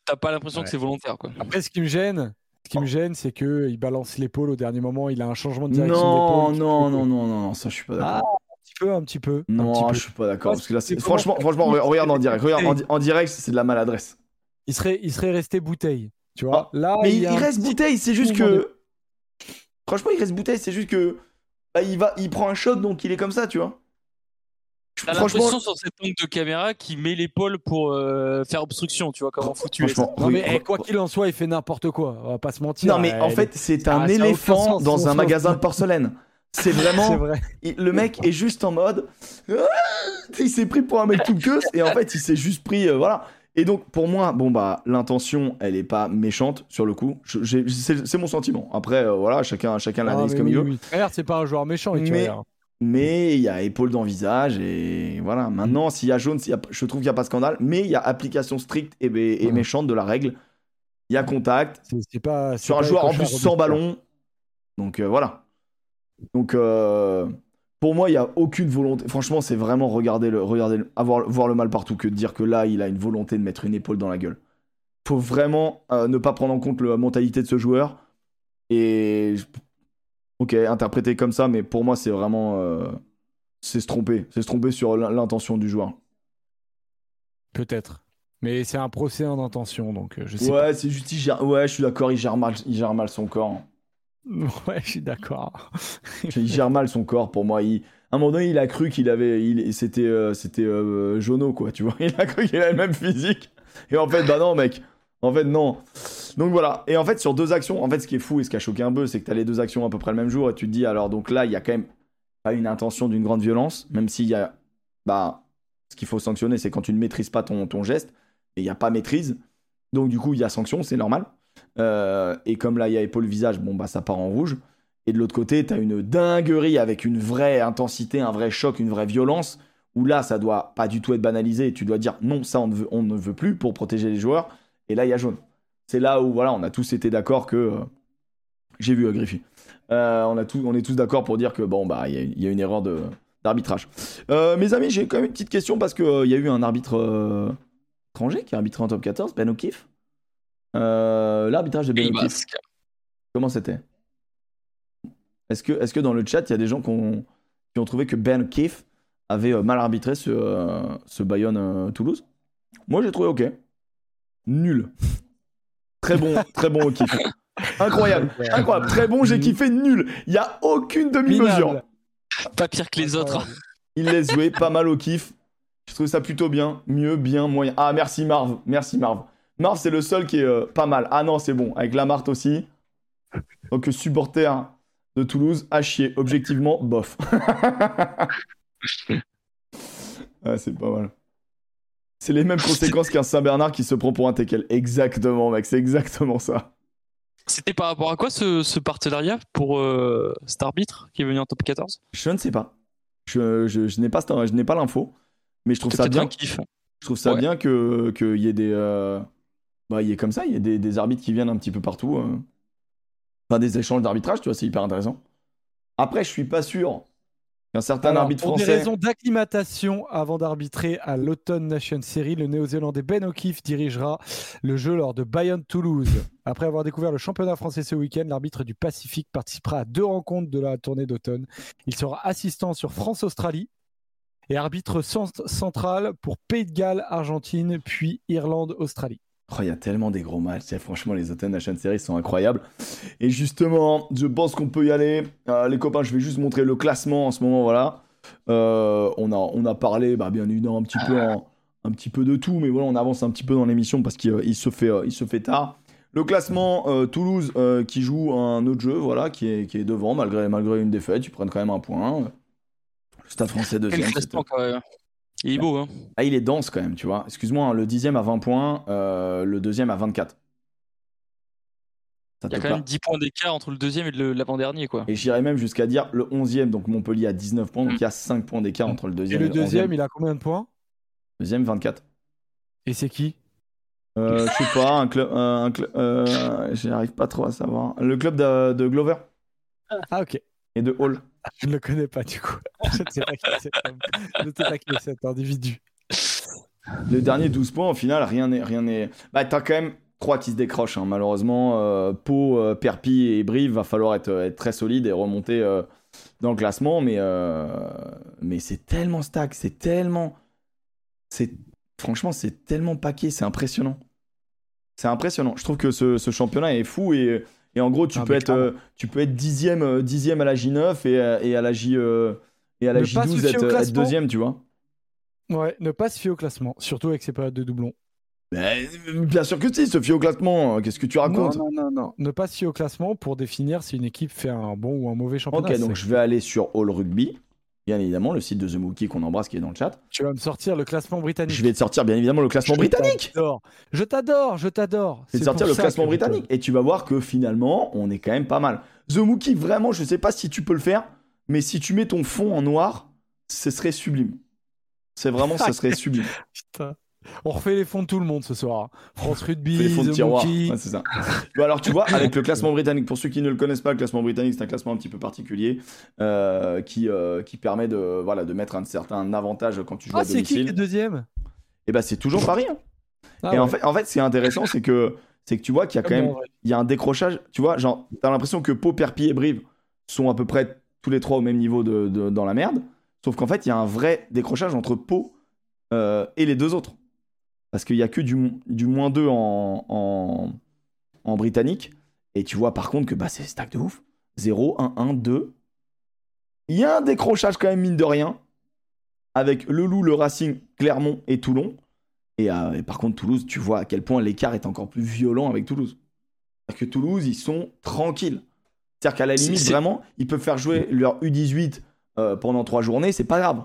T'as- pas l'impression Ouais. que c'est volontaire, quoi. Après, ce qui me gêne, ce qui me gêne, c'est que il balance l'épaule au dernier moment. Il a un changement de direction Non, d'épaule. non, non, non, non, non, ça, je suis pas d'accord. Ah, un petit peu, un petit peu. non, petit peu. je suis pas d'accord. Parce que là, c'est- franchement, franchement, re- regarde en direct. Regarde en, di- en direct, c'est de la maladresse. Il serait, il serait resté bouteille. Tu vois. Là, Mais il, reste petit- bouteille, c'est juste que. Franchement, il reste bouteille, c'est juste que. Bah, il, va, il prend un choc, donc il est comme ça, tu vois. T'as Franchement, l'impression sur cette angle de caméra qu'il met l'épaule pour euh, faire obstruction, tu vois comment foutu Non, oui, mais eh, quoi qu'il en soit, il fait n'importe quoi. On va pas se mentir. Non, mais en fait, c'est un ça a aucun éléphant sens, dans un sens. magasin de porcelaine. C'est vraiment. C'est vrai. il- le mec est juste en mode. Ah il s'est pris pour un mec tout queue, et en fait, il s'est juste pris. euh, voilà. Et donc, pour moi, bon, bah, l'intention, elle est pas méchante, sur le coup. Je- j'ai- C'est c'est mon sentiment. Après, euh, voilà, chacun, chacun Ah, l'analyse mais comme oui, il veut. oui. C'est pas un joueur méchant. Et tu Mais-. Mais il y a épaule dans visage et voilà. Maintenant, s'il y a jaune, y a- je trouve qu'il n'y a pas de scandale, mais il y a application stricte et, méchante de la règle. Il y a contact C'est pas. sur un pas joueur en plus sans ballon. Donc euh, voilà. Donc euh, pour moi, il n'y a aucune volonté. Franchement, c'est vraiment regarder le, regarder le- avoir, voir le mal partout que de dire que là, il a une volonté de mettre une épaule dans la gueule. Faut vraiment euh, ne pas prendre en compte la mentalité de ce joueur. Et ok, interpréter comme ça, mais pour moi, c'est vraiment euh, c'est se tromper, c'est se tromper sur l'in- l'intention du joueur. Peut-être. Mais c'est un procès en intention, donc euh, je sais pas. Ouais, c'est juste, gère- ouais, je suis d'accord, il gère mal, il gère mal son corps. Ouais, je suis d'accord. Il gère mal son corps pour moi. Il... À un moment donné, il a cru qu'il avait. Il... C'était euh, c'était euh, Jono, quoi, tu vois. Il a cru qu'il avait le même physique. Et en fait, bah non, mec. En fait, non. Donc voilà. Et en fait, sur deux actions, en fait, ce qui est fou et ce qui a choqué un peu, c'est que t'as les deux actions à peu près le même jour et tu te dis, alors, donc là, il y a quand même pas une intention d'une grande violence, même s'il y a. Bah, ce qu'il faut sanctionner, c'est quand tu ne maîtrises pas ton, ton geste et il n'y a pas maîtrise. Donc, du coup, il y a sanction, c'est normal. Euh, et comme là, il y a épaule visage, bon, bah, ça part en rouge. Et de l'autre côté, t'as une dinguerie avec une vraie intensité, un vrai choc, une vraie violence, où là, ça doit pas du tout être banalisé. Et tu dois dire non, ça, on ne veut, on ne veut plus pour protéger les joueurs. Et là, il y a jaune. C'est là où, voilà, on a tous été d'accord que. euh, J'ai vu Griffy. Euh, on, a tous, on est tous d'accord pour dire que, bon, bah, il y, a- il y a une erreur de- d'arbitrage. Euh, mes amis, j'ai quand même une petite question parce qu'il il y a eu un arbitre étranger qui a arbitré en top 14, Ben O'Keefe. L'arbitrage de Ben O'Keefe. Comment c'était? Est-ce que, est que dans le chat, il y a des gens qui ont, qui ont trouvé que Ben Keefe avait mal arbitré ce, ce Bayonne-Toulouse Moi, j'ai trouvé OK. Nul. Très bon, très bon O'Keefe. Incroyable, incroyable. Très bon, j'ai kiffé nul. Il n'y a aucune demi-mesure. Pas pire que les autres. Il laisse jouer, pas mal au kiff. Je trouve ça plutôt bien. Mieux, bien, moyen. Ah, merci Marv. Merci Marv. Marv, c'est le seul qui est euh, pas mal. Ah non, c'est bon. Avec Lamart aussi. Donc, supporter de Toulouse, à chier. Objectivement, bof. ah, c'est pas mal. C'est les mêmes conséquences qu'un Saint-Bernard qui se prend pour un teckel. Exactement, mec. C'est exactement ça. C'était par rapport à quoi ce, ce partenariat pour euh, cet arbitre qui est venu en top 14 Je ne sais pas. Je, je- je n'ai pas, cette- je n'ai pas l'info. Mais je trouve ça bien. kiff. Je trouve ça Ouais. bien que qu'il y ait des euh, bah il y ait comme ça, il y ait des, des arbitres qui viennent un petit peu partout. euh. Enfin des échanges d'arbitrage, tu vois, c'est hyper intéressant. Après, je suis pas sûr qu'un certain Alors, arbitre pour des raisons d'acclimatation avant d'arbitrer à l'Automne Nation Series, le néo-zélandais Ben O'Keefe dirigera le jeu lors de Bayonne-Toulouse. Après avoir découvert le championnat français ce week-end, l'arbitre du Pacifique participera à deux rencontres de la tournée d'automne. Il sera assistant sur France-Australie et arbitre cent- central pour Pays de Galles, Argentine, puis Irlande-Australie. Oh, il y a tellement des gros matchs. Franchement, les Autumn Nation Series sont incroyables. Et justement, je pense qu'on peut y aller. Euh, les copains, je vais juste montrer le classement en ce moment. Voilà. Euh, on, a, on a parlé, bah, bien évidemment, un petit, peu en- un petit peu de tout. Mais voilà, on avance un petit peu dans l'émission parce qu'il euh, il se, fait, il se fait tard. Le classement, euh, Toulouse qui joue un autre jeu, voilà, qui est, qui est devant malgré, malgré une défaite. Ils prennent quand même un point. Le Stade français Quel deuxième. classement, quand même? Il est beau, hein. Ah, il est dense quand même, tu vois. Excuse-moi, hein, le dixième à 20 points, euh, le deuxième à 24. Ça Il y a quand même 10 points d'écart entre le deuxième et le- l'avant-dernier, quoi. Et j'irais même jusqu'à dire le 11e, donc Montpellier à 19 points, donc il y a 5 points d'écart entre le Et deuxième et, le deuxième, 11e. il a combien de points? Deuxième, 24. Et c'est qui? Euh, je sais pas, un club. euh, un club euh, J'arrive pas trop à savoir. Le club de, de Glover Ah ok. et de Hall. Je ne le connais pas du coup. Je ne sais pas qui est cet individu. Le dernier 12 points, au final, rien n'est. Rien n'est... Bah, t'as quand même 3 qui se décrochent, hein, malheureusement. Euh, Pau, euh, Perpy et Brive, va falloir être, très solide et remonter euh, dans le classement. Mais, euh, mais c'est tellement stack, c'est tellement. C'est... Franchement, c'est tellement paquet, c'est impressionnant. C'est impressionnant. Je trouve que ce championnat est fou et, et en gros, tu, Ah, peux être, euh, tu peux être dixième, euh, dixième à la J9 et, euh, et à la J. euh, et à la Ne pas se J12 fier être, deuxième, tu vois. Ouais, ne pas se fier au classement, surtout avec ces périodes de doublons. Mais, bien sûr que si, se fier au classement. Qu'est-ce que tu racontes? Non, non, non, non. Ne pas se fier au classement pour définir si une équipe fait un bon ou un mauvais championnat. Ok, donc je vais aller sur All Rugby, bien évidemment, le site de The Mookie qu'on embrasse qui est dans le chat. Tu vas me sortir le classement britannique. Je vais te sortir bien évidemment le classement Je britannique. Je t'adore, je t'adore. Je vais te C'est sortir le classement britannique et tu vas voir que finalement, on est quand même pas mal. The Mookie, vraiment, je sais pas si tu peux le faire, mais si tu mets ton fond en noir, ce serait sublime. C'est vraiment, ça serait sublime. Putain. On refait les fonds de tout le monde ce soir. France Rugby, les fonds de The tiroir. Monkey. Ouais, c'est ça. Bon, alors, tu vois, avec le classement britannique, pour ceux qui ne le connaissent pas, le classement britannique, c'est un classement un petit peu particulier euh, qui, euh, qui permet de, voilà, de mettre un certain avantage quand tu joues Ah, à c'est qui qui est deuxième? Et bah, c'est toujours Paris. hein. Ah Et en fait, en fait, ce qui est intéressant, c'est que, c'est que tu vois qu'il y a quand même il y a un décrochage. Tu vois, genre, t'as l'impression que Pau, Perpignan et Brive sont à peu près tous les trois au même niveau de, de- dans la merde. Sauf qu'en fait, il y a un vrai décrochage entre Pau euh, et les deux autres. Parce qu'il y a que du, du moins 2 en, en, en britannique. Et tu vois par contre que bah, c'est stack de ouf. 0, 1, 1, 2. Il y a un décrochage quand même, mine de rien. Avec le Loup, le Racing, Clermont et Toulon. Et, euh, et par contre, Toulouse, tu vois à quel point l'écart est encore plus violent avec Toulouse. Parce que Toulouse, ils sont tranquilles. C'est-à-dire qu'à la limite, vraiment, ils peuvent faire jouer leur U18 euh, pendant trois journées, c'est pas grave.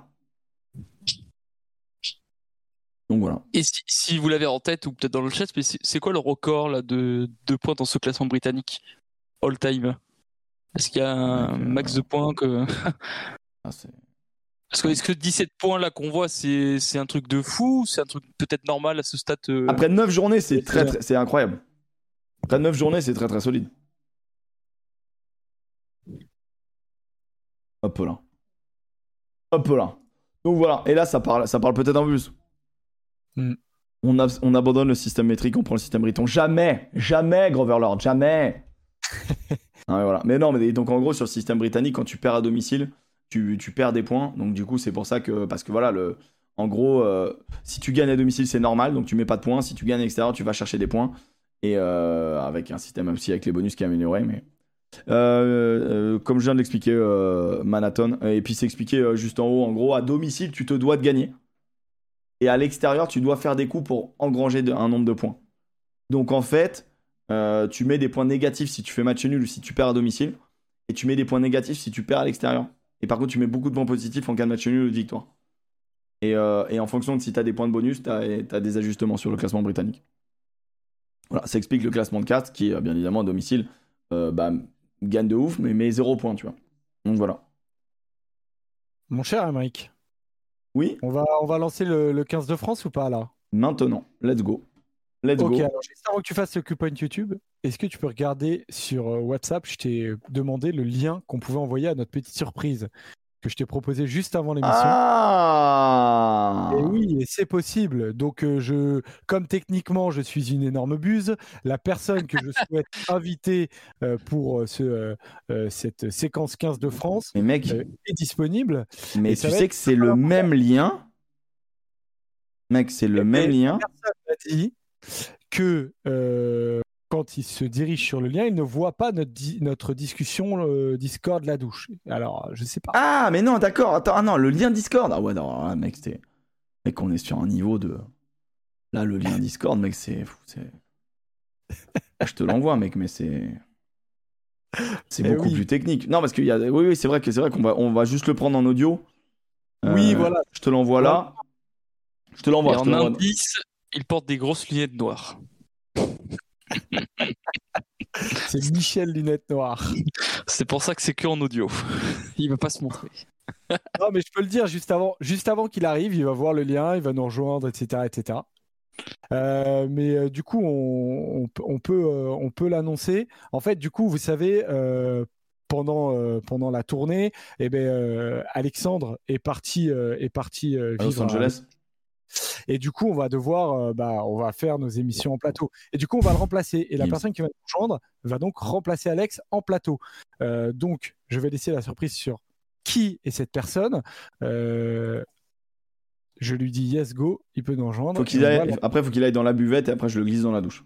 Donc voilà. Et si, si vous l'avez en tête ou peut-être dans le chat, mais c'est quoi le record là, de, de points dans ce classement britannique? All time Est-ce qu'il y a un Donc, euh, max de points que Ah, c'est- Parce que est-ce que 17 points là qu'on voit, c'est c'est un truc de fou C'est un truc peut-être normal à ce stade euh, Après 9 journées, c'est très- c'est incroyable. Après 9 journées, c'est très très solide. Hop là. Hop là. Donc voilà. Et là, ça parle, ça parle peut-être un peu plus. Hmm. On, ab- on abandonne le système métrique, on prend le système Briton. Jamais, jamais, Groverlord, jamais. Ah, mais voilà. Mais non, mais donc en gros, sur le système britannique, quand tu perds à domicile, tu, tu perds des points. Donc du coup, c'est pour ça que. Parce que voilà, le, en gros, euh, si tu gagnes à domicile, c'est normal, donc tu mets pas de points. Si tu gagnes à l'extérieur, tu vas chercher des points. Et euh, avec un système aussi avec les bonus qui est amélioré. Mais Euh, euh, comme je viens de l'expliquer, euh, Manaton. Et puis c'est expliqué juste en haut. En gros, à domicile, tu te dois de gagner. Et à l'extérieur, tu dois faire des coups pour engranger un nombre de points. Donc en fait, euh, tu mets des points négatifs si tu fais match nul ou si tu perds à domicile. Et tu mets des points négatifs si tu perds à l'extérieur. Et par contre, tu mets beaucoup de points positifs en cas de match nul ou de victoire. Et, euh, en fonction de si tu as des points de bonus, tu as, des ajustements sur le classement britannique. Voilà, ça explique le classement de cartes qui, euh, bien évidemment, à domicile, bah, gagne de ouf, mais met 0 points, tu vois. Donc voilà. Mon cher Emmerich, Oui, on va, on va lancer le, le 15 de France ou pas là? Maintenant, let's go. Let's Ok, go. alors juste avant que tu fasses le coupon YouTube, est-ce que tu peux regarder sur euh, WhatsApp? Je t'ai demandé le lien qu'on pouvait envoyer à notre petite surprise que je t'ai proposé juste avant l'émission. Ah Et oui, et c'est possible. Donc, euh, je, comme techniquement, je suis une énorme buse, la personne que je souhaite inviter euh, pour euh, ce, euh, cette séquence 15 de France Mais mec, est disponible. mais et tu sais que c'est le même lien Mec, c'est le Et- même lien. Personne dit que quand il se dirige sur le lien, il ne voit pas notre, di- notre discussion euh, Discord de la douche. Alors, je sais pas. Ah, mais non, d'accord. Attends, ah non, le lien Discord. Ah ouais, non, là, mec, c'est. Mec, on est sur un niveau de. Là, le lien Discord, mec, c'est. fou, c'est- Je te l'envoie, mec, mais c'est. C'est Eh beaucoup oui. plus technique. Non, parce qu'il y a. Oui, oui, c'est vrai que c'est vrai qu'on va, on va juste le prendre en audio. Oui, Euh, voilà. Je te l'envoie là. Je te l'envoie. En indice, il porte des grosses lunettes noires. C'est Michel Lunettes Noires. C'est pour ça que c'est que en audio. Il va pas se montrer. Non, mais je peux le dire juste avant, juste avant qu'il arrive, il va voir le lien, il va nous rejoindre, etc., etc. Euh, mais euh, du coup, on, on peut, on peut, euh, on peut l'annoncer. En fait, du coup, vous savez, euh, pendant, euh, pendant la tournée, eh ben, euh, Alexandre est parti, euh, est parti euh, À Los vivre à- Angeles. Et du coup, on va devoir, euh, bah, on va faire nos émissions en plateau. Et du coup, on va le remplacer. Et la personne qui va nous rejoindre va donc remplacer Alex en plateau. Euh, donc, je vais laisser la surprise sur qui est cette personne. Euh, je lui dis yes go, il peut nous rejoindre. Faut qu'il aille... Après, faut qu'il aille dans la buvette et après, je le glisse dans la douche.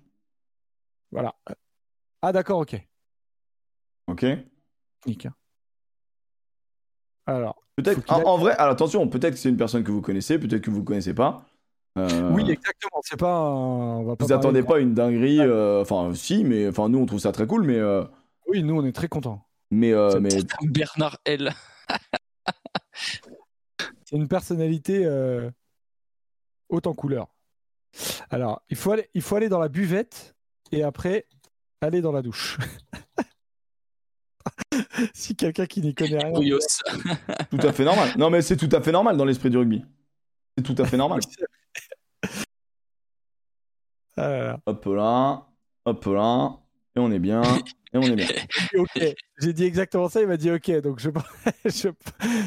Voilà. Ah d'accord, ok. Ok Nickel. Alors, Peut-être. En, vrai, alors attention, peut-être que c'est une personne que vous connaissez, peut-être que vous connaissez pas. Euh, oui, exactement. C'est pas. un- On va pas Vous attendez de- pas une dinguerie, euh, enfin si, mais enfin nous on trouve ça très cool, mais euh, Oui, nous, on est très contents. mais euh, C'est mais Bernard L. C'est une personnalité euh, haute en couleur. Alors, il faut, aller, il faut aller dans la buvette et après aller dans la douche. si quelqu'un qui n'y connaît rien. Bouillos. Tout à fait normal. Non, mais c'est tout à fait normal dans l'esprit du rugby. C'est tout à fait normal. Hop là, hop là, et on est bien, et on est bien. Ok, j'ai dit exactement ça, il m'a dit ok, donc je, je...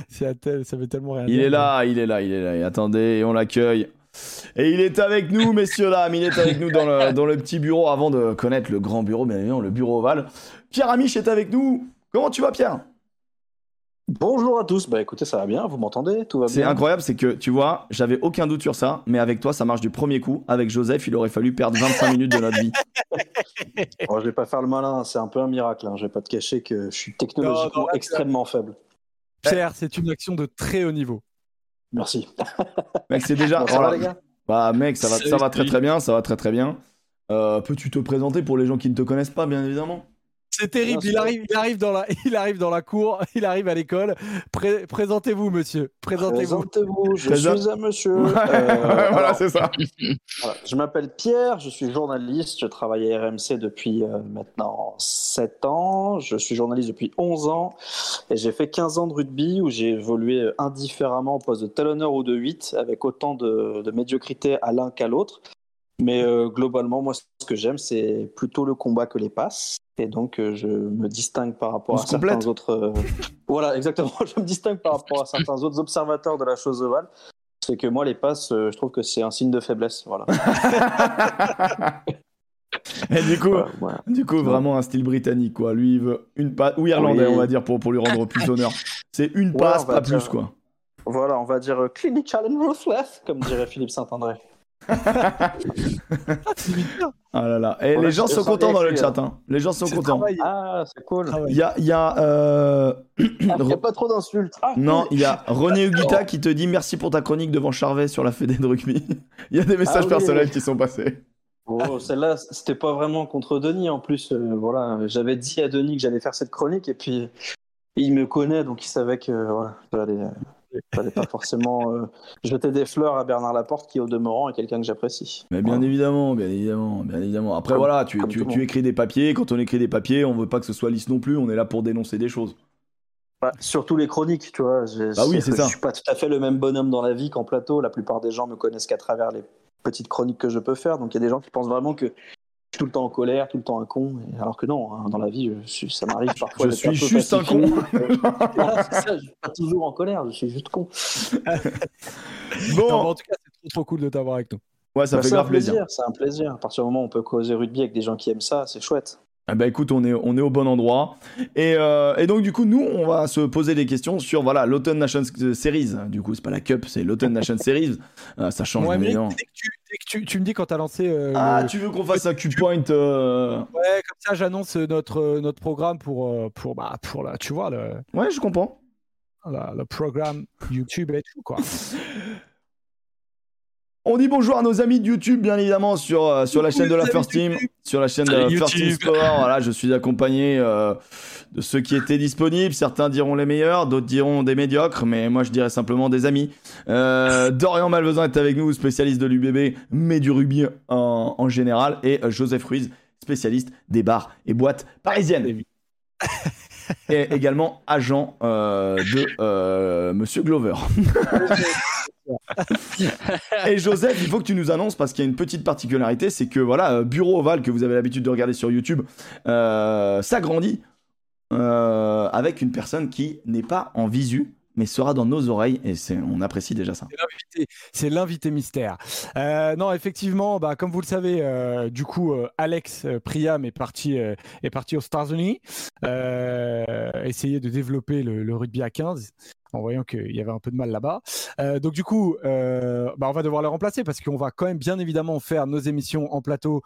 c'est à tel- ça veut tellement rien Il dire. est là, il est là, il est là. Et attendez, et on l'accueille. Et il est avec nous, messieurs dames. Il est avec nous dans le, dans le petit bureau avant de connaître le grand bureau, bien évidemment, le bureau ovale. Pierre Amiche est avec nous. Comment tu vas, Pierre? Bonjour à tous, bah écoutez, ça va bien, vous m'entendez? Tout va C'est bien? incroyable, c'est que tu vois, j'avais aucun doute sur ça, mais avec toi, ça marche du premier coup. Avec Joseph, il aurait fallu perdre 25 minutes de notre vie. Bon, je vais pas faire le malin, c'est un peu un miracle, hein. je vais pas te cacher que je suis technologiquement Non, non, là, extrêmement faible. Pierre, c'est une action de très haut niveau. Merci. Mec, c'est déjà. Bon, ça voilà. va les gars? Bah, mec, ça va, ça va très très bien, ça va très très bien. Euh, Peux-tu te présenter pour les gens qui ne te connaissent pas, bien évidemment? C'est terrible, il arrive, il, arrive dans la, il arrive dans la cour, il arrive à l'école. Pré- Présentez-vous, monsieur. Présentez-vous. Présentez-vous, je Présent- suis un monsieur. Euh, voilà, c'est ça. voilà, je m'appelle Pierre, je suis journaliste, je travaille à RMC depuis euh, maintenant 7 ans, je suis journaliste depuis 11 ans et j'ai fait 15 ans de rugby où j'ai évolué indifféremment au poste de talonneur ou de 8 avec autant de, de médiocrité à l'un qu'à l'autre. Mais euh, globalement, moi, ce que j'aime, c'est plutôt le combat que les passes. Et donc, euh, je me distingue par rapport On à certains complète. autres. euh, Voilà, exactement. Je me distingue par rapport à certains autres observateurs de la chose ovale. C'est que moi, les passes, euh, je trouve que c'est un signe de faiblesse. Voilà. Et du coup, Voilà, voilà. du coup, vraiment un style britannique, quoi. Lui, il veut une passe, ou irlandais, Oui. on va dire, pour, pour lui rendre plus honneur. C'est une Ouais, passe, on va pas dire. plus, quoi. Voilà, on va dire euh, clinical and ruthless, comme dirait Philippe Saint-André. Ah là là. Et les gens sont contents dans le chat, hein. Les gens sont contents. travail. Ah, c'est cool. Il y a, il y a, euh, Ah, Il n'y a pas trop d'insultes. Ah, non, il y a René Huguita qui te dit merci pour ta chronique devant Charvet sur la Fédé de rugby. Il y a des messages Ah oui. personnels qui sont passés. Oh, celle-là, c'était pas vraiment contre Denis en plus. euh, voilà, j'avais dit à Denis que j'allais faire cette chronique et puis il me connaît donc il savait que voilà, euh, j'allais pas forcément euh, jeter des fleurs à Bernard Laporte qui au demeurant est quelqu'un que j'apprécie. Mais bien Voilà. évidemment, bien évidemment, bien évidemment. Après, Comme- voilà, tu, tu, écris des papiers. Quand on écrit des papiers, on veut pas que ce soit lisse non plus. On est là pour dénoncer des choses. Bah, surtout les chroniques, tu vois. Bah oui, c'est ça. Je suis pas tout à fait le même bonhomme dans la vie qu'en plateau. La plupart des gens me connaissent qu'à travers les petites chroniques que je peux faire. Donc il y a des gens qui pensent vraiment que suis tout le temps en colère, tout le temps un con. Et alors que non, hein, dans la vie, je suis- ça m'arrive parfois. Je suis juste un pacifié. Voilà, c'est ça, je suis pas toujours en colère, je suis juste con. Bon, Non, en tout cas, c'est trop, trop cool de t'avoir avec nous. ouais, ça Bah, fait c'est un grave plaisir. plaisir, c'est un plaisir. À partir du moment où on peut causer rugby avec des gens qui aiment ça, c'est chouette. Ah bah écoute, on est, on est au bon endroit. Et, euh, et donc du coup, nous, on va se poser des questions sur voilà l'Autumn Nations Series. Du coup, c'est pas la Cup, c'est l'Autumn Nations Series. Euh, ça change Ouais, mais dès que tu, tu, tu me dis quand t'as lancé. euh, Ah, le- tu veux qu'on fasse un Q-Point euh, Ouais, comme ça, j'annonce notre, euh, notre programme pour, euh, pour, bah, pour la, tu vois, le, Ouais, je comprends. la- le programme YouTube et tout, quoi. On dit bonjour à nos amis de YouTube, bien évidemment, sur, euh, sur la chaîne de la First Team, sur la chaîne de la First Team. Sport. Voilà, je suis accompagné euh, de ceux qui étaient disponibles. Certains diront les meilleurs, d'autres diront des médiocres, mais moi je dirais simplement des amis. Euh, Dorian Malvezan est avec nous, spécialiste de l'UBB, mais du rugby en, en général, et Joseph Ruiz, spécialiste des bars et boîtes parisiennes. et également agent de Monsieur Glover. Et Joseph, il faut que tu nous annonces parce qu'il y a une petite particularité, c'est que voilà, euh, Bureau Oval que vous avez l'habitude de regarder sur YouTube, euh, s'agrandit euh, avec une personne qui n'est pas en visu, mais sera dans nos oreilles et on apprécie déjà ça. C'est l'invité- mystère. Euh, non, effectivement, bah, comme vous le savez, euh, du coup, euh, Alex Priam est parti, est parti aux États-Unis, essayer de développer le, rugby à 15 en voyant qu'il y avait un peu de mal là-bas. Donc du coup, bah, on va devoir le remplacer parce qu'on va quand même bien évidemment faire nos émissions en plateau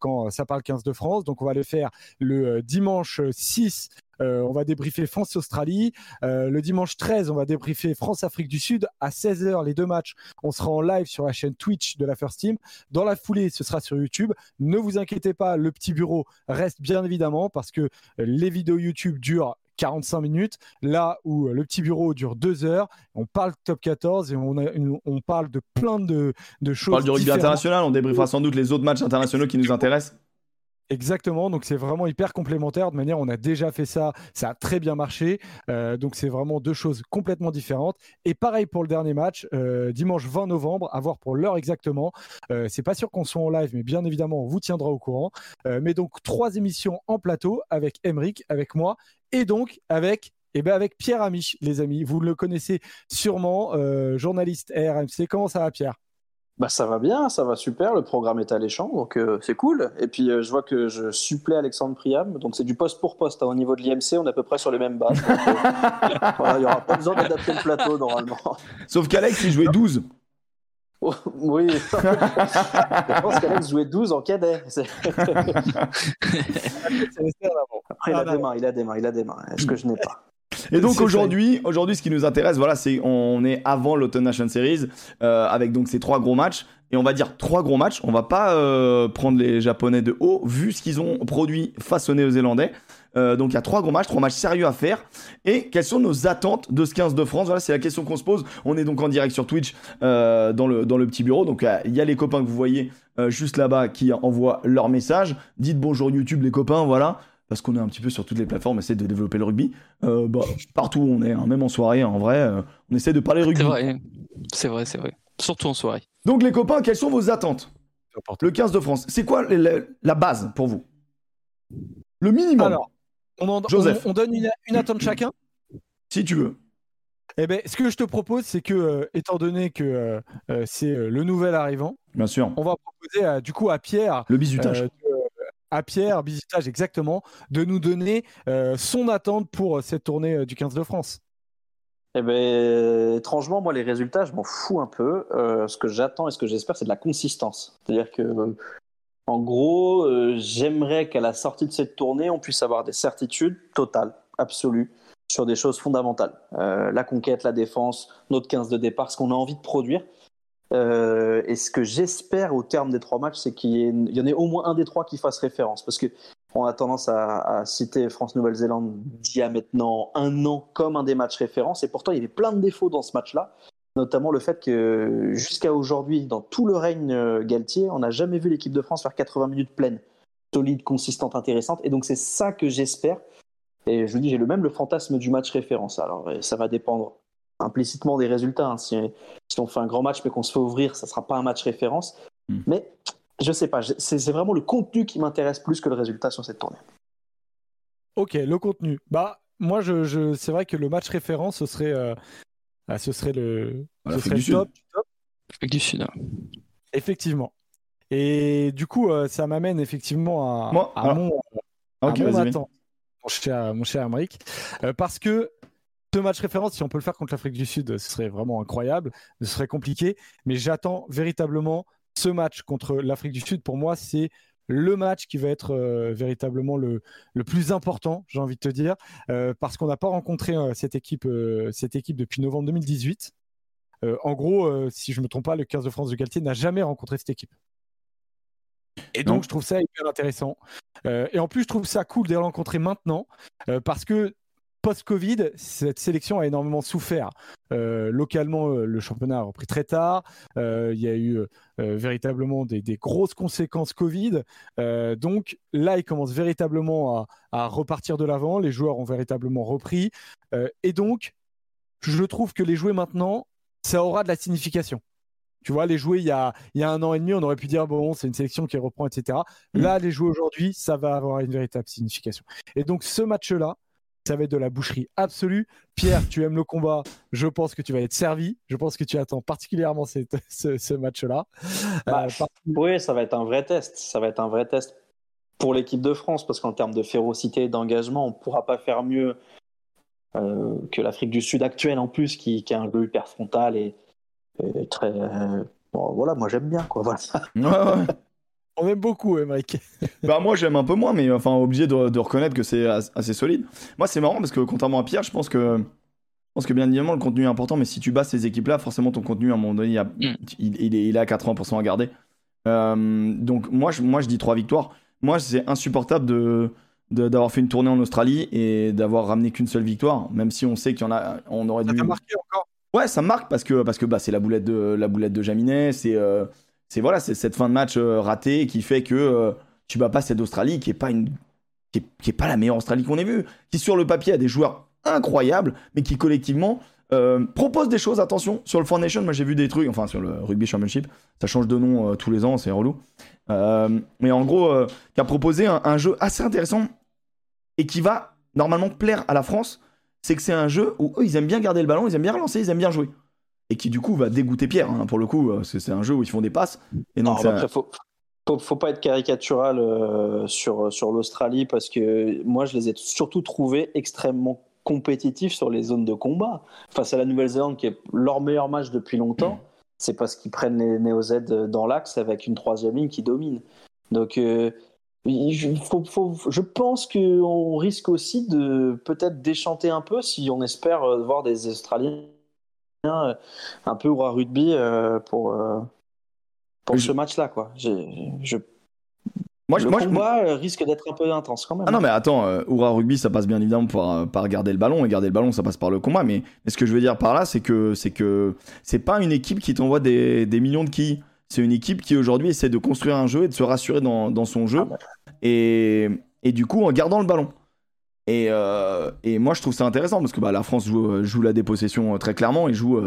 quand ça parle 15 de France. Donc on va le faire le dimanche 6. Euh, on va débriefer France-Australie. Euh, le dimanche 13, on va débriefer France-Afrique du Sud. À 16h, les deux matchs, on sera en live sur la chaîne Twitch de la First Team. Dans la foulée, ce sera sur YouTube. Ne vous inquiétez pas, le petit bureau reste bien évidemment parce que les vidéos YouTube durent 45 minutes, là où le petit bureau dure 2 heures. On parle top 14 et on, a une- on parle de plein de, de On choses. parle du rugby international, on débriefera sans doute les autres matchs internationaux qui nous intéressent. Exactement, donc c'est vraiment hyper complémentaire. De manière, on a déjà fait ça, ça a très bien marché. Euh, donc c'est vraiment deux choses complètement différentes. Et pareil pour le dernier match, euh, dimanche 20 novembre, à voir pour l'heure exactement. Euh, c'est pas sûr qu'on soit en live, mais bien évidemment, on vous tiendra au courant. Euh, mais donc trois émissions en plateau avec Emric, avec moi, et donc avec eh ben avec Pierre Amiche, les amis. Vous le connaissez sûrement, journaliste RMC. Comment ça va, Pierre? Bah ça va bien, ça va super, le programme est alléchant, donc euh, c'est cool. Et puis euh, je vois que je supplée Alexandre Priam, donc c'est du poste pour poste. hein. Au niveau de l'IMC, on est à peu près sur les mêmes bases. Euh, voilà, Il n'y aura pas besoin d'adapter le plateau normalement. Sauf qu'Alex, il jouait 12. oui, je pense qu'Alex jouait 12 en cadet. Après, il a des mains, il a des mains, il a des mains. Est-ce que je n'ai pas? Et donc aujourd'hui, aujourd'hui, ce qui nous intéresse, voilà, c'est on est avant l'Autumn Nation Series euh, avec donc ces trois gros matchs. Et on va dire trois gros matchs. On va pas euh, prendre les Japonais de haut vu ce qu'ils ont produit face aux Néo-Zélandais. Euh, donc il y a trois gros matchs, trois matchs sérieux à faire. Et quelles sont nos attentes de ce 15 de France? Voilà, c'est la question qu'on se pose. On est donc en direct sur Twitch euh, dans, le, dans le petit bureau. Donc euh, il y a les copains que vous voyez juste là-bas qui envoient leur message. Dites bonjour YouTube les copains, voilà. Parce qu'on est un petit peu sur toutes les plateformes, on essaie de développer le rugby. Euh, bah, partout où on est, hein, même en soirée, en vrai, euh, on essaie de parler rugby. C'est vrai, c'est vrai, c'est vrai. Surtout en soirée. Donc les copains, quelles sont vos attentes? Le 15 de France, c'est quoi la, base pour vous? Le minimum, Alors, on, en- Joseph. on- on donne une, une attente chacun? si tu veux. Eh ben, ce que je te propose, c'est que, euh, étant donné que euh, c'est euh, le nouvel arrivant, Bien sûr. on va proposer à- du coup à Pierre, Le bisutage. À Pierre, Bisutage exactement, de nous donner euh, son attente pour euh, cette tournée euh, du 15 de France. Eh ben, étrangement, moi, les résultats, je m'en fous un peu. Ce que j'attends et ce que j'espère, c'est de la consistance. C'est-à-dire que, en gros, j'aimerais qu'à la sortie de cette tournée, on puisse avoir des certitudes totales, absolues, sur des choses fondamentales. La conquête, la défense, notre 15 de départ, ce qu'on a envie de produire. Euh, et ce que j'espère au terme des trois matchs, c'est qu'il y, en ait au moins un des trois qui fasse référence. Parce que on a tendance à, à citer France-Nouvelle-Zélande d'il y a maintenant un an comme un des matchs références, et pourtant il y avait plein de défauts dans ce match-là, notamment le fait que jusqu'à aujourd'hui, dans tout le règne euh, Galtier, on n'a jamais vu l'équipe de France faire 80 minutes pleines, solides, consistantes, intéressantes, et donc c'est ça que j'espère. Et je vous dis, j'ai le même le fantasme du match référence. Alors euh, ça va dépendre implicitement des résultats. hein. Si, si on fait un grand match mais qu'on se fait ouvrir, ça sera pas un match référence. Hmm. Mais je sais pas, c'est vraiment le contenu qui m'intéresse plus que le résultat sur cette tournée. Ok, le contenu. Bah, moi, je, je- c'est vrai que le match référence, ce serait, euh, ah, ce serait le, Ah, ce serait du le Sud. top, du Sud. effectivement. Et du coup, euh, ça m'amène effectivement à, Moi, à alors- mon, Ah, ok, à mon attente, mon cher, mon cher Aymeric. Euh, parce que ce match référence, si on peut le faire contre l'Afrique du Sud, ce serait vraiment incroyable, ce serait compliqué, mais j'attends véritablement ce match contre l'Afrique du Sud. Pour moi, c'est le match qui va être euh, véritablement le, le plus important, j'ai envie de te dire, euh, parce qu'on n'a pas rencontré euh, cette, équipe, cette équipe depuis novembre 2018. Euh, en gros, si je ne me trompe pas, le 15 de France de Galtier n'a jamais rencontré cette équipe. Et donc, je trouve ça hyper intéressant. Et en plus, je trouve ça cool de les rencontrer maintenant parce que post-Covid, cette sélection a énormément souffert. Euh, localement, euh, le championnat a repris très tard. Euh, il y a eu euh, véritablement des, des grosses conséquences Covid. Donc là, ils commencent véritablement à, à repartir de l'avant. Les joueurs ont véritablement repris. Et donc, je trouve que les jouer maintenant, ça aura de la signification. Tu vois, les jouer il y a, il y a un an et demi, on aurait pu dire, bon, c'est une sélection qui reprend, etc. Là, les jouer aujourd'hui, ça va avoir une véritable signification. Et donc, ce match-là, ça va être de la boucherie absolue. Pierre, tu aimes le combat, je pense que tu vas être servi. Je pense que tu attends particulièrement cette- ce, ce match-là. Bah, Euh, par- Oui, ça va être un vrai test. Ça va être un vrai test pour l'équipe de France parce qu'en termes de férocité et d'engagement, on ne pourra pas faire mieux euh, que l'Afrique du Sud actuelle en plus, qui, qui a un jeu hyper frontal et, et très. euh, bon, voilà, moi j'aime bien quoi. Voilà. Ouais, ouais. On aime beaucoup, Emmerich. Bah moi j'aime un peu moins, mais enfin obligé de, de reconnaître que c'est as- assez solide. Moi c'est marrant parce que contrairement à Pierre, je pense que je pense que bien évidemment le contenu est important, mais si tu bats ces équipes-là, forcément ton contenu à un moment donné, il, a- Mm. il, il est, il est à 80% à garder. Euh, donc moi je, moi je dis trois victoires. Moi c'est insupportable de de- d'avoir fait une tournée en Australie et d'avoir ramené qu'une seule victoire, même si on sait qu'il y en a, on aurait Ça dû. marqué encore? Ouais, ça me marque parce que parce que bah c'est la boulette de la boulette de Jaminet, c'est euh, c'est voilà, c'est cette fin de match euh, ratée qui fait que euh, tu bats pas cette Australie qui est pas une qui est, pas la meilleure Australie qu'on ait vue, qui sur le papier a des joueurs incroyables, mais qui collectivement euh, propose des choses. Attention, sur le Foundation, moi j'ai vu des trucs, enfin sur le Rugby Championship, ça change de nom euh, tous les ans, c'est relou. Mais en gros, qui a proposé un, un jeu assez intéressant et qui va normalement plaire à la France. C'est que c'est un jeu où eux ils aiment bien garder le ballon, ils aiment bien relancer, ils aiment bien jouer. Et qui du coup va dégoûter Pierre, hein, pour le coup, euh, parce que c'est un jeu où ils font des passes. Et donc un- après, faut, faut, faut pas être caricatural euh, sur, sur l'Australie parce que moi, je les ai surtout trouvés extrêmement compétitifs sur les zones de combat. Face à la Nouvelle-Zélande, qui est leur meilleur match depuis longtemps, c'est parce qu'ils prennent les Néo-Z dans l'axe avec une troisième ligne qui domine. Donc, euh, il- je, faut- faut- je pense qu'on risque aussi de peut-être déchanter un peu si on espère euh, voir des Australiens euh, un peu au rugby euh, pour, euh, pour Je- ce match-là. quoi. J'ai- je- moi, je- le moi, je- combat euh, risque d'être un peu intense quand même. Ah non, mais attends, euh, Oura Rugby, ça passe bien évidemment par, euh, par garder le ballon, et garder le ballon, ça passe par le combat. Mais, mais ce que je veux dire par là, c'est que c'est que c'est pas une équipe qui t'envoie des, des millions de quilles. C'est une équipe qui aujourd'hui essaie de construire un jeu et de se rassurer dans, dans son jeu. Ah bah. et, et du coup, en gardant le ballon. Et, euh, et moi, je trouve ça intéressant parce que bah, la France joue, euh, joue la dépossession euh, très clairement et joue.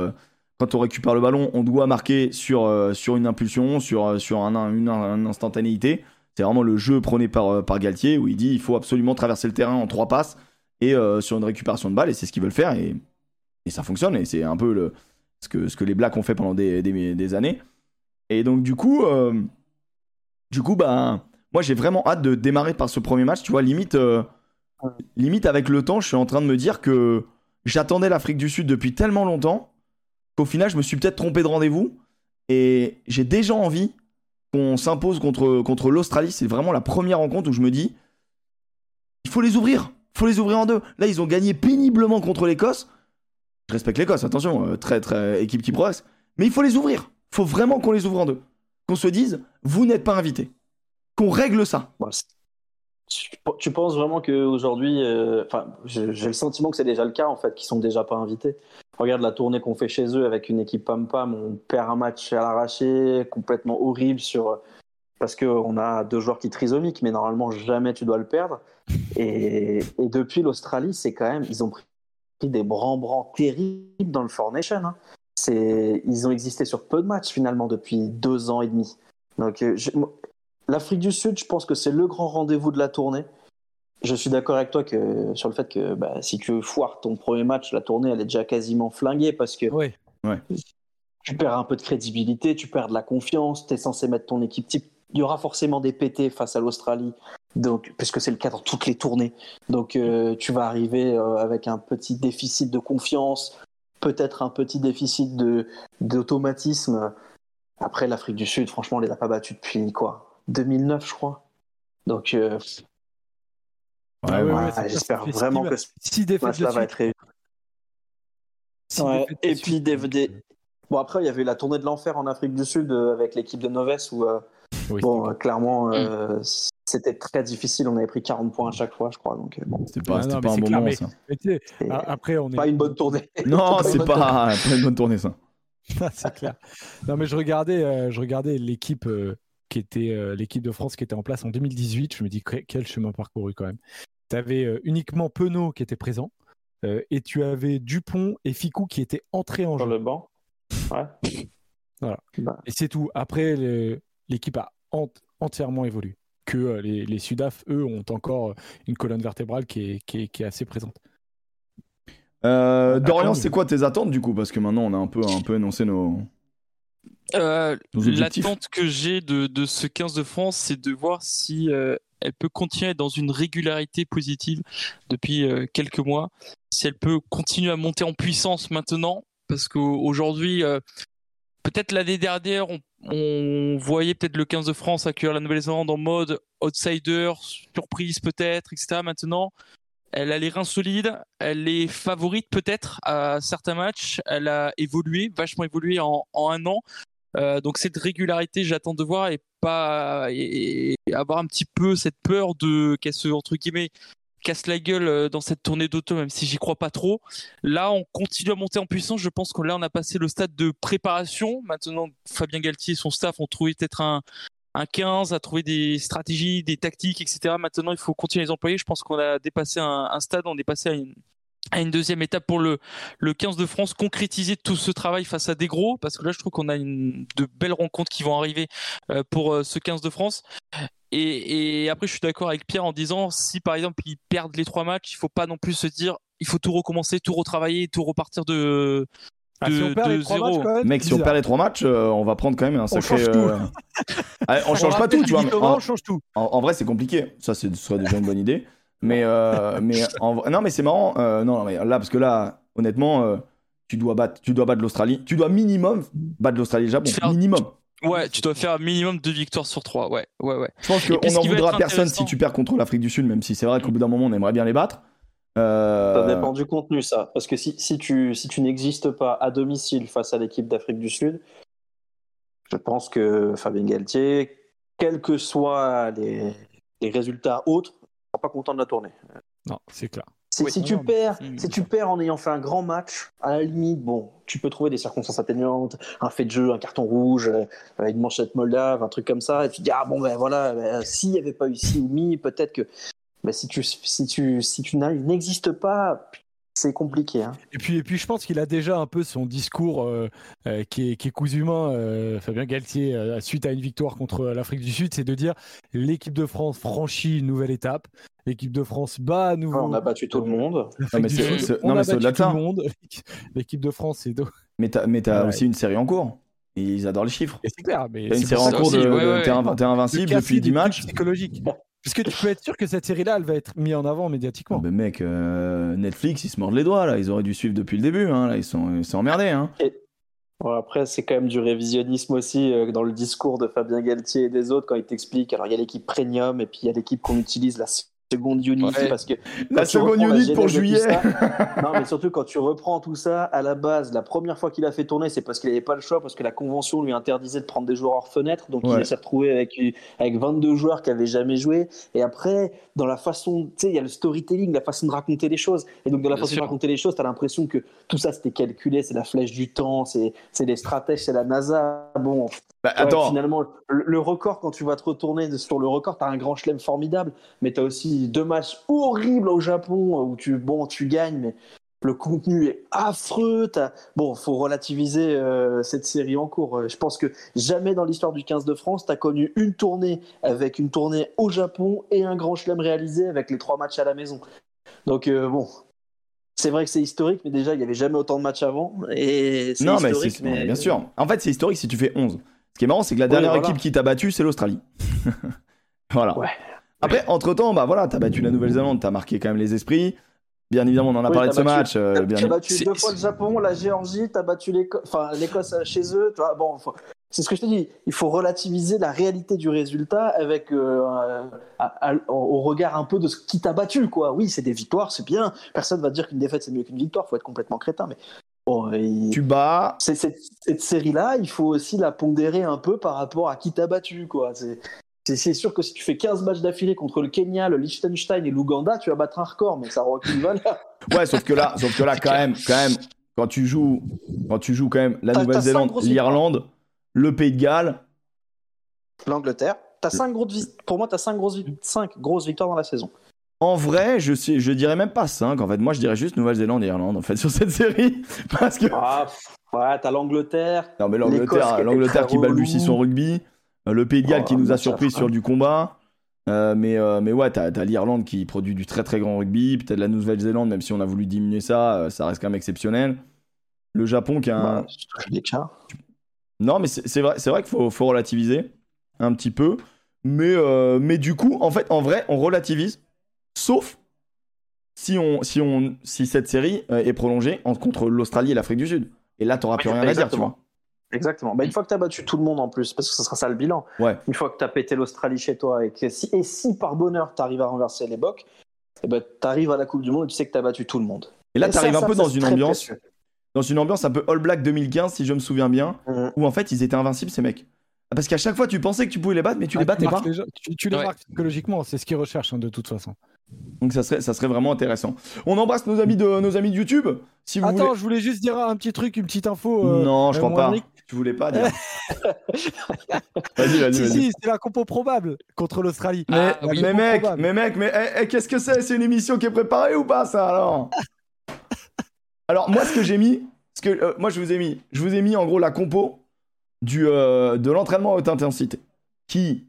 quand on récupère le ballon, on doit marquer sur, sur une impulsion, sur, sur un, un- une, instantanéité. C'est vraiment le jeu prôné par, par Galtier où il dit il faut absolument traverser le terrain en trois passes et sur une récupération de balle et c'est ce qu'ils veulent faire et, et ça fonctionne et c'est un peu ce, que, ce que les Blacks ont fait pendant des, des, des années. Et donc du coup, du coup bah, moi j'ai vraiment hâte de démarrer par ce premier match. Tu vois, limite, limite avec le temps, je suis en train de me dire que j'attendais l'Afrique du Sud depuis tellement longtemps qu'au final je me suis peut-être trompé de rendez-vous et j'ai déjà envie qu'on s'impose contre, contre l'Australie. C'est vraiment la première rencontre où je me dis il faut les ouvrir. Il faut les ouvrir en deux. Là, ils ont gagné péniblement contre l'Écosse. Je respecte l'Écosse, attention, euh, très, très équipe qui progresse. Mais il faut les ouvrir. Il faut vraiment qu'on les ouvre en deux. Qu'on se dise vous n'êtes pas invités. Qu'on règle ça. C'est- tu, penses vraiment qu'aujourd'hui, euh, enfin, j'ai le sentiment que c'est déjà le cas en fait, qu'ils sont déjà pas invités. Regarde la tournée qu'on fait chez eux avec une équipe pam pam, on perd un match à l'arraché, complètement horrible sur parce qu'on a deux joueurs qui trisomiques, mais normalement jamais tu dois le perdre. Et, depuis l'Australie, c'est quand même, ils ont pris des bran-bran terribles dans le Four Nation. hein. Ils ont existé sur peu de matchs finalement depuis deux ans et demi. Donc, euh, l'Afrique du Sud, je pense que c'est le grand rendez-vous de la tournée. Je suis d'accord avec toi que, sur le fait que bah, si tu foires ton premier match, la tournée, elle est déjà quasiment flinguée parce que Ouais. tu perds un peu de crédibilité, tu perds de la confiance, tu es censé mettre ton équipe type. Il y aura forcément des PT face à l'Australie, donc puisque c'est le cas dans toutes les tournées. Donc euh, tu vas arriver euh, avec un petit déficit de confiance, peut-être un petit déficit de d'automatisme. Après l'Afrique du Sud, franchement, on les a pas battus depuis quoi 2009, je crois. Donc euh, Ah ouais, ouais, ouais, c'est clair, j'espère vraiment que ce défaites match-là va être réussi. Ouais, Et suite. puis des, des- Bon, après, il y avait la tournée de l'enfer en Afrique du Sud euh, avec l'équipe de Noves où, euh, Oui, bon, euh, clairement, euh, c'était très difficile. On avait pris 40 points à chaque fois, je crois. Donc, bon, C'était pas, Ah non, pas un c'est bon clair, moment mais- ça. Mais après, on est. pas une bonne tournée. Non, c'est pas, pas une bonne tournée ça. c'est clair. Non, mais je regardais, euh, je regardais l'équipe euh, qui était euh, l'équipe de France qui était en place en 2018. Je me dis que- quel chemin parcouru quand même. Tu avais uniquement Penaud qui était présent euh, et tu avais Dupont et Ficou qui étaient entrés en Sur jeu. le banc. Ouais. Voilà. Bah, Et c'est tout. Après, l'équipe a ent- entièrement évolué. Que euh, les, les Sudaf, eux, ont encore une colonne vertébrale qui est, qui est, qui est assez présente. Euh, Dorian, c'est quoi tes attentes du coup? Parce que maintenant on a un peu, un peu énoncé nos. Euh. L'attente que j'ai de, de ce 15 de France, c'est de voir si euh, elle peut continuer dans une régularité positive depuis euh, quelques mois, si elle peut continuer à monter en puissance maintenant, parce qu'aujourd'hui, peut-être l'année dernière, on, on voyait peut-être le 15 de France accueillir la Nouvelle-Zélande en mode outsider, surprise peut-être, etc. Maintenant, elle a les reins solides, elle est favorite peut-être à certains matchs, elle a évolué, vachement évolué en, en un an. Euh, donc cette régularité, j'attends de voir et pas avoir un petit peu cette peur de qu'elle se entre guillemets casse la gueule euh, dans cette tournée d'auto, même si j'y crois pas trop. Là, on continue à monter en puissance. Je pense que là, on a passé le stade de préparation. Maintenant, Fabien Galtier et son staff ont trouvé peut-être un, un 15, à trouver des stratégies, des tactiques, etc. Maintenant, il faut continuer à les employer. Je pense qu'on a dépassé un, un stade, on est passé à une, à une deuxième étape pour le, le 15 de France, concrétiser tout ce travail face à des gros, parce que là je trouve qu'on a une, de belles rencontres qui vont arriver euh, pour euh, ce 15 de France. Et, et après je suis d'accord avec Pierre en disant si par exemple ils perdent les trois matchs, il faut pas non plus se dire il faut tout recommencer, tout retravailler, tout repartir de, Ah, si de- on perd de les trois zéro. matchs, quand même, Mec, si on perd les trois matchs, euh, on va prendre quand même un sacré. change tout. euh, ah, on change pas tout, tu vois. En- on change tout. En, en vrai, c'est compliqué. Ça, c'est- ce serait déjà une bonne idée. Mais, euh, mais en vrai- non, mais c'est marrant. euh, non, mais là, parce que là, honnêtement, euh, tu dois battre, tu dois battre l'Australie. Tu dois minimum battre l'Australie et le Japon. Faire- Minimum. Ouais, tu dois faire un minimum deux victoires sur trois. Ouais, ouais, ouais. Je pense qu'on n'en voudra personne si tu perds contre l'Afrique du Sud, même si c'est vrai qu'au bout d'un moment, on aimerait bien les battre. Euh, Ça dépend du contenu, ça. Parce que si, si tu, si tu n'existes pas à domicile face à l'équipe d'Afrique du Sud, je pense que Fabien Galtier, quels que soient les, les résultats autres, pas content de la tournée. Non, c'est clair. Si, Oui. si tu Non, perds, mais- si tu perds en ayant fait un grand match, à la limite, bon, tu peux trouver des circonstances atténuantes, un fait de jeu, un carton rouge, euh, une manchette moldave, un truc comme ça, et tu te dis ah bon ben voilà, ben, s'il n'y avait pas eu ci ou mi, peut-être que, ben, si tu si tu si tu n'existes pas, c'est compliqué. Hein. Et puis, et puis, je pense qu'il a déjà un peu son discours euh, euh, qui, est, qui est cousumain, euh, Fabien Galtier, euh, suite à une victoire contre l'Afrique du Sud, c'est de dire l'équipe de France franchit une nouvelle étape, l'équipe de France bat à nouveau. on a battu tout le monde. Non, mais c'est- au-delà de tout ça. le monde. L'équipe de France, c'est Mais t'as, mais t'as Ouais. aussi une série en cours. Ils adorent les chiffres. et c'est clair. Mais T'as une série en cours aussi, de, ouais, de- t'es, invincible depuis 10 des trucs matchs. psychologiques. Parce que tu peux être sûr que cette série-là, elle va être mise en avant médiatiquement. Ben mec, euh, Netflix, ils se mordent les doigts là. Ils auraient dû suivre depuis le début. Hein. Là, ils sont, ils sont emmerdés. Hein. Bon, après, c'est quand même du révisionnisme aussi euh, dans le discours de Fabien Galtier et des autres quand ils t'expliquent. Alors, il y a l'équipe premium et puis il y a l'équipe qu'on utilise la seconde unit Ouais. parce que La seconde la unit pour juillet. ça- non, mais surtout quand tu reprends tout ça, à la base, la première fois qu'il a fait tourner, c'est parce qu'il n'avait pas le choix, parce que la convention lui interdisait de prendre des joueurs hors fenêtre. Donc Ouais. il s'est retrouvé avec, avec 22 joueurs qui n'avaient jamais joué. Et après, dans la façon, tu sais, il y a le storytelling, la façon de raconter les choses. Et donc dans la Bien façon sûr. de raconter les choses, tu as l'impression que tout ça c'était calculé, c'est la flèche du temps, c'est c'est les stratèges, c'est la NASA. Bon, Bah, Ouais, attends, finalement, le, le record, quand tu vas te retourner sur le record, tu as un grand chelem formidable, mais tu as aussi deux matchs horribles au Japon où tu, bon, tu gagnes, mais le contenu est affreux. t'as- Bon, faut relativiser euh, cette série en cours. Euh, Je pense que jamais dans l'histoire du 15 de France, tu as connu une tournée avec une tournée au Japon et un grand chelem réalisé avec les trois matchs à la maison. Donc, euh, bon. C'est vrai que c'est historique, mais déjà, il n'y avait jamais autant de matchs avant. Et non, mais historique, c'est mais bien sûr. En fait, c'est historique si tu fais 11. Ce qui est marrant, c'est que la dernière voilà. équipe qui t'a battu, c'est l'Australie. voilà. Ouais. Après, entre temps, bah voilà, t'as battu la Nouvelle-Zélande, t'as marqué quand même les esprits. Bien évidemment, on en a Oui, parlé de ce match. euh, T'as bien- t'as battu deux fois le Japon, la Géorgie, t'as battu l'Écosse, enfin l'Écosse euh, chez eux. Tu vois, bon, faut- c'est ce que je te dis. Il faut relativiser la réalité du résultat avec euh, un- à- à- au regard un peu de ce qui t'a battu, quoi. Oui, c'est des victoires, c'est bien. Personne va dire qu'une défaite c'est mieux qu'une victoire. Faut être complètement crétin, mais bon, il- Tu bats. c'est- cette, cette série-là, il faut aussi la pondérer un peu par rapport à qui t'a battu, quoi. C'est c'est- c'est sûr que si tu fais 15 matchs d'affilée contre le Kenya, le Liechtenstein et l'Ouganda, tu vas battre un record, mais ça aura aucune valeur. Ouais, sauf que là, sauf que là, quand même, quand même, quand tu joues, quand tu joues quand même la T'as- t'as Nouvelle-Zélande, l'Irlande, le Pays de Galles. L'Angleterre. T'as cinq grosses Pour moi, tu as 5 grosses, vi- cinq grosses victoires dans la saison. En vrai, je sais, je dirais même pas 5. En fait, moi, je dirais juste Nouvelle-Zélande et Irlande en fait sur cette série, parce que Ah, ouais, t'as l'Angleterre. non mais l'Angleterre, l'Angleterre qui balbutie son rugby, euh, le Pays de Galles Oh, qui nous a surpris sur du combat. Euh, mais, euh, mais ouais, t'as, l'Irlande qui produit du très très grand rugby. Peut-être la Nouvelle-Zélande, même si on a voulu diminuer ça, euh, ça reste quand même exceptionnel. Le Japon qui a un, Bah, chars. Non, mais c'est vrai, c'est vrai qu'il faut, faut relativiser un petit peu. Mais, mais du coup, en fait, en vrai, on relativise, sauf si, on, si, on, si cette série euh, est prolongée en- contre l'Australie et l'Afrique du Sud. Et là, t'auras plus Oui, rien à dire, tu exactement. vois. Exactement. Bah, une fois que tu as battu tout le monde en plus, parce que ce sera ça le bilan. Ouais. Une fois que tu as pété l'Australie chez toi et, que si, et si par bonheur tu arrives à renverser les bocs, eh ben, tu arrives à la Coupe du Monde et tu sais que tu as battu tout le monde. Et là, Et ça, t'arrives un peu dans une ambiance, précieux. dans une ambiance un peu All Black 2015, si je me souviens bien, Mhm. où en fait, ils étaient invincibles, ces mecs. Ah, Parce qu'à chaque fois, tu pensais que tu pouvais les battre, mais tu les Ah, battais pas. les gens- tu, tu les Ouais. marques psychologiquement, c'est ce qu'ils recherchent hein, de toute façon. Donc ça serait, ça serait vraiment intéressant. On embrasse nos amis de, nos amis de YouTube. Si vous Attends, voulez... je voulais juste dire un petit truc, une petite info. euh, non, je euh, crois mon pas. Henrik. Tu voulais pas dire. vas-y, vas-y, Si, si, c'est la compo probable contre l'Australie. Mais, Ah, oui. mais mec, mais mec, mais eh, eh, qu'est-ce que c'est? C'est une émission qui est préparée ou pas ça alors? Alors moi ce que j'ai mis, ce que euh, moi je vous ai mis, je vous ai mis en gros la compo du euh, de l'entraînement à haute intensité, qui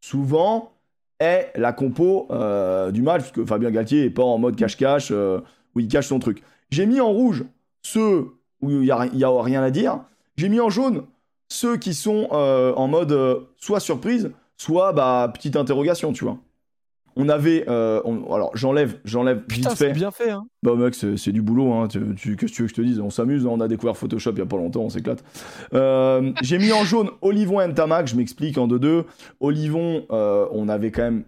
souvent est la compo euh, du match, puisque Fabien Galtier est pas en mode cache-cache euh, où il cache son truc. J'ai mis en rouge ceux où il y a, rien à dire. J'ai mis en jaune ceux qui sont euh, en mode soit surprise, soit bah petite interrogation, tu vois. On avait, euh, on- alors j'enlève, j'enlève vite c'est fait. bien fait. Hein. Bah mec, c'est du boulot, hein. Tu, tu- Qu'est-ce que tu veux que je te dise? On s'amuse, hein. on a découvert Photoshop il y a pas longtemps, on s'éclate. Euh, J'ai mis en jaune Olivon et Ntamak, je m'explique en 2-2. Olivon, euh, on avait quand même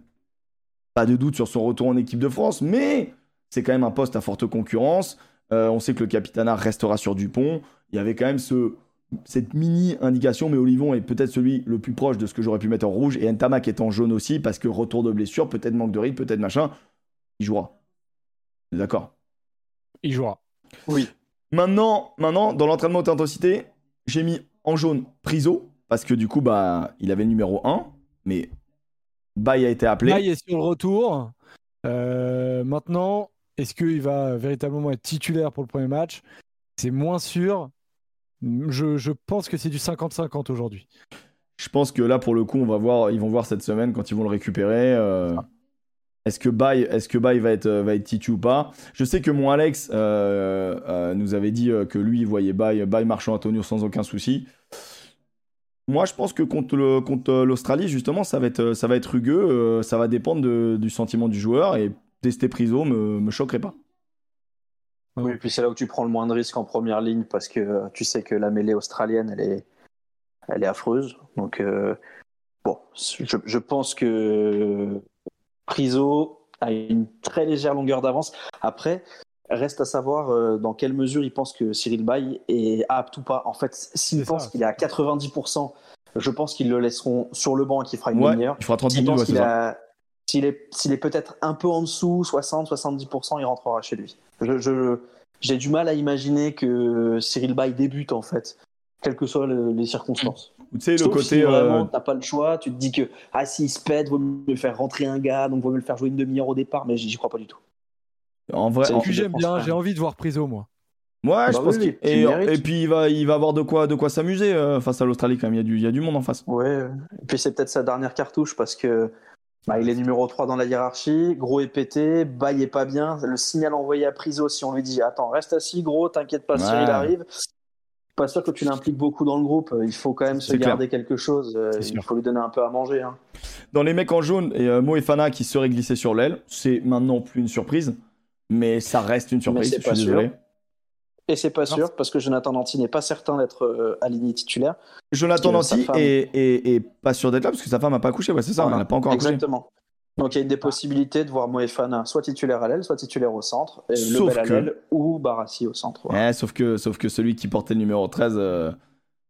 pas de doute sur son retour en équipe de France, mais c'est quand même un poste à forte concurrence. On sait que le capitanat restera sur Dupont. Il y avait quand même ce, cette mini indication, mais Olivon est peut-être celui le plus proche de ce que j'aurais pu mettre en rouge, et Ntamak est en jaune aussi, parce que retour de blessure, peut-être manque de rythme, peut-être machin. Il jouera. D'accord. Il jouera. Oui. Maintenant, maintenant dans l'entraînement haute intensité, j'ai mis en jaune Priso, parce que du coup, bah, il avait le numéro 1, mais Baye a été appelé. Il est sur le retour. Euh, maintenant, est-ce qu'il va véritablement être titulaire pour le premier match? C'est moins sûr. Je, je pense que c'est du 50-50 aujourd'hui. Je pense que là, pour le coup, on va voir, ils vont voir cette semaine quand ils vont le récupérer. euh, Est-ce que Baye, est-ce que Baye va être, euh, va être titu ou pas? Je sais que mon Alex euh, euh, nous avait dit que lui, il voyait Baye, Baye Marchand Antonio sans aucun souci. Moi, je pense que contre le- contre l'Australie, justement, ça va être, ça va être rugueux. ça va dépendre de- du sentiment du joueur et tester Priso me, me choquerait pas. Oui, et puis c'est là où tu prends le moins de risques en première ligne parce que euh, tu sais que la mêlée australienne, elle est, elle est affreuse. Donc, euh, bon, je, je pense que Priso a une très légère longueur d'avance. Après, reste à savoir euh, dans quelle mesure il pense que Cyril Bay est apte ou pas. En fait, s'il pense qu'il est à 90%, je pense qu'ils le laisseront sur le banc et qu'il fera une Ouais, demi-heure. il fera 30 S'il minutes, ouais, a- S'il est, s'il est peut-être un peu en dessous, 60-70%, il rentrera chez lui. Je, je- j'ai du mal à imaginer que Cyril Bay débute, en fait, quelles que soient le- les circonstances. Tu sais, le côté. si vraiment euh, t'as pas le choix, tu te dis que ah s'il se pète, vaut mieux faire rentrer un gars, donc vaut mieux le faire jouer une demi-heure au départ, mais j'y crois pas du tout. en vrai, C'est en- de j'aime bien, j'ai envie de voir Priso, moi. Ouais, je Bah pense oui, qu'il et puis il va, il va avoir de quoi, de quoi s'amuser euh, face à l'Australie quand même. Il y a du, il y a du monde en face. Ouais, et puis c'est peut-être sa dernière cartouche parce que bah, il est numéro 3 dans la hiérarchie, gros est pété, Bay est pas bien, le signal envoyé à Priso si on lui dit attends, reste assis gros, t'inquiète pas, Ouais. Cyril arrive. Pas sûr que tu l'impliques beaucoup dans le groupe, il faut quand même se clair. garder quelque chose, euh, il sûr. faut lui donner un peu à manger. hein. Dans les mecs en jaune, et euh, Mo et Fana qui seraient glissés sur l'aile, c'est maintenant plus une surprise, mais ça reste une surprise. Je suis désolé. sûr. Et c'est pas sûr parce que Jonathan Danty n'est pas certain d'être euh, aligné titulaire. Jonathan femme- est, est- est pas sûr d'être là parce que sa femme a pas. Ouais, c'est ça. Voilà. Elle n'a pas encore accouché. Exactement. Donc il y a des possibilités de voir Moefana soit titulaire à l'aile, soit titulaire au centre, et Sauf Lebel à que- l'aile ou Barassi au centre. Ouais, sauf que, sauf que celui qui portait le numéro 13, euh,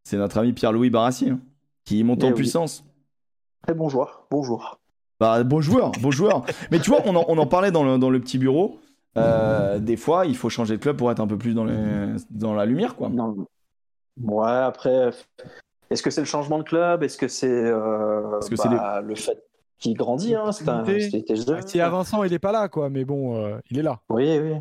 c'est notre ami Pierre-Louis Barassi, hein, qui monte Eh en oui. puissance. Très bon joueur, bon joueur. Bah, bon joueur, bon joueur. Mais tu vois, on en, on en parlait dans le, dans le petit bureau. Euh, des fois, il faut changer de club pour être un peu plus dans, les, dans la lumière, quoi. Non. Ouais, après, est-ce que c'est le changement de club? Est-ce que c'est euh, c'est bah, le fait qu'il grandit hein, C'est un Possibilité. c'était jeune. Si à Vincent, il est pas là, quoi. Mais bon, euh, il est là. Oui, oui.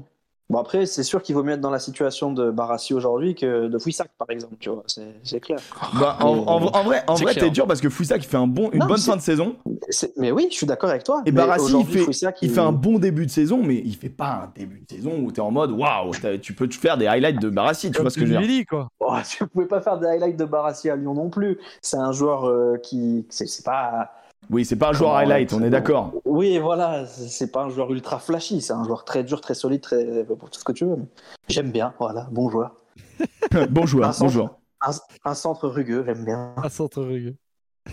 Bon après, c'est sûr qu'il vaut mieux être dans la situation de Barassi aujourd'hui que de Fouissac, par exemple. Tu vois, c'est c'est clair. Bah, en, en- en vrai, en C'est vrai t'es dur parce que Foussac il fait un bon, une Non, bonne fin de saison. C'est- Mais oui, je suis d'accord avec toi. Et Barassi, il fait, Fouissac, il fait un bon début de saison, mais il fait pas un début de saison où t'es en mode waouh, tu peux te faire des highlights de Barassi, tu vois ce que je veux dire? Quoi. Oh, tu pouvais pas faire des highlights de Barassi à Lyon non plus. C'est un joueur euh, qui, c'est c'est pas. Oui, c'est pas un joueur Comment, highlight, on est d'accord. Oui, voilà, c'est pas un joueur ultra flashy. C'est un joueur très dur, très solide, très bon, tout ce que tu veux. mais J'aime bien, voilà, bon joueur. bon joueur, Vincent, bon joueur. Un, un centre rugueux, j'aime bien. À centre rugueux.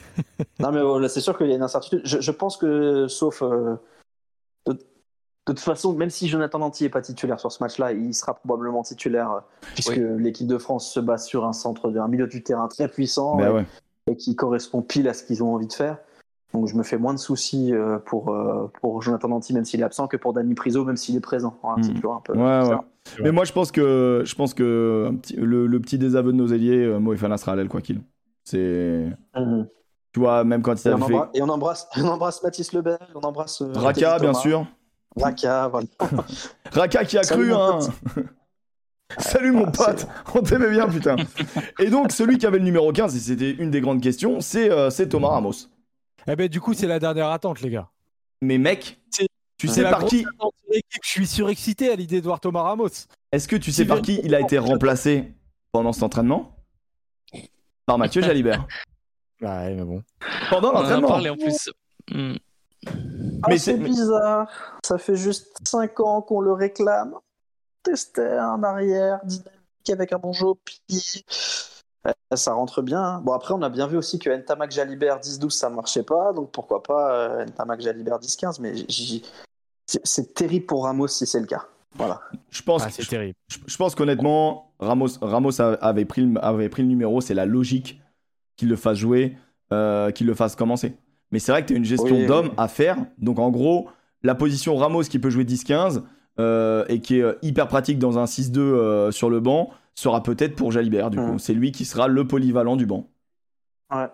Non, mais voilà, c'est sûr qu'il y a une incertitude. Je, je pense que, sauf. euh, de, de toute façon, même si Jonathan Danty n'est pas titulaire sur ce match-là, il sera probablement titulaire, euh, puisque l'équipe de France se base sur un centre, un milieu du terrain très puissant et, ouais. et qui correspond pile à ce qu'ils ont envie de faire. Donc je me fais moins de soucis euh, pour, euh, pour Jonathan Danti, même s'il est absent, que pour Danny Priso, même s'il est présent. Voilà, C'est toujours un peu. Ouais, ouais. bizarre. Mais moi, je pense que, je pense que un petit- le, le petit désaveu de nos ailiers, euh, Moefana sera à l'aile, quoi qu'il. C'est. Mhm. Tu vois, même quand il avait fait. embrasse, et on embrasse, on embrasse Mathis Lebel, on embrasse. euh, Raka, bien sûr. Raka, voilà. Raka qui a Salut, cru, hein. Salut mon Ah, pote, on t'aimait bien, putain. Et donc, celui qui avait le numéro 15, et c'était une des grandes questions, c'est euh, c'est Thomas Ramos. Eh ben, du coup, c'est la dernière attente, les gars. Mais mec, tu sais par qui. Je suis surexcité à l'idée de voir Thomas Ramos. Est-ce que tu sais par qui il a été remplacé pendant cet entraînement? Par Mathieu Jalibert. Ouais, mais bon. Pendant On en a l'entraînement. en plus. Hmm. Ah, Mais c'est bizarre. Ça fait juste 5 ans qu'on le réclame. Tester en arrière, dynamique avec un bon jeu au pied. Euh, Ça rentre bien. Bon, après, on a bien vu aussi que Ntamak Jalibert 10-12, ça ne marchait pas. Donc pourquoi pas euh, Ntamak Jalibert 10-15. Mais c'est- c'est terrible pour Ramos si c'est le cas. Voilà. Je pense, Ah, c'est terrible. je, je pense qu'honnêtement, Ramos, Ramos a- avait pris, le, avait pris le numéro, c'est la logique qu'il le fasse jouer, euh, qu'il le fasse commencer. Mais c'est vrai que tu as une gestion Oui, oui. à faire. Donc en gros, la position Ramos qui peut jouer 10-15 euh, et qui est hyper pratique dans un 6-2 euh, sur le banc sera peut-être pour Jalibert. Du coup, Mhm. c'est lui qui sera le polyvalent du banc. Ouais.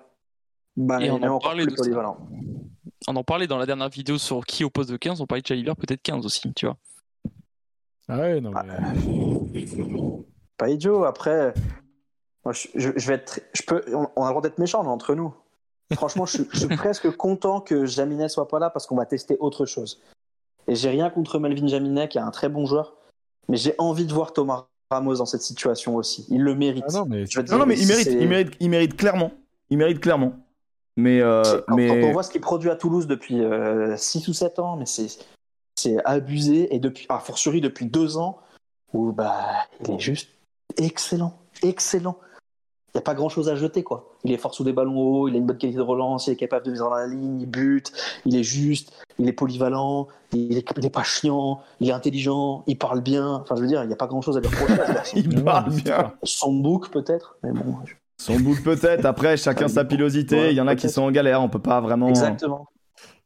Bah, Et on est en encore parlait plus de ça. polyvalent. On en parlait dans la dernière vidéo sur qui au poste de 15, on parlait de Jalibert peut-être 15 aussi, tu vois. Ah ouais, non, Ah, mais... Pas idiot. Après, moi, je, je- je vais être. Je peux, on, on a le droit d'être méchant, mais entre nous. Franchement, je, suis- je suis presque content que Jaminet soit pas là parce qu'on va tester autre chose. Et j'ai rien contre Melvin Jaminet, qui est un très bon joueur, mais j'ai envie de voir Thomas Ramos dans cette situation aussi. Il le mérite. Ah non, mais Je veux Non, dire, non, mais il mérite, il mérite, il mérite clairement. Il mérite clairement. Mais, euh, quand, mais... quand on voit ce qu'il produit à Toulouse depuis 6 ou 7 ans, mais c'est c'est abusé. Et depuis, a fortiori depuis 2 ans, où bah, il est juste excellent. Excellent. Il n'y a pas grand chose à jeter, quoi. Il est fort sous des ballons hauts, il a une bonne qualité de relance, il est capable de venir dans la ligne, il bute, il est juste, il est polyvalent, il est, il est pas chiant, il est intelligent, il parle bien. Enfin, je veux dire, il n'y a pas grand chose à garçon. il parle bien. Son bouc, peut-être, mais bon. je- Son bout peut-être. Après, chacun sa pilosité. Ouais, il y en a qui sont en galère. On peut pas vraiment. Exactement.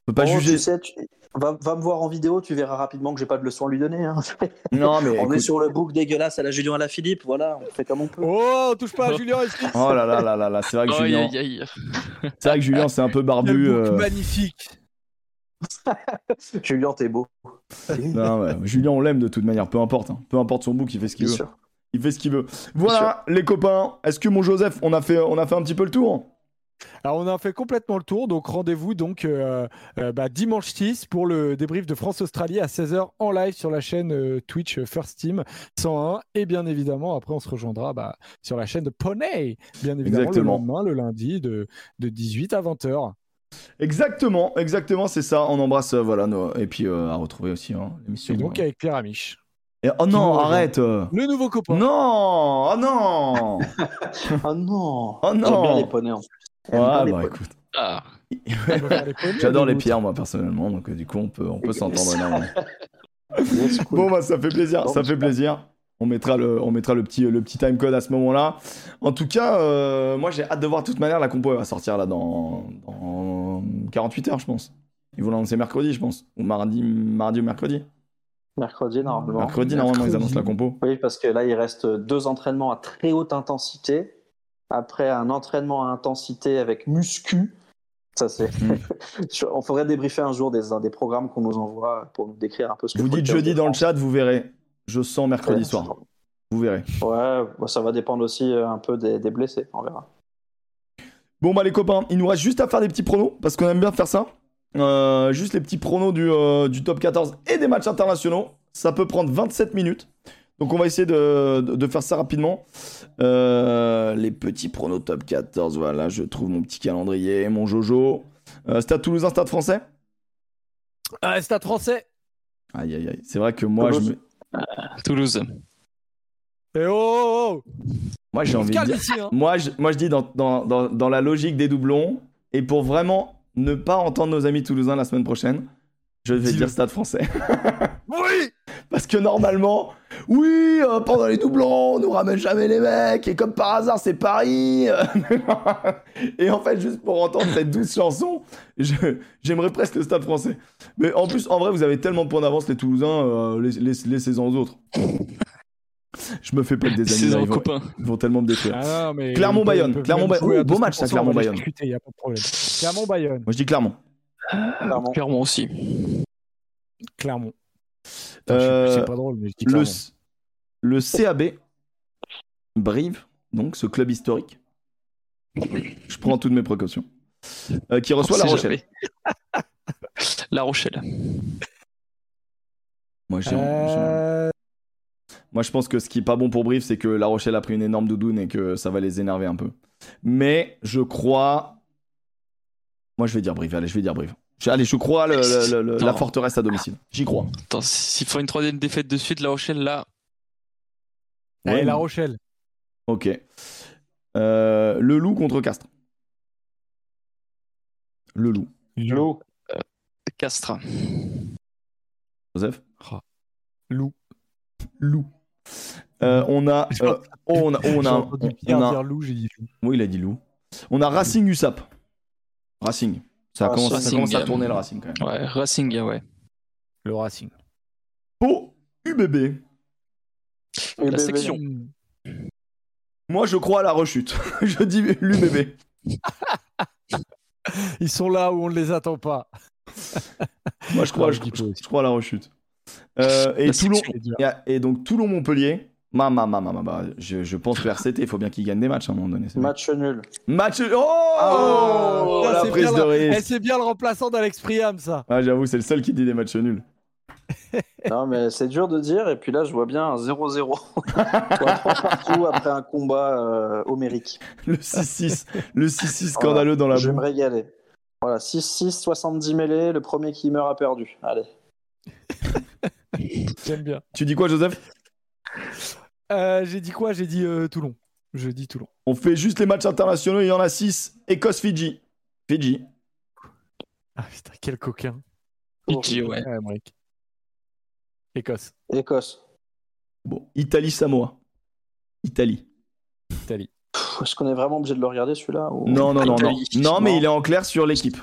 On peut pas Bon, juger. Tu sais, tu- va, va me voir en vidéo, tu verras rapidement que j'ai pas de leçon à lui donner. hein. Non, mais on écoute- est sur le bouc dégueulasse à la Julien à la Philippe, voilà, on fait comme on peut. Oh, touche pas à Julien Oh là là là là là, c'est vrai que Julien, c'est vrai que Julien c'est un peu barbu. euh, magnifique Julien, t'es beau. non, ouais, Julien on l'aime de toute manière, peu importe, hein. peu importe son bouc, il fait ce qu'il veut. sûr. Il fait ce qu'il veut. Voilà les copains. Est-ce que mon Joseph, on a fait, on a fait un petit peu le tour? Alors on a fait complètement le tour, donc rendez-vous donc euh, euh, bah, dimanche 6 pour le débrief de France-Australie à 16h en live sur la chaîne euh, Twitch First Team 101 et bien évidemment après on se rejoindra bah, sur la chaîne de Poney, bien évidemment Exactement. le lendemain, le lundi de, de 18 à 20h. Exactement, exactement, c'est ça. On embrasse, euh, voilà, nos- et puis euh, à retrouver aussi hein, l'émission. Et donc euh. avec Pierre Amiche. Et- oh non, arrête. euh. Le nouveau copain. Non, oh non. Oh non Oh non. J'aime bien les poneys en plus. Bah écoute. Ah, faire les poneys, J'adore les pierres moi personnellement, donc euh, du coup on peut, on peut s'entendre énormément. Cool. Bon bah ça fait plaisir, Bon, ça fait super. plaisir. On mettra le, on mettra le petit, le petit timecode à ce moment-là. En tout cas, euh, moi j'ai hâte de voir de toute manière la compo elle va sortir là dans, dans 48 heures je pense. Ils vont l'annoncer mercredi je pense, ou mardi, mardi ou mercredi. Mercredi, normalement. Mercredi normalement ils annoncent la compo. Oui, parce que là, il reste deux entraînements à très haute intensité. Après, un entraînement à intensité avec muscu. Ça, c'est. Mm. On faudrait débriefer un jour des, des programmes qu'on nous envoie pour nous décrire un peu ce que Vous dites jeudi dans le chat, vous verrez. Je sens mercredi Ouais, soir, vous verrez. Ouais, bah, ça va dépendre aussi euh, un peu des, des blessés, on verra. Bon bah les copains, il nous reste juste à faire des petits pronos parce qu'on aime bien faire ça. Euh, juste les petits pronos du, euh, du top 14 et des matchs internationaux. Ça peut prendre 27 minutes. Donc on va essayer de, de- de faire ça rapidement. Euh, les petits pronos top 14, voilà, je trouve mon petit calendrier, mon Jojo. Euh, stade Toulousain, stade français? Ah, Stade français. Aïe aïe aïe, c'est vrai que moi je Toulouse. me- Toulouse. Et oh, oh, oh. moi j'ai On se envie de calme dire... ici. Hein. Moi je, moi je dis dans, dans, dans, dans la logique des doublons et pour vraiment ne pas entendre nos amis toulousains la semaine prochaine, je vais dire stade français. Oui Parce que normalement, oui, euh, pendant les doublons, on nous ramène jamais les mecs, et comme par hasard, c'est Paris. et en fait, juste pour entendre cette douce chanson, j'aimerais presque le stade français. Mais en plus, en vrai, vous avez tellement de points d'avance, les Toulousains, euh, laissez-en aux autres. Je me fais pas des amis, là, ils, vont, ils vont tellement me détruire. Ah Clermont-Bayonne, Clermont-Bayonne. Oh, beau match, ça, 200%, on va les Clermont-Bayonne. Clermont-Bayonne. Moi, je dis Clermont. Clairement. Clairement aussi. Clermont. Euh, C'est pas drôle, mais je dis Le, CAB, Brive, donc ce club historique. Je prends toutes mes précautions. Euh, qui reçoit On La Rochelle. La Rochelle. Moi, Euh, Moi, je pense que ce qui est pas bon pour Brive, c'est que La Rochelle a pris une énorme doudoune et que ça va les énerver un peu. Mais je crois. Moi, je vais dire Brive. Allez, je vais dire Brive. Allez, je crois le- le- le- la forteresse à domicile. J'y crois. Attends, s'il faut une troisième défaite de suite, La Rochelle, là, allez, Ouais, La Rochelle. Ok. Euh, le loup contre Castres. Le loup. Lou. Castres. Joseph Loup. Loup. Euh, on a. euh, on a. On a. on a- dire loup, j'ai dit loup. oui, il a dit loup. On a Racing USAP. Racing. Ça Racing. commence, ça commence à tourner le Racing quand même. Ouais, Racing, ouais. Le Racing. Pau UBB. La section. Moi, je crois à la rechute. je dis l'UBB. Ils sont là où on ne les attend pas. Moi, je crois, Ouais, je, crois à la rechute. Euh, et La Toulon. et donc Toulon-Montpellier. Ma, ma, ma, ma, ma, ma. Je, je pense que RCT, il faut bien qu'il gagne des matchs à un moment donné. Match nul. Match. Oh, Oh, La c'est prise bien de le- Eh, risque. c'est bien le remplaçant d'Alex Priam, ça. Ah, J'avoue, c'est le seul qui dit des matchs nuls. Non, mais c'est dur de dire. Et puis là, je vois bien un 0-0. Soit trois partout après un combat euh, homérique. Le 6-6. le 6-6 scandaleux dans la Je vais boue. me régaler. Voilà, 6-6, 70 mêlées. Le premier qui meurt a perdu. Allez. J'aime bien. Tu dis quoi, Joseph? Euh, j'ai dit quoi? J'ai dit euh, Toulon. Je dis Toulon. On fait juste les matchs internationaux, il y en a 6. Écosse-Fidji. Fidji. Ah putain, quel coquin. Fidji, ouais. Ouais, mec. Écosse, Écosse. Bon, Italie-Samoa. Italie. Italie. Pff, Est-ce qu'on est vraiment obligé de le regarder celui-là ou- Non, non, non, non. Italie. Non, mais il est en clair sur l'équipe.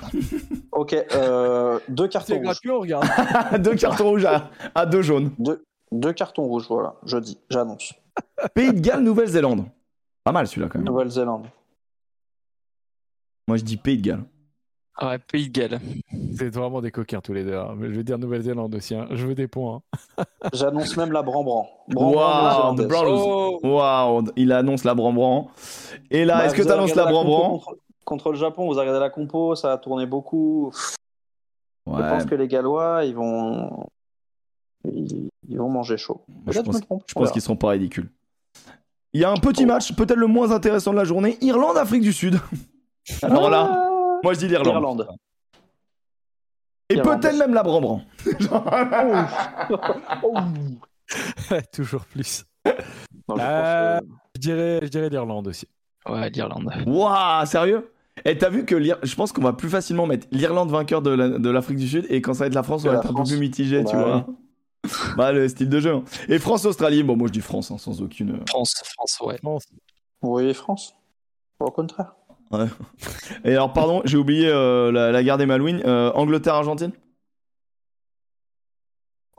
Ok, euh, deux cartons C'est rouges. gratuit, on regarde. deux cartons rouges à, à deux jaunes. Deux, deux cartons rouges, voilà. Je dis, j'annonce. Pays de Galles, Nouvelle-Zélande. Pas mal celui-là quand même. Nouvelle-Zélande. Moi je dis Pays de Galles. Ouais, Pays de Galles. C'est vraiment des coquins tous les deux. hein. Mais je vais dire Nouvelle-Zélande aussi. hein. Je veux des points. hein. J'annonce même la Brambran. Waouh, Nouvelle-Zélandaise. Browns. Waouh, il annonce la Brambran. Et là, Bah, est-ce que tu annonces la Brambran contre, contre le Japon, vous avez regardé la compo, ça a tourné beaucoup. Je pense que les Gallois, ils vont, ils, ils vont manger chaud. je pense, pense qu'ils seront pas ridicules. Il y a un petit match, peut-être le moins intéressant de la journée, Irlande-Afrique du Sud. Alors là, Ah, moi je dis l'Irlande. Irlande. Et peut-être même la Brambran. Toujours plus. Non, je Euh, pense que- Je dirais, je dirais l'Irlande aussi. Ouais, l'Irlande. Waouh, sérieux? Et t'as vu que je pense qu'on va plus facilement mettre l'Irlande vainqueur de la- de l'Afrique du Sud et quand ça va être la France, on va être un peu plus mitigé, tu Ouais. vois. Bah, le style de jeu. hein. Et France-Australie, bon, moi je dis France, hein, sans aucune. euh, France, France, ouais. France. Oui, France. Au contraire. Et alors, pardon, j'ai oublié euh, la, la guerre des Malouines. Euh, Angleterre-Argentine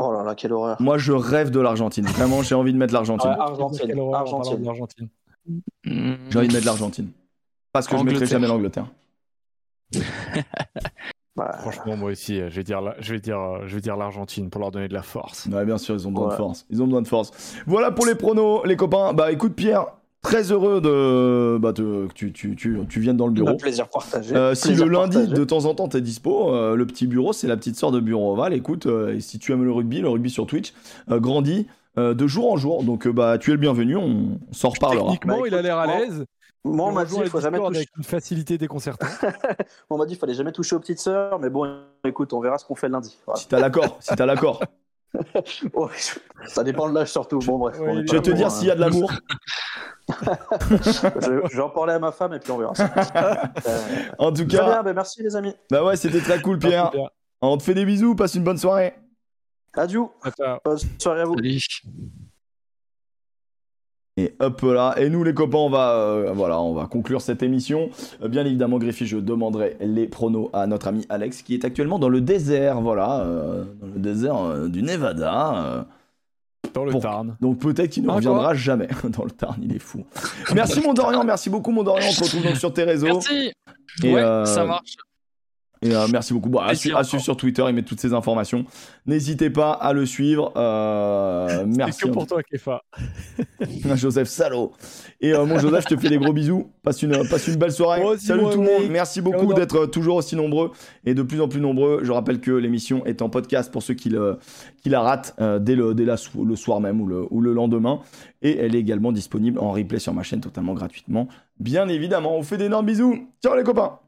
Oh là là, quelle horreur. Moi, je rêve de l'Argentine. Vraiment, j'ai envie de mettre l'Argentine. Ouais, Argentine. Argentine. d'Argentine. Hmm. J'ai envie de mettre l'Argentine. Parce que je mettrai Angleterre. jamais l'Angleterre. Bah, Franchement, moi aussi, je vais dire, la- je vais dire, je vais dire l'Argentine pour leur donner de la force. Ouais, bien sûr, ils ont besoin de force. Ils ont besoin de force. Voilà pour les pronos, les copains. Bah, écoute, Pierre, très heureux de bah, tu, tu, tu, tu viennes dans le bureau. le plaisir partagé. Euh, si Plaisir le lundi, partagé. de temps en temps, t'es dispo, euh, le petit bureau, c'est la petite sœur de Bureau Oval. Écoute, euh, et si tu aimes le rugby, le rugby sur Twitch euh, grandit euh, de jour en jour. Donc, euh, bah, tu es le bienvenu, on, on s'en reparlera. Techniquement, Bah, il a l'air à écoute, l'aise. Moi, on m'a dit rejoint il le faut jamais toucher. avec une facilité déconcertante. On m'a dit il fallait jamais toucher aux petites sœurs, mais bon, écoute, on verra ce qu'on fait lundi. Voilà. Si t'as l'accord, si t'as l'accord. Oh, ça dépend de l'âge surtout. Bon bref. Ouais, Je vais te dire hein. s'il y a de l'amour. je, je vais en parler à ma femme et puis on verra. ça. Euh, En tout très cas, bien, ben merci les amis. bah ouais, c'était très cool, Pierre. On te fait des bisous, passe une bonne soirée. Adieu. Bonne soirée à vous. Et hop là, et nous les copains, on va, euh, voilà, on va conclure cette émission. Euh, bien évidemment, Griffy, je demanderai les pronos à notre ami Alex, qui est actuellement dans le désert, voilà, euh, dans le désert du Nevada. dans le Tarn. Donc peut-être qu'il ne reviendra jamais dans le Tarn, il est fou. merci mon Dorian, merci beaucoup mon Dorian, on se retrouve donc sur tes réseaux. Merci. ouais, ça marche. Et euh, merci beaucoup. Bon, à, suivre sur Twitter, il met toutes ces informations. N'hésitez pas à le suivre. Euh, merci. C'est que pour toi, Kefa. Joseph Salaud. Et euh, mon Joseph, je te fais des gros bisous. Passe une, passe une belle soirée. Salut tout le monde. Merci beaucoup d'être toujours aussi nombreux et de plus en plus nombreux. Je rappelle que l'émission est en podcast pour ceux qui, le, qui la ratent dès, le, dès la, le soir même ou le, ou le lendemain. Et elle est également disponible en replay sur ma chaîne totalement gratuitement. Bien évidemment, on vous fait d'énormes bisous. Ciao les copains